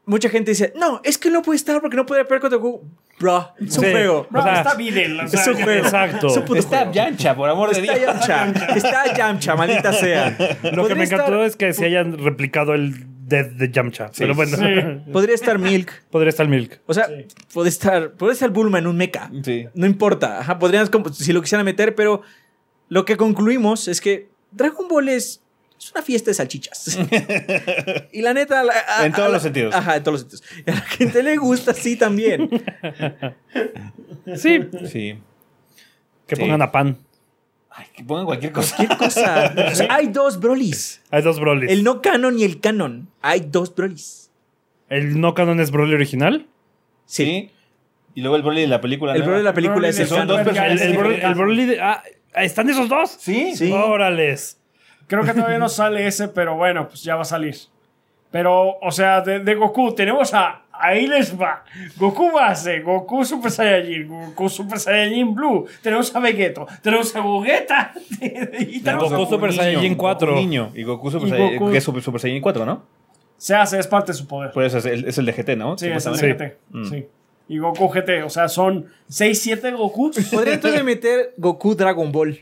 C: mucha gente dice, no, es que no puede estar porque no puede pelear contra Goku. Bro, es un
B: Sí.
C: juego.
D: Bro,
B: O sea,
D: está Videl. o sea,
C: Es un juego.
B: Exacto.
C: Es un puto
A: Está
C: juego.
A: Yancha, por amor de
C: Está
A: Dios.
C: Yamcha. Está Yamcha, maldita sea.
B: Lo que me encantó
C: estar-
B: es que se hayan replicado el Death de Yamcha. Pero bueno,
D: Sí.
C: Podría estar Milk.
B: podría estar Milk.
C: O sea,
D: Sí.
C: puede estar, puede estar Bulma en un mecha.
A: Sí.
C: No importa. Ajá, podrían, como- si lo quisieran meter, pero lo que concluimos es que Dragon Ball es, es una fiesta de salchichas. y la neta. la- a-
A: En todos
C: a la-
A: los sentidos.
C: Ajá, en todos los sentidos. Y a la gente le gusta así también.
B: Sí,
A: Sí.
B: que
A: Sí.
B: pongan a Pan.
A: Ay, que pongan cualquier cosa.
C: ¿Qué cosa? O sea, hay dos Brolys.
B: Hay dos Broly.
C: El
B: El,
C: no canon y el canon. Hay dos Brolys.
B: no canon es Broly original.
C: Sí.
A: Y luego el Broly de la película.
C: El
A: nueva.
C: Broly de la película
D: Broly
C: es el
A: son
C: canon.
A: dos personajes.
B: El, el Broly, el de. Ah, ¿están esos dos?
A: Sí.
C: Sí.
B: Órales.
D: Creo que todavía no sale ese, pero bueno, pues ya va a salir. Pero, o sea, de, de Goku tenemos a. Ahí les va. Goku base, Goku Super Saiyajin, Goku Super Saiyajin Blue. Tenemos a Vegeto, tenemos a Gogeta. y tenemos
B: Goku
D: a-
B: Super
A: Niño,
B: Saiyajin 4.
A: Goku Niño. Y Goku Super
D: Y
A: Saiyajin.
D: Goku-
A: Que es Super, Super Saiyajin 4, ¿no?
D: Se hace, es parte de su poder.
A: Pues es el, es el de GT, ¿no?
D: sí, es el
A: Supuestamente.
D: GT.
A: Mm.
D: Sí. Y Goku GT, o sea, son 6, 7 Gokus.
C: Podría entonces meter Goku Dragon Ball.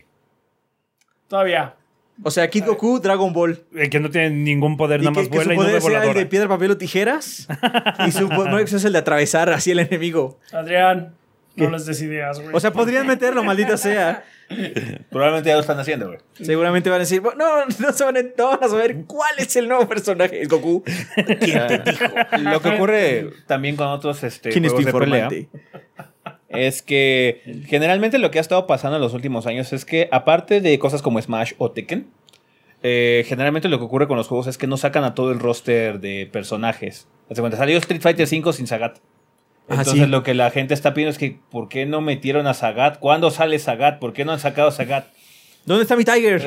D: Todavía.
C: O sea, Kid Goku, Dragon Ball.
B: El que no tiene ningún poder,
C: Y
B: nada
C: que,
B: más
C: que su
B: vuela y no
C: poder sea el de piedra, papel o tijeras. y su poder es el de atravesar así el enemigo.
D: Adrián, no
C: ¿Qué?
D: les des ideas, güey.
C: O sea, podrían meterlo, maldita sea.
A: Probablemente ya lo están haciendo, güey.
C: Seguramente van a decir, no, no, se van a, no van a saber cuál es el nuevo personaje. Es Goku. ¿Quién te dijo?
A: Lo que ocurre también con otros este,
C: ¿Quién es tu
A: juegos de pelea
C: informante?
A: Es que generalmente lo que ha estado pasando en los últimos años es que aparte de cosas como Smash o Tekken, eh, generalmente lo que ocurre con los juegos es que no sacan a todo el roster de personajes. Hazte cuenta, salió Street Fighter V sin Sagat.
C: Ah,
A: Entonces
C: sí.
A: lo que la gente está pidiendo es que ¿por qué no metieron a Sagat? ¿Cuándo sale Sagat? ¿Por qué no han sacado a Sagat?
C: ¿Dónde está mi Tiger?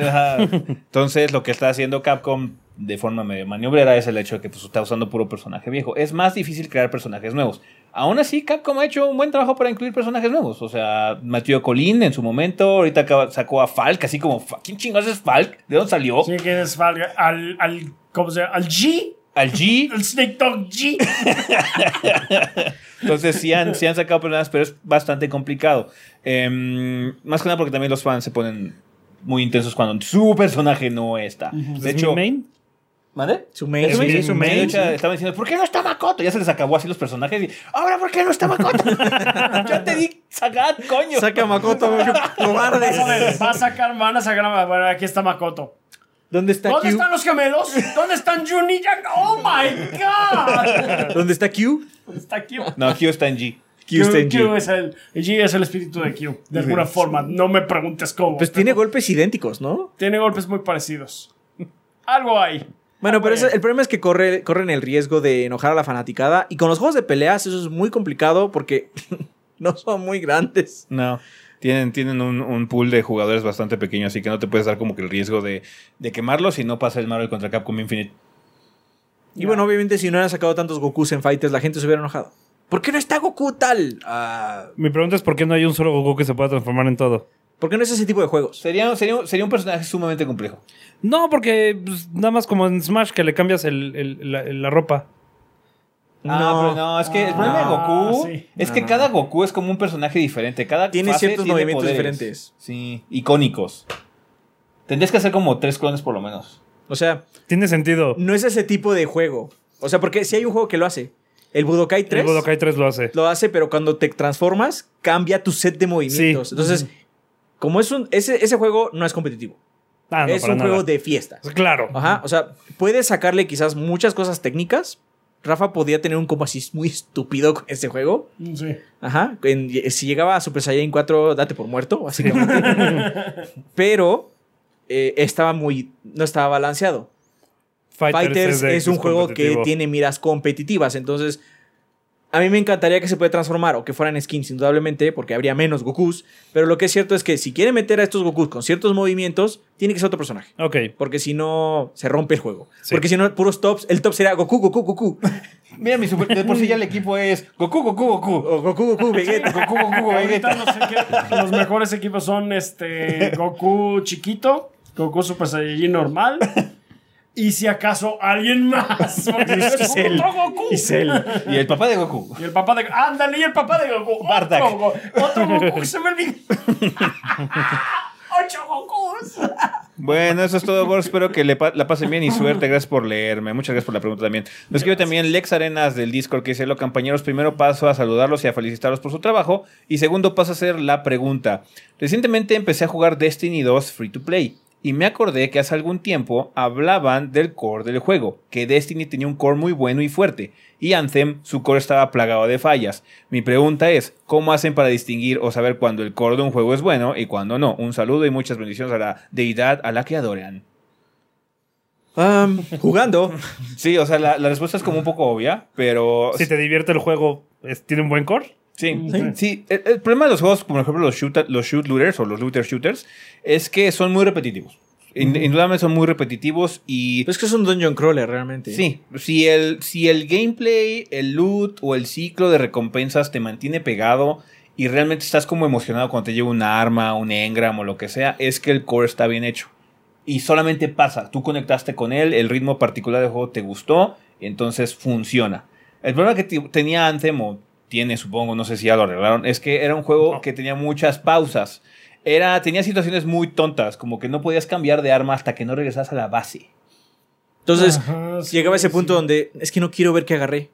A: Entonces, lo que está haciendo Capcom de forma medio maniobrera es el hecho de que pues, está usando puro personaje viejo. Es más difícil crear personajes nuevos. Aún así, Capcom ha hecho un buen trabajo para incluir personajes nuevos. O sea, metió a Colin en su momento. Ahorita acaba- sacó a Falk, así como, "Fa- ¿quién chingados es Falk? ¿De dónde salió?
D: Sí, que es Falga. Al, al, ¿cómo se llama? Al G.
A: Al G.
D: El Snake Dog G.
A: Entonces, sí han, sí han sacado personajes, pero es bastante complicado. Em, más que nada porque también los fans se ponen muy intensos cuando su personaje no está. De
B: ¿Es
A: hecho,
B: mi main?
A: ¿Mande?
C: Su main,
A: Es
C: sí, su main, sí.
A: estaban diciendo, ¿por qué no está Makoto? Ya se les acabó así los personajes y, ahora, ¿por qué no está Makoto? Yo te di Sagat, coño.
C: Saca a Makoto, cobarde.
D: Va a sacar, van a sacar a bueno, aquí está Makoto.
C: ¿Dónde está
D: ¿Dónde
C: Q?
D: están los gemelos? ¿Dónde están Jun y Yang? ¡Oh my god!
C: ¿Dónde está Q?
D: ¿Dónde está Q?
A: No, Q está en G.
C: Q está en
D: Q
C: G.
D: es el, el G es el espíritu de Q, de alguna forma. No me preguntes cómo.
C: Pues tiene golpes idénticos, ¿no?
D: Tiene golpes muy parecidos. Algo hay.
C: Bueno,
D: Algo
C: pero el problema es que corre, corren el riesgo de enojar a la fanaticada. Y con los juegos de peleas eso es muy complicado porque no son muy grandes.
A: No. Tienen, tienen un, un pool de jugadores bastante pequeño, así que no te puedes dar como que el riesgo de, de quemarlos si no pasa el Marvel contra Capcom Infinite.
C: Y bueno, obviamente si no hubieran sacado tantos Gokus en Fighters, la gente se hubiera enojado. ¿Por qué no está Goku tal? Ah,
B: Mi pregunta es por qué no hay un solo Goku que se pueda transformar en todo.
C: ¿Por qué no es ese tipo de juegos?
A: Sería, sería, sería un personaje sumamente complejo.
B: No, porque pues, nada más como en Smash que le cambias el- el- la, la ropa.
A: Ah, pero no, es que el problema de
D: Ah,
A: Goku
D: sí.
A: es que cada Goku es como un personaje diferente. Cada
C: Tiene
A: fase
C: ciertos
A: tiene
C: movimientos
A: poderes.
C: diferentes.
A: Sí, icónicos. Tendrías que hacer como tres clones por lo menos.
C: O sea,
B: Tiene sentido.
C: no es ese tipo de juego. O sea, porque si hay un juego que lo hace. El Budokai 3
B: El Budokai 3 lo hace.
C: lo hace, pero cuando te transformas, cambia tu set de movimientos.
B: Sí.
C: Entonces, como es un. Ese, ese juego no es competitivo.
B: Ah, no,
C: es un
B: nada.
C: juego de fiesta.
B: Claro.
C: Ajá. O sea, puedes sacarle quizás muchas cosas técnicas. Rafa podía tener un combo así muy estúpido con ese juego.
D: Sí.
C: Ajá. En- si llegaba a Super Saiyan 4, date por muerto, básicamente. Pero eh, estaba muy. No estaba balanceado. Fighters es un juego que tiene miras competitivas. Entonces, a mí me encantaría que se pueda transformar o que fueran skins, indudablemente, porque habría menos Gokus. Pero lo que es cierto es que si quieren meter a estos Gokus con ciertos movimientos, tiene que ser otro personaje.
B: Ok.
C: Porque si no, se rompe el juego.
B: Sí.
C: Porque si no, puros tops, el top sería Goku, Goku, Goku.
A: Mira, mi super, de por sí ya el equipo es Goku, Goku, Goku.
C: O Goku, Goku, Vegeta.
A: Goku, Goku,
D: Ahorita
A: Vegeta.
D: los, los mejores equipos son este Goku chiquito, Goku Super Saiyajin normal. Y si acaso alguien más. Porque es
C: Cell.
D: otro Goku.
C: Y
A: el papá de Goku.
D: Y el papá de. Ándale, y el papá de Goku.
A: Bardak.
D: Otro, Go- otro Goku que se me olvidó. Ocho Gokus.
A: Bueno, eso es todo, Gor. Espero que le pa- la pasen bien y suerte. Gracias por leerme. Muchas gracias por la pregunta también. Nos escribe también Lex Arenas del Discord que dice: Lo compañeros, primero paso a saludarlos y a felicitarlos por su trabajo. Y segundo paso a hacer la pregunta. Recientemente empecé a jugar Destiny 2 Free to Play. Y me acordé que hace algún tiempo hablaban del core del juego, que Destiny tenía un core muy bueno y fuerte, y Anthem su core estaba plagado de fallas. Mi pregunta es, ¿cómo hacen para distinguir o saber cuándo el core de un juego es bueno y cuándo no? Un saludo y muchas bendiciones a la deidad a la que adoran.
C: Jugando.
A: Sí, o sea, la, la respuesta es como un poco obvia, pero...
B: Si te divierte el juego, ¿tiene un buen core?
A: Sí, sí. El, el problema de los juegos, como por ejemplo los shoot, los shoot looters o los looter shooters, es que son muy repetitivos. In- Indudablemente son muy repetitivos y...
C: Pues es que es un dungeon crawler realmente.
A: Sí, si el, si el gameplay, el loot o el ciclo de recompensas te mantiene pegado y realmente estás como emocionado cuando te llega una arma, un engram o lo que sea, es que el core está bien hecho. Y solamente pasa, tú conectaste con él, el ritmo particular del juego te gustó, entonces funciona. El problema que tenía Anthem, o tiene supongo, no sé si ya lo arreglaron, es que era un juego
B: No.
A: que tenía muchas pausas. Era, tenía situaciones muy tontas, como que no podías cambiar de arma hasta que no regresas a la base.
C: Entonces,
D: Ajá, sí,
C: llegaba ese
D: sí.
C: punto donde es que no quiero ver qué agarré.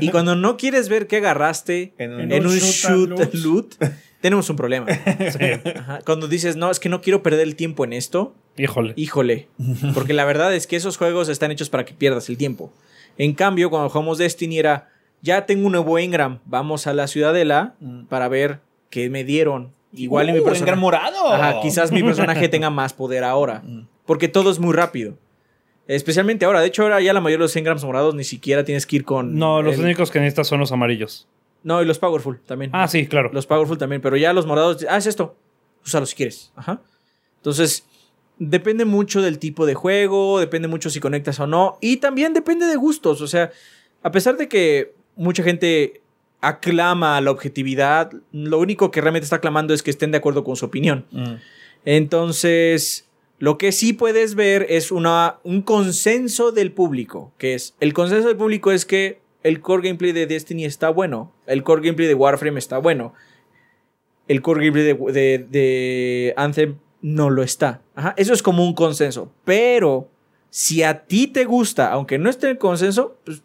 C: Y cuando no quieres ver qué agarraste
A: En un-
C: en, shoot, loot, tenemos un problema. Ajá. Cuando dices, no, es que no quiero perder el tiempo en esto,
B: Híjole.
C: híjole. Porque la verdad es que esos juegos están hechos para que pierdas el tiempo. En cambio, cuando jugamos Destiny era, ya tengo un nuevo Engram, vamos a la ciudadela
A: Mm.
C: para ver qué me dieron. Igual en mi
A: Uh,
C: personaje.
A: Morado.
C: Ajá, quizás mi personaje tenga más poder ahora. Porque todo es muy rápido. Especialmente ahora. De hecho, ahora ya la mayoría de los engrams morados ni siquiera tienes que ir con.
B: No, los
C: el-
B: únicos que necesitas son los amarillos.
C: No, y los Powerful también.
B: Ah, sí, claro.
C: Los Powerful también. Pero ya los morados. Ah, es esto. Úsalo si quieres. Ajá. Entonces, depende mucho del tipo de juego. Depende mucho si conectas o no. Y también depende de gustos. O sea, a pesar de que mucha gente aclama la objetividad, lo único que realmente está aclamando es que estén de acuerdo con su opinión.
A: Mm.
C: Entonces, lo que sí puedes ver es una, un consenso del público, que es, el consenso del público es que el core gameplay de Destiny está bueno, el core gameplay de Warframe está bueno, el core gameplay de, de- de Anthem no lo está. Ajá, eso es como un consenso, pero si a ti te gusta, aunque no esté en el consenso, pues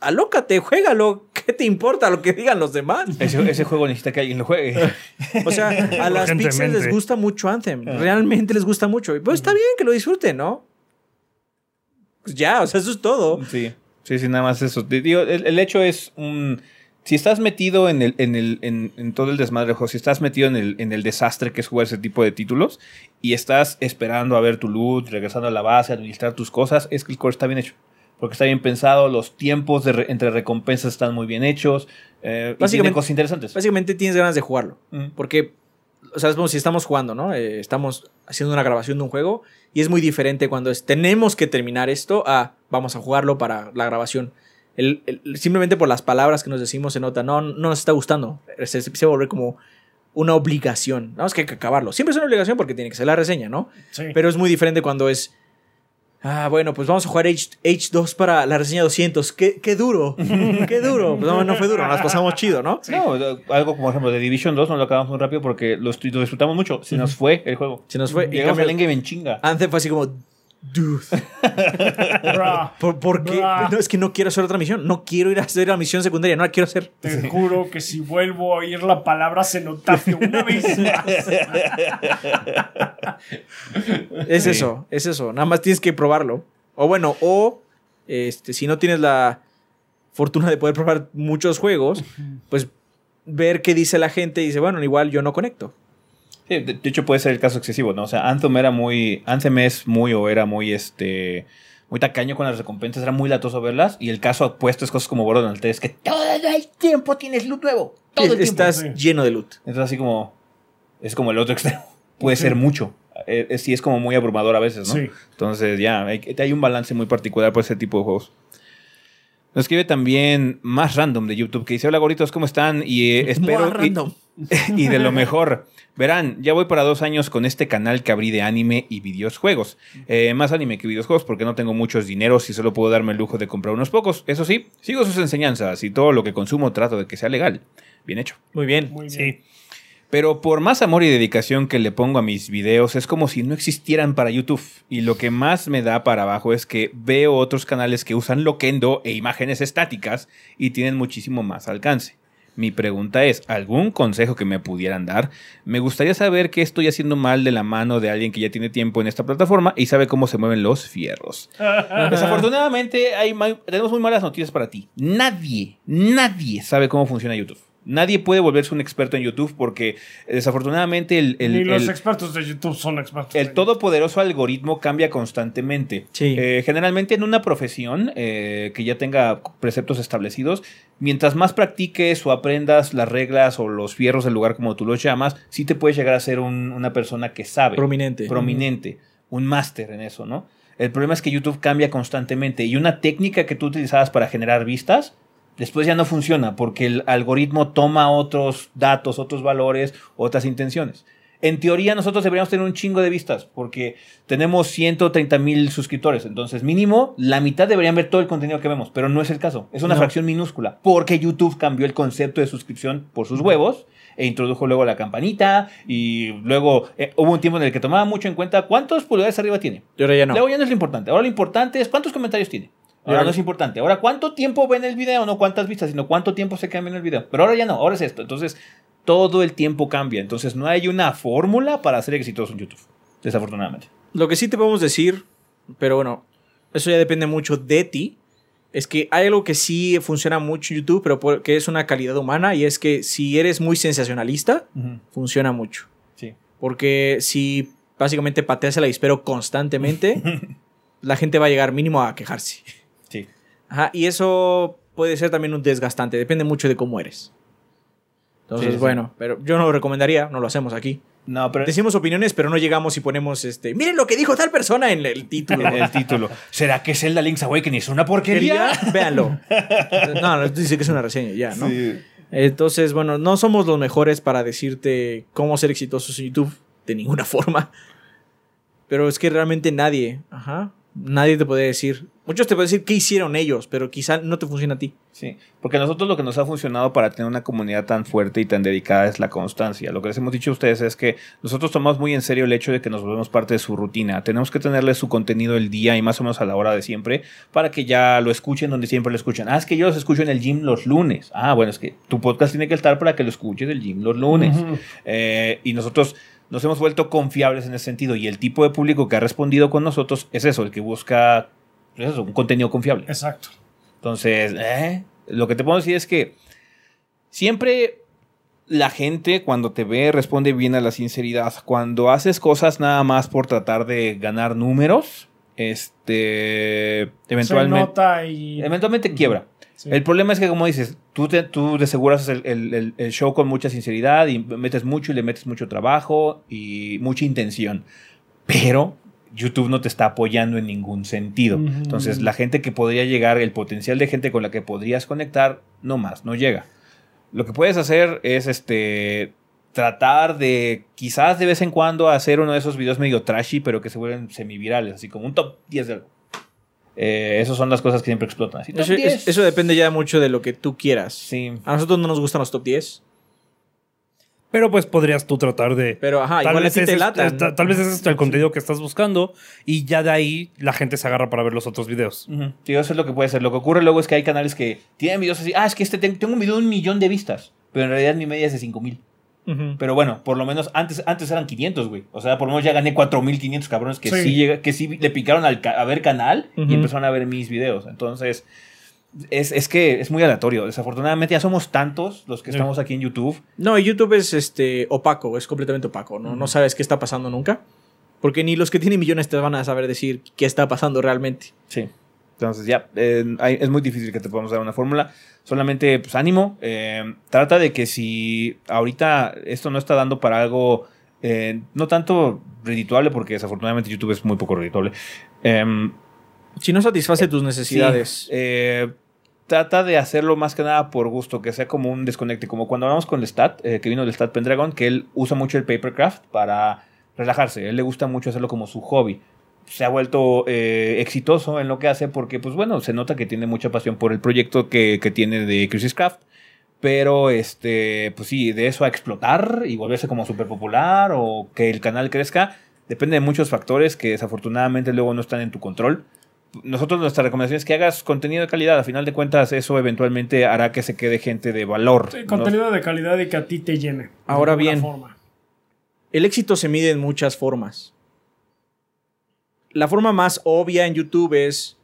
C: alócate, juégalo, ¿qué te importa lo que digan los demás?
A: Ese, ese juego necesita que alguien lo juegue.
C: O sea, a las Pixels les gusta mucho Anthem. Realmente les gusta mucho. Y pues está bien que lo disfruten, ¿no? Pues ya, o sea, eso es todo.
A: Sí, sí, sí, nada más eso. Digo, el, el hecho es un... Si estás metido en, el, en, el, en, en todo el desmadre, si estás metido en el, en el desastre que es jugar ese tipo de títulos y estás esperando a ver tu loot, regresando a la base, administrar tus cosas, es que el core está bien hecho. Porque está bien pensado, los tiempos de re- entre recompensas están muy bien hechos. Eh, y
C: Básicamente-
A: tiene cosas interesantes.
C: Básicamente tienes ganas de jugarlo.
A: Mm.
C: Porque, o sea, es como si estamos jugando, ¿no? Eh, estamos haciendo una grabación de un juego y es muy diferente cuando es tenemos que terminar esto a vamos a jugarlo para la grabación. El- el- simplemente por las palabras que nos decimos se nota, no, no nos está gustando. Se, se, se vuelve como una obligación. No, es que hay que acabarlo. Siempre es una obligación porque tiene que ser la reseña, ¿no?
D: Sí.
C: Pero es muy diferente cuando es. Ah, bueno, pues vamos a jugar H, H2 para la reseña 200. Qué, qué duro, qué duro. Pues no, no fue duro, nos pasamos chido, ¿no?
A: No, algo como por ejemplo de Division 2 no lo acabamos muy rápido porque lo, disfrutamos mucho. Se nos fue el juego.
C: Se nos fue. Y
A: Llegamos
C: cambio,
A: al endgame en chinga.
C: Anthem fue así como. Dude. ¿Por, por qué? No, es que no quiero hacer otra misión. No quiero ir a hacer la misión secundaria. No la quiero hacer.
D: te juro que si vuelvo a oír la palabra cenotafio una vez más.
C: Es
A: Sí.
C: eso, es eso. Nada más tienes que probarlo. O bueno, o este, si no tienes la fortuna de poder probar muchos juegos, pues ver qué dice la gente y dice, bueno, igual yo no conecto.
A: Sí, de, de hecho puede ser el caso excesivo, ¿no? O sea, Anthem era muy. Anthem es muy o era muy este. Muy tacaño con las recompensas, era muy latoso verlas. Y el caso opuesto es cosas como Borderlands 3, que todo el tiempo tienes loot nuevo. Todo el tiempo.
C: Estás
D: sí.
C: lleno de loot.
A: Entonces, así como. Es como el otro extremo. Puede ser mucho. Eh, eh, sí, es como muy abrumador a veces, ¿no?
D: Sí.
A: Entonces, ya, hay, hay un balance muy particular por ese tipo de juegos. Nos escribe también más random de YouTube que dice: Hola gorditos, ¿cómo están? Y eh, espero.
C: Más random.
A: y de lo mejor. Verán, ya voy para dos años con este canal que abrí de anime y videojuegos. Eh, más anime que videojuegos porque no tengo muchos dineros y solo puedo darme el lujo de comprar unos pocos. Eso sí, sigo sus enseñanzas y todo lo que consumo trato de que sea legal. Bien hecho.
C: Muy bien.
D: Muy bien.
B: Sí.
A: Pero por más amor y dedicación que le pongo a mis videos, es como si no existieran para YouTube. Y lo que más me da para abajo es que veo otros canales que usan Loquendo e imágenes estáticas y tienen muchísimo más alcance. Mi pregunta es, ¿algún consejo que me pudieran dar? Me gustaría saber qué estoy haciendo mal de la mano de alguien que ya tiene tiempo en esta plataforma y sabe cómo se mueven los fierros. Desafortunadamente hay tenemos muy malas noticias para ti. Nadie, nadie sabe cómo funciona YouTube. Nadie puede volverse un experto en YouTube porque eh, desafortunadamente el, el-
D: Ni los
A: el-
D: expertos de YouTube son expertos.
A: el
D: de-
A: todopoderoso algoritmo cambia constantemente.
C: Sí.
A: Eh, generalmente en una profesión eh, que ya tenga preceptos establecidos, mientras más practiques o aprendas las reglas o los fierros del lugar como tú los llamas, sí te puedes llegar a ser un- una persona que sabe.
C: Prominente.
A: Prominente. Un máster en eso, ¿no? El problema es que YouTube cambia constantemente y una técnica que tú utilizabas para generar vistas, después ya no funciona porque el algoritmo toma otros datos, otros valores, otras intenciones. En teoría nosotros deberíamos tener un chingo de vistas porque tenemos 130 mil suscriptores, entonces mínimo la mitad deberían ver todo el contenido que vemos, pero no es el caso, es una
C: No.
A: fracción minúscula porque YouTube cambió el concepto de suscripción por sus huevos e introdujo luego la campanita y luego eh, hubo un tiempo en el que tomaba mucho en cuenta cuántos pulgares arriba tiene.
C: Y ahora ya no.
A: Luego ya no es lo importante. Ahora lo importante es cuántos comentarios tiene. Ahora
C: Ahora-
A: no es importante. Ahora cuánto tiempo ven el video, no cuántas vistas, sino cuánto tiempo se quedan viendo el video. Pero ahora ya no, ahora es esto. Entonces, todo el tiempo cambia. Entonces, no hay una fórmula para ser exitoso en YouTube. Desafortunadamente.
C: Lo que sí te podemos decir, pero bueno, eso ya depende mucho de ti, es que hay algo que sí funciona mucho en YouTube, pero que es una calidad humana, y es que si eres muy sensacionalista, funciona mucho.
A: Sí.
C: Porque si básicamente pateas el avispero constantemente, la gente va a llegar mínimo a quejarse.
A: Sí.
C: Ajá, y eso puede ser también un desgastante, depende mucho de cómo eres. Entonces,
A: Sí, sí.
C: bueno, pero yo no lo recomendaría, no lo hacemos aquí.
A: No, pero
C: Decimos opiniones, pero no llegamos y ponemos este. Miren lo que dijo tal persona en el título.
A: el título. ¿Será que Zelda Link's Awakening es una porquería?
C: Véanlo. No, no, dice que es una reseña ya, ¿no? Entonces, bueno, no somos los mejores para decirte cómo ser exitosos en YouTube de ninguna forma. Pero es que realmente nadie, ajá, nadie te puede decir. Muchos te pueden decir qué hicieron ellos, pero quizá no te funciona a ti.
A: Sí, porque a nosotros lo que nos ha funcionado para tener una comunidad tan fuerte y tan dedicada es la constancia. Lo que les hemos dicho a ustedes es que nosotros tomamos muy en serio el hecho de que nos volvemos parte de su rutina. Tenemos que tenerles su contenido el día y más o menos a la hora de siempre para que ya lo escuchen donde siempre lo escuchan. Ah, es que yo los escucho en el gym los lunes. Ah, bueno, es que tu podcast tiene que estar para que lo escuches del gym los lunes. Eh, y nosotros nos hemos vuelto confiables en ese sentido. Y el tipo de público que ha respondido con nosotros es eso, el que busca eso, un contenido confiable.
D: Exacto.
A: Entonces, ¿eh? lo que te puedo decir es que siempre la gente cuando te ve responde bien a la sinceridad. Cuando haces cosas nada más por tratar de ganar números, este,
D: Se nota y.
A: eventualmente quiebra.
D: Sí.
A: El problema es que, como dices, tú, te, tú haces el, el- el- el show con mucha sinceridad y metes mucho y le metes mucho trabajo y mucha intención. Pero YouTube no te está apoyando en ningún sentido. Entonces, la gente que podría llegar, el potencial de gente con la que podrías conectar, no más, no llega. Lo que puedes hacer es este tratar de quizás de vez en cuando hacer uno de esos videos medio trashy, pero que se vuelven semivirales, así como un top 10 de algo. Eh, esas son las cosas que siempre explotan. Así,
C: Eso,
A: 10.
C: es- eso depende ya mucho de lo que tú quieras.
A: Sí.
C: A nosotros no nos gustan los top 10,
B: Pero pues podrías tú tratar de...
C: pero ajá,
B: tal,
C: igual
B: vez
C: te
B: ese es-
C: latan.
B: ta- tal vez ese es el contenido que estás buscando y ya de ahí la gente se agarra para ver los otros videos.
A: Ujú. Sí, eso es lo que puede ser. Lo que ocurre luego es que hay canales que tienen videos así. Ah, es que este te- tengo un video de un millón de vistas. Pero en realidad mi media es de 5000.
C: Ujú.
A: Pero bueno, por lo menos antes, antes eran 500, güey. O sea, por lo menos ya gané 4500 cabrones que sí,
D: Sí.
A: que sí le picaron al a ver canal y empezaron a ver mis videos. Entonces, es, es que es muy aleatorio. Desafortunadamente ya somos tantos los que
B: Sí.
A: estamos aquí en YouTube.
C: No, YouTube es este opaco, es completamente opaco, ¿no? No sabes qué está pasando nunca. Porque ni los que tienen millones te van a saber decir qué está pasando realmente.
A: Sí. Entonces ya, eh, es muy difícil que te podamos dar una fórmula. Solamente, pues ánimo. eh, trata de que si ahorita esto no está dando para algo, eh, no tanto redituable, porque desafortunadamente YouTube es muy poco redituable. em,
C: Si no satisface tus necesidades.
A: trata de hacerlo más que nada por gusto, que sea como un desconecte. Como cuando hablamos con Lestat, eh, que vino del Stat Pendragon, que él usa mucho el papercraft para relajarse. A él le gusta mucho hacerlo como su hobby. Se ha vuelto eh, exitoso en lo que hace porque, pues bueno, se nota que tiene mucha pasión por el proyecto que, que tiene de Crisis Craft. Pero, este, pues sí, de eso a explotar y volverse como súper popular o que el canal crezca, depende de muchos factores que desafortunadamente luego no están en tu control. Nosotros nuestra recomendación es que hagas contenido de calidad. A final de cuentas, eso eventualmente hará que se quede gente de valor.
D: Sí,
A: ¿no?
D: contenido de calidad y que a ti te llene.
C: Ahora bien.
D: forma.
C: El éxito se mide en muchas formas. La forma más obvia en YouTube es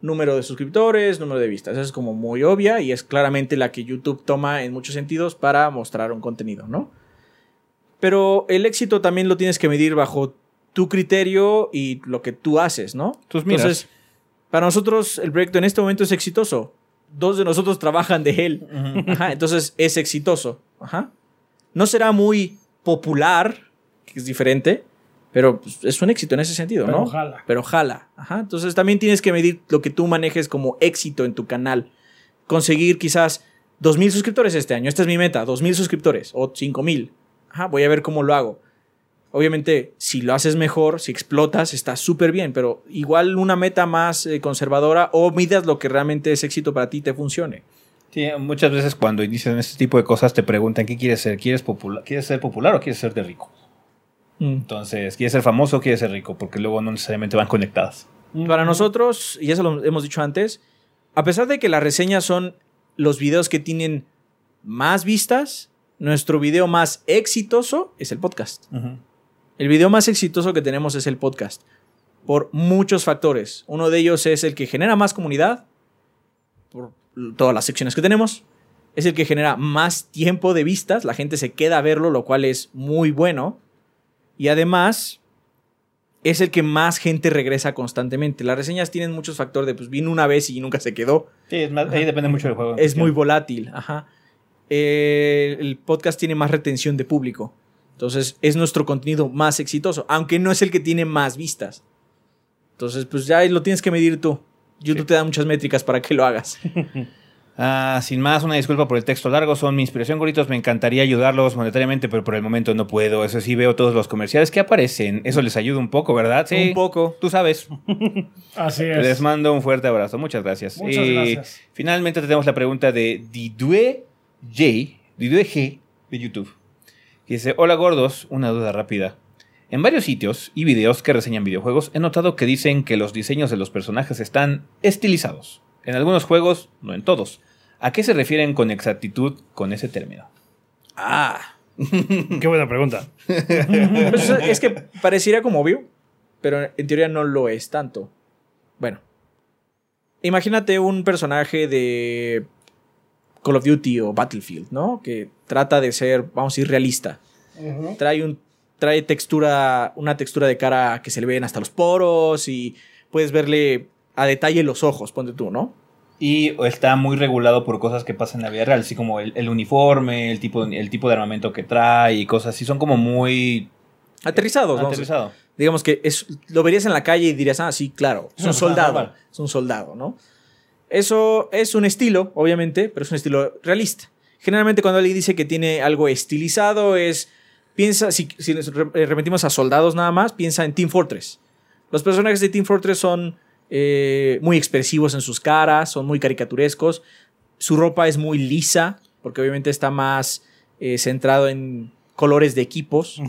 C: número de suscriptores, número de vistas. Esa es como muy obvia y es claramente la que YouTube toma en muchos sentidos para mostrar un contenido, ¿no? Pero el éxito también lo tienes que medir bajo tu criterio y lo que tú haces, ¿no?
A: Tus miras.
C: Entonces, para nosotros el proyecto en este momento es exitoso. Dos de nosotros trabajan de él. Ajá, entonces es exitoso. Ajá. No será muy popular, que es diferente, pero pues, es un éxito en ese sentido,
D: Pero
C: ¿no?
D: jala.
C: Pero jala. Ajá. Entonces también tienes que medir lo que tú manejes como éxito en tu canal. Conseguir quizás 2.000 suscriptores este año. Esta es mi meta, 2.000 suscriptores o 5.000. Ajá, voy a ver cómo lo hago. Obviamente, si lo haces mejor, si explotas, está súper bien, pero igual una meta más eh, conservadora o midas lo que realmente es éxito para ti te funcione.
A: Sí, muchas veces cuando inician este tipo de cosas te preguntan qué quieres ser, ¿quieres, popular, ¿quieres ser popular o quieres ser de rico?
C: Mm.
A: Entonces, ¿quieres ser famoso o quieres ser rico? Porque luego no necesariamente van conectadas.
C: Para nosotros, y eso lo hemos dicho antes, a pesar de que las reseñas son los videos que tienen más vistas, nuestro video más exitoso es el podcast. El video más exitoso que tenemos es el podcast. Por muchos factores. Uno de ellos es el que genera más comunidad. Por todas las secciones que tenemos. Es el que genera más tiempo de vistas. La gente se queda a verlo, lo cual es muy bueno. Y además, es el que más gente regresa constantemente. Las reseñas tienen muchos factores de, pues vino una vez y nunca se quedó.
A: Sí, es más- ahí depende mucho del juego.
C: Es muy volátil, ajá. Eh, el podcast tiene más retención de público. Entonces, es nuestro contenido más exitoso, aunque no es el que tiene más vistas. Entonces, pues ya lo tienes que medir tú. YouTube
A: Sí.
C: te da muchas métricas para que lo hagas.
A: Ah, sin más, una disculpa por el texto largo. Son mi inspiración, gorritos. Me encantaría ayudarlos monetariamente, pero por el momento no puedo. Eso sí, veo todos los comerciales que aparecen. Eso les ayuda un poco, ¿verdad? Sí.
C: Un poco.
A: Tú sabes.
D: Así
A: Les
D: es.
A: mando un fuerte abrazo. Muchas gracias.
D: Muchas
A: Y
D: gracias.
A: Finalmente tenemos la pregunta de Didue J, Didue G de YouTube. Que dice, hola gordos, una duda rápida. En varios sitios y videos que reseñan videojuegos he notado que dicen que los diseños de los personajes están estilizados. En algunos juegos, no en todos. ¿A qué se refieren con exactitud con ese término?
C: Ah.
B: Qué buena pregunta.
C: Pues, es que pareciera como obvio, pero en teoría no lo es tanto. Bueno. Imagínate un personaje de Call of Duty o Battlefield, ¿no? Que trata de ser, vamos a decir, realista. Trae un trae textura, una textura de cara que se le ven hasta los poros y puedes verle a detalle los ojos, ponte tú, ¿no?
A: Y está muy regulado por cosas que pasan en la vida real, así como el, el uniforme, el tipo, el tipo de armamento que trae y cosas así. Son como muy
C: Aterrizados, a-
A: aterrizado.
C: digamos que es, lo verías en la calle y dirías, ah, sí, claro, es un soldado, es un soldado, ¿no? Eso es un estilo, obviamente, pero es un estilo realista. Generalmente cuando alguien dice que tiene algo estilizado es, piensa, si, si nos re- eh, repetimos a soldados nada más, piensa en Team Fortress. Los personajes de Team Fortress son eh, muy expresivos en sus caras, son muy caricaturescos, su ropa es muy lisa, porque obviamente está más eh, centrado en colores de equipos.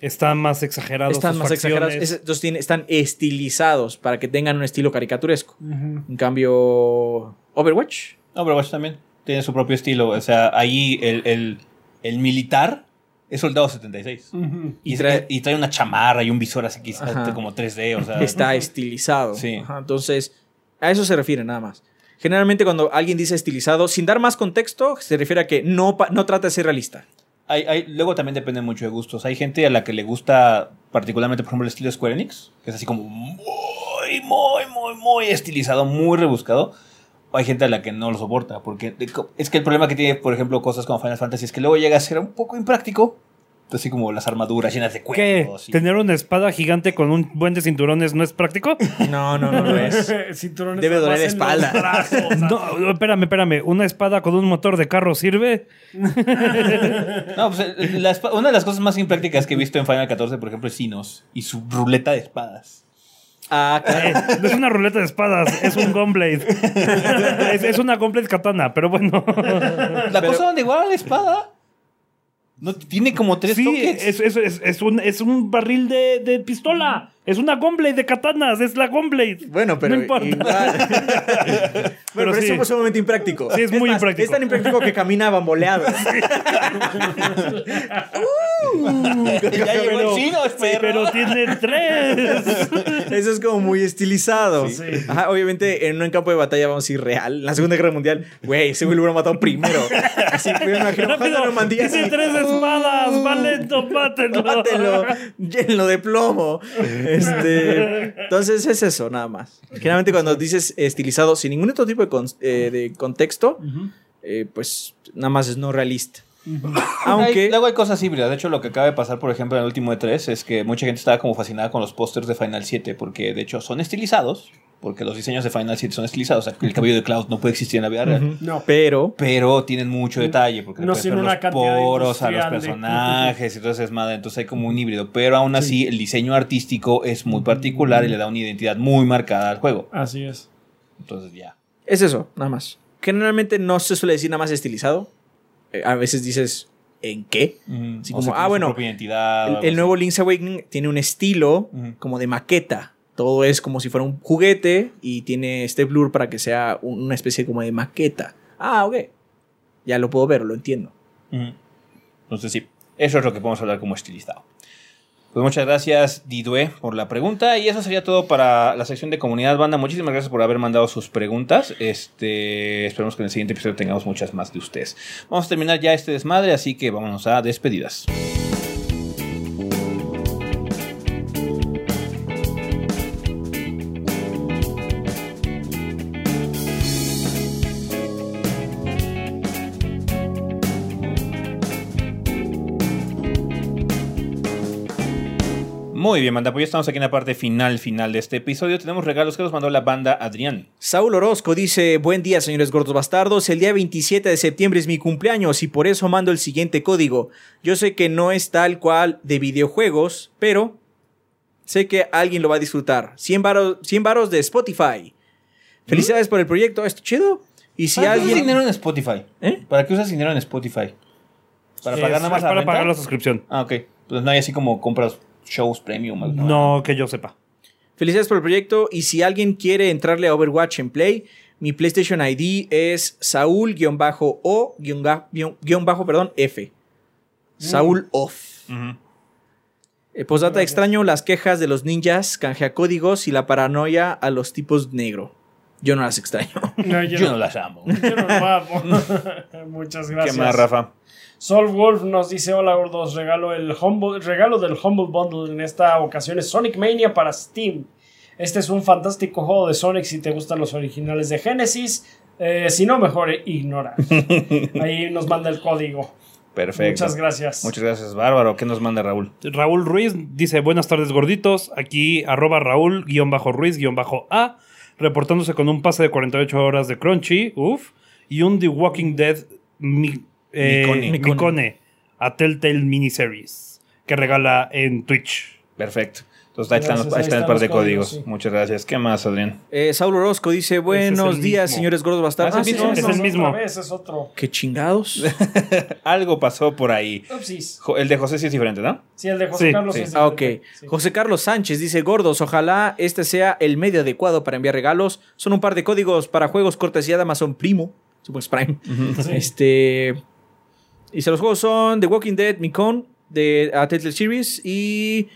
B: Están más exagerados.
C: Están
B: sus
C: más exagerados. Es- están estilizados para que tengan un estilo caricaturesco. En cambio, Overwatch.
A: Overwatch también tiene su propio estilo. O sea, ahí el, el- el militar es soldado 76.
D: Ujú.
A: Y,
C: Y
A: trae, y trae una chamarra y un visor así que
C: Ajá.
A: como 3D. O sea,
C: Está estilizado.
A: Sí.
C: Ajá, entonces, a eso se refiere nada más. Generalmente cuando alguien dice estilizado, sin dar más contexto, se refiere a que no, no trata de ser realista.
A: hay- hay- luego también depende mucho de gustos. Hay gente a la que le gusta particularmente, por ejemplo, el estilo de Square Enix, que es así como muy, muy, muy, muy estilizado, muy rebuscado. O hay gente a la que no lo soporta, porque es que el problema que tiene, por ejemplo, cosas como Final Fantasy es que luego llega a ser un poco impráctico. Así como las armaduras llenas de
B: ¿Qué?
A: cuernos.
B: ¿Tener una espada gigante con un buen de cinturones no es práctico?
C: No, no, no lo es.
D: Cinturones
C: Debe doler la espalda.
D: brazos.
B: No, no, espérame, espérame. ¿Una espada con un motor de carro sirve?
A: No, pues eh, la una de las cosas más imprácticas que he visto en Final 14, por ejemplo, es Sinos y su ruleta de espadas.
C: Ah, claro.
B: Eh, no es una ruleta de espadas, es un gunblade. es, es una gunblade katana, pero bueno.
A: La cosa donde guarda la espada no tiene como tres
B: Sí,
A: toques.
B: es, es, es, es un, es un barril de, de pistola. Es una gunblade de katanas, es la gunblade.
C: Bueno, pero
B: No importa.
C: igual. bueno, pero,
B: sí.
C: eso es sumamente impráctico.
B: Sí, es muy
C: más,
B: impráctico.
C: Es tan impráctico que camina bamboleado.
A: ya llegó el chino,
B: sí,
A: perro.
B: pero tiene tres.
C: Eso es como muy estilizado.
D: Sí.
C: Ajá, obviamente, en un campo de batalla, vamos a ir real. En la Segunda Guerra Mundial, güey, ese güey lo hubiera matado primero. Así, me imagino
B: Rápido,
C: Normandía
B: tiene
C: así.
B: tres espadas, va lento, mátenlo.
C: Mátelo, llénlo de plomo. Este, entonces es eso, nada más. Generalmente cuando dices estilizado sin ningún otro tipo de, con- eh, de contexto, eh, pues nada más es no realista. Aunque
A: Hay- luego hay cosas híbridas. De hecho, lo que acaba de pasar, por ejemplo, en el último de 3 es que mucha gente estaba como fascinada con los pósters de Final 7 porque, de hecho, son estilizados. Porque los diseños de Final 7 son estilizados. O sea, el cabello de Cloud no puede existir en la vida real.
D: No.
C: pero
A: Pero tienen mucho detalle porque
D: No una
A: los poros a los
D: industrial de-
A: personajes y entonces es madre, entonces hay como un híbrido, pero aún así el diseño artístico es muy particular y le da una identidad muy marcada al juego.
D: Así es.
A: Entonces ya.
C: es eso, nada más. generalmente no se suele decir nada más estilizado. Eh, a veces dices, ¿en qué?
A: Ujú.
C: Así
A: O
C: como, ah,
A: su
C: bueno,
A: propia identidad,
C: El, el nuevo. Link's Awakening tiene un estilo como de maqueta. Todo es como si fuera un juguete y tiene este blur para que sea un- una especie como de maqueta. Ah, ok. Ya lo puedo ver, lo entiendo.
A: Entonces sí, eso es lo que podemos hablar como estilizado. Pues muchas gracias Didue por la pregunta y eso sería todo para la sección de comunidad banda. Muchísimas gracias por haber mandado sus preguntas. Este, esperemos que en el siguiente episodio tengamos muchas más de ustedes. Vamos a terminar ya este desmadre, así que vámonos a despedidas. Muy bien, banda, pues ya estamos aquí en la parte final, final de este episodio. Tenemos regalos que nos mandó la banda Adrián.
C: Saúl Orozco dice, buen día señores gordos bastardos, el día 27 de septiembre es mi cumpleaños y por eso mando el siguiente código. Yo sé que no es tal cual de videojuegos, pero sé que alguien lo va a disfrutar. 100 varos, 100 varos de Spotify. Felicidades por el proyecto, esto chido. Y si
A: ¿Para qué usas
C: alguien...
A: dinero en Spotify?
C: ¿Eh?
A: ¿Para qué usas dinero en Spotify? ¿Para
B: Es-
A: pagar nada más la
B: para
A: renta?
B: pagar la suscripción.
A: Ah, ok. Pues no hay así como compras shows premium.
B: No que yo sepa.
C: Felicidades por el proyecto y si alguien quiere entrarle a Overwatch en Play, mi PlayStation ID es Saúl-O-F. perdón, F. Saúl Off. Eh, postdata extraño las quejas de los ninjas, canjea códigos y la paranoia a los tipos negro. Yo no las extraño.
D: No, yo,
A: Yo
D: no,
A: no las amo.
D: yo no lo amo. Muchas gracias.
A: ¿Qué más, Rafa?
D: Sol Wolf nos dice: Hola gordos, regalo, el humble, regalo del Humble Bundle en esta ocasión es Sonic Mania para Steam. Este es un fantástico juego de Sonic si te gustan los originales de Genesis. Eh, si no, mejor ignora. Ahí nos manda el código.
A: Perfecto.
D: Muchas gracias.
A: Muchas gracias, Bárbaro. ¿Qué nos manda Raúl?
B: Raúl Ruiz dice, buenas tardes gorditos, aquí arroba Raúl guion bajo Ruiz guion bajo A, reportándose con un pase de 48 horas de Crunchy, uff, y un The Walking Dead mi- eh,
A: Micone.
C: Micone.
B: Micone a Telltale Miniseries, que regala en Twitch.
A: Perfecto. Entonces ahí están,
D: Gracias,
A: los- ahí
D: ahí
A: están el par de
D: códigos,
A: códigos.
D: sí.
A: Muchas gracias. ¿Qué más, Adrián?
C: Eh, Saúl Orozco dice, buenos días,
B: mismo.
C: señores gordos bastardos.
A: Ah,
C: Ah,
A: sí,
B: es el mismo.
D: vez, es otro.
C: Qué chingados.
A: Algo pasó por ahí.
D: Upsis.
A: Jo- El de José sí es diferente, ¿no?
D: Sí, el de José
B: Sí,
D: Carlos
A: sí.
D: es
C: Ah, ok. José Carlos Sánchez dice, gordos, ojalá este sea el medio adecuado para enviar regalos. Son un par de códigos para juegos cortesía de Amazon Primo. Supongo es Prime.
D: Sí.
C: Este. Y los juegos son The Walking Dead, Micon, de Telltale Series y.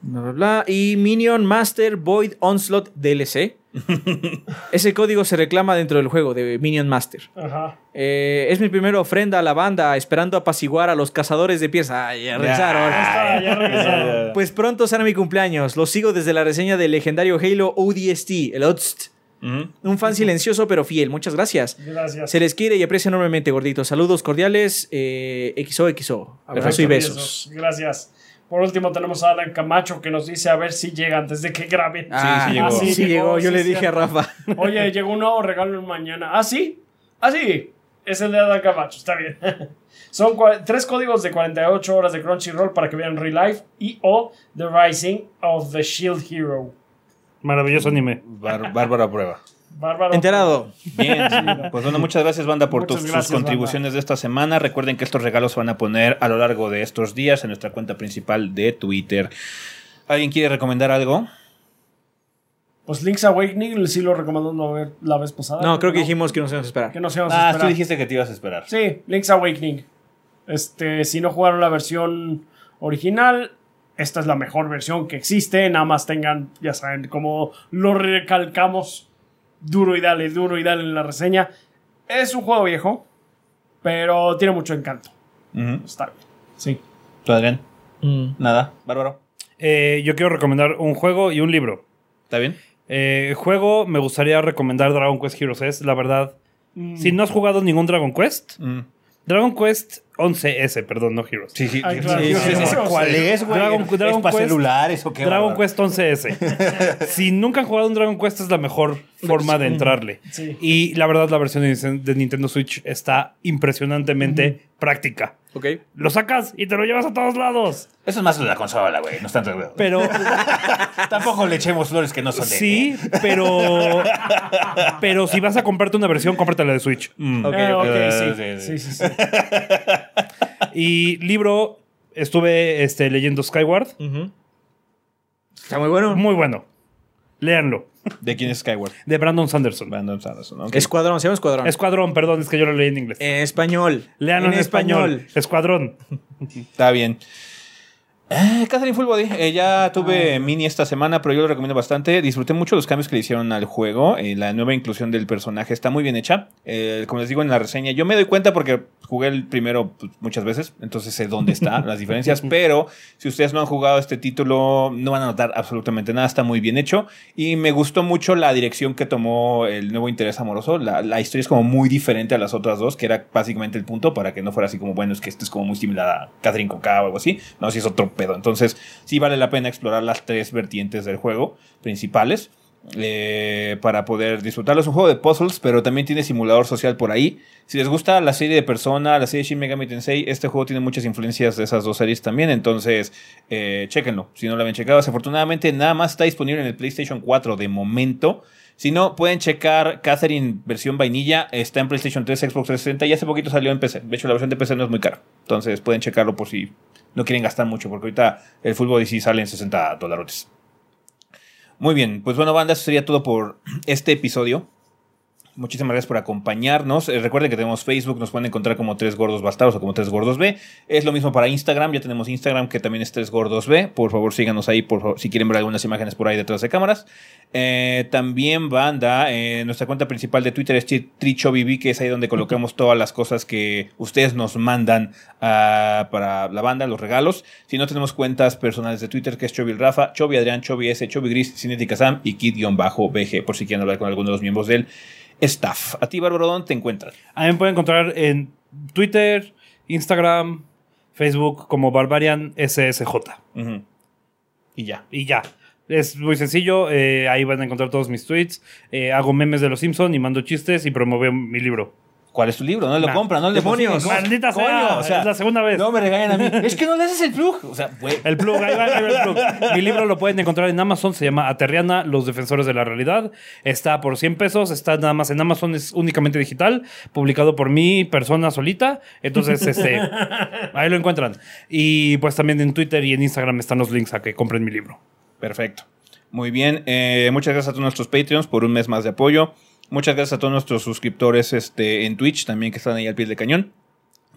C: Bla, bla, bla, y Minion Master Void Onslaught DLC. Ese código se reclama dentro del juego de Minion Master.
D: Ajá.
C: Eh, es mi primera ofrenda a la banda, esperando apaciguar a los cazadores de piezas. Ay, ya regresaron.
D: Ya está, ya regresaron.
C: Pues pronto será mi cumpleaños. Lo sigo desde la reseña del legendario Halo ODST, el ODST. Un fan silencioso pero fiel. Muchas gracias.
D: Gracias.
C: Se les quiere y aprecia enormemente, gorditos. Saludos cordiales. Eh, XOXO. Abrazo y besos.
D: Gracias. Por último tenemos a Alan Camacho que nos dice a ver si llega antes de que graben.
C: Ah,
A: sí llegó.
C: sí,
D: Sí
C: llegó.
D: llegó,
C: Yo
D: sí,
C: le dije
D: cierto.
C: a Rafa.
D: Oye, llegó un nuevo regalo mañana. ¿Ah, sí? ¿Ah, sí? Es el de Alan Camacho, está bien. Son tres códigos de 48 horas de Crunchyroll para que vean Real Life y o The Rising of the Shield Hero.
B: Maravilloso anime.
A: Bár- Bárbaro a prueba.
D: Bárbaro.
C: Enterado.
A: Bien, pues bueno, muchas gracias banda por tus, sus contribuciones de esta semana. Recuerden que estos regalos se van a poner a lo largo de estos días en nuestra cuenta principal de Twitter. ¿Alguien quiere recomendar algo?
D: Pues Link's Awakening sí lo recomendó la vez- la vez pasada.
C: No, creo que
D: no.
C: dijimos que nos íbamos a esperar.
D: Que no se vamos a
A: Ah,
D: esperar.
A: tú dijiste que te ibas a esperar.
D: Sí, Link's Awakening. Este, si no jugaron la versión original, esta es la mejor versión que existe. Nada más tengan, ya saben, como lo recalcamos duro y dale, duro y dale en la reseña. Es un juego viejo, pero tiene mucho encanto. Está bien. Sí.
A: ¿Tú, Adrián?
C: Mm.
A: Nada, Bárbaro.
B: Eh, yo quiero recomendar un juego y un libro.
A: ¿Está bien?
B: Eh, juego, me gustaría recomendar Dragon Quest Heroes S, la verdad. Si no has jugado ningún Dragon Quest,
A: Mm.
B: Dragon Quest 11S, perdón, no Heroes.
A: Sí, sí.
D: Ay, claro,
A: sí. ¿Cuál es, güey?
B: Dragon- Dragon
A: ¿Es para
B: Quest-
A: celulares o qué?
B: Dragon? Quest 11S. si nunca han jugado un Dragon Quest es la mejor forma de entrarle.
D: Sí.
B: Y la verdad la versión de Nintendo- de Nintendo Switch está impresionantemente práctica.
C: Ok.
B: Lo sacas y te lo llevas a todos lados.
A: Eso es más de la consola, güey. No es tanto.
B: Pero
A: Tampoco le echemos flores que no son de
B: sí, pero pero si vas a comprarte una versión, cómprate la de Switch.
C: Ok,
D: Eh,
C: ok.
A: Eh,
D: sí.
A: sí,
D: Sí, sí, sí.
B: Y libro estuve este, leyendo Skyward.
C: Está muy bueno.
B: Muy bueno. Léanlo.
A: ¿De quién es Skyward?
B: De Brandon Sanderson.
A: Brandon Sanderson. ok.
C: Escuadrón, se llama Escuadrón.
B: Escuadrón, perdón, es que yo lo leí en inglés.
C: en español.
B: Léanlo en, español. Escuadrón.
A: Está bien. Eh, Catherine Full Body, eh, ya tuve mini esta semana, pero yo lo recomiendo bastante. Disfruté mucho los cambios que le hicieron al juego. eh, la nueva inclusión del personaje está muy bien hecha. Eh, como les digo en la reseña, yo me doy cuenta porque jugué el primero pues, muchas veces, entonces sé dónde están las diferencias. Pero si ustedes no han jugado este título, no van a notar absolutamente nada. Está muy bien hecho. Y me gustó mucho la dirección que tomó el nuevo interés amoroso. La, la historia es como muy diferente a las otras dos, que era básicamente el punto para que no fuera así como, bueno, es que este es como muy similar a Catherine con K o algo así. No, si es otro pedo. Entonces, sí vale la pena explorar las tres vertientes del juego principales. eh, para poder disfrutarlo. Es un juego de puzzles, pero también tiene simulador social por ahí. Si les gusta la serie de Persona, la serie Shin Megami Tensei, este juego tiene muchas influencias de esas dos series también. Entonces, eh, chéquenlo. Si no lo habían checado, desafortunadamente nada más está disponible en el PlayStation 4 de momento. Si no, pueden checar Catherine versión vainilla. Está en PlayStation 3, Xbox 360 y hace poquito salió en PC. De hecho, la versión de PC no es muy cara. Entonces, pueden checarlo por si no quieren gastar mucho, porque ahorita el fútbol sí sale en 60 dólares. Muy bien, pues bueno, banda, eso sería todo por este episodio. Muchísimas gracias por acompañarnos. Eh, recuerden que tenemos Facebook, nos pueden encontrar como Tres Gordos Bastardos o como Tres Gordos B. Es lo mismo para Instagram, ya tenemos Instagram que también es Tres Gordos B. Por favor, síganos ahí por si quieren ver algunas imágenes por ahí detrás de cámaras. Eh, también, banda, eh, nuestra cuenta principal de Twitter es TrichoBB, que es ahí donde colocamos todas las cosas que ustedes nos mandan ah, para la banda, los regalos. Si no, tenemos cuentas personales de Twitter, que es Chovy Rafa, Chovy Adrián, Chovy S, Chovy Gris, Cinética Sam y Kid-BG, por si quieren hablar con alguno de los miembros del staff. A ti, Bárbaro, ¿dónde te encuentras?
B: A mí me pueden encontrar en Twitter, Instagram, Facebook como Barbarian SSJ.
A: Y ya.
B: Y ya. Es muy sencillo. eh, ahí van a encontrar todos mis tweets. eh, hago memes de los Simpson y mando chistes y promuevo mi libro.
A: ¿Cuál es tu libro? No lo
B: Nah.
A: compran, no le
C: Demonios.
B: Maldita
A: Coño,
B: sea, es la segunda vez.
A: No me regañan a mí. es que no le haces el plug. O sea, güey.
B: El plug, ahí va, ahí va el plug. Mi libro lo pueden encontrar en Amazon, se llama Aterriana, Los Defensores de la Realidad. Está por 100 pesos, está nada más en Amazon, es únicamente digital, publicado por mi persona solita. Entonces, este, ahí lo encuentran. Y pues también en Twitter y en Instagram están los links a que compren mi libro.
A: Perfecto. Muy bien. eh, muchas gracias a todos nuestros Patreons por un mes más de apoyo. Muchas gracias a todos nuestros suscriptores este, en Twitch también que están ahí al pie del cañón.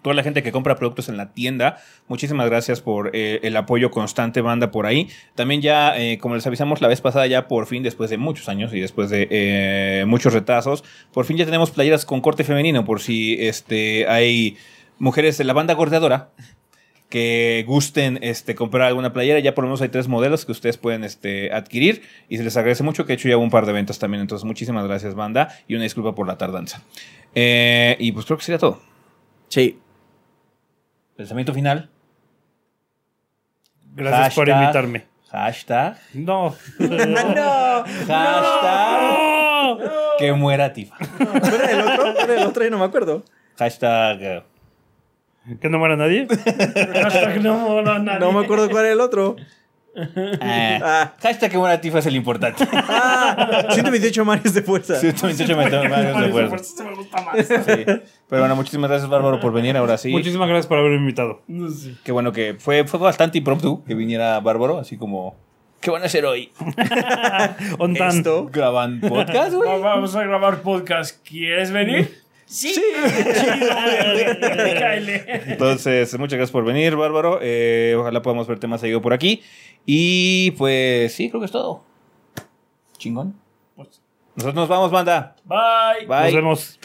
A: Toda la gente que compra productos en la tienda, muchísimas gracias por eh, el apoyo constante, banda, por ahí. También ya, eh, como les avisamos la vez pasada, ya por fin, después de muchos años y después de eh, muchos retrasos, por fin ya tenemos playeras con corte femenino, por si este, hay mujeres de la banda gordeadora que gusten este, comprar alguna playera. Ya por lo menos hay tres modelos que ustedes pueden este, adquirir y se les agradece mucho que he hecho ya un par de ventas también. Entonces, muchísimas gracias, banda, y una disculpa por la tardanza. Eh, y pues creo que sería todo.
C: Sí.
A: Pensamiento final.
B: Gracias por invitarme.
A: Hashtag.
B: No.
C: ¡No!
A: Hashtag. Que muera Tifa.
C: ¿Cuál era el otro? ¿Cuál era el otro? Yo no me acuerdo.
A: Hashtag.
B: ¿Que no muera nadie?
D: Hashtag no, no, nadie.
C: No me acuerdo cuál era el otro.
A: eh,
C: Ah.
A: hashtag que muera Tifa es el importante.
C: Ah, 128 mares de fuerza.
A: 128 metros de fuerza.
D: eso me gusta más.
A: Sí. Pero bueno, muchísimas gracias, Bárbaro, por venir ahora sí.
B: Muchísimas gracias por haberme invitado.
D: Sé.
A: Qué bueno que fue, fue bastante impromptu que viniera Bárbaro, así como. ¿Qué van a hacer hoy?
B: Ontan.
C: Esto.
A: ¿Graban podcast, güey?
D: Va- Vamos a grabar podcast. ¿Quieres venir? Sí. Cáele.
A: Entonces, muchas gracias por venir, Bárbaro. Eh, ojalá podamos verte más seguido por aquí. Y pues sí, creo que es todo. Chingón.
D: Pues,
A: Nosotros nos vamos, banda.
D: Bye.
A: Bye.
B: Nos vemos.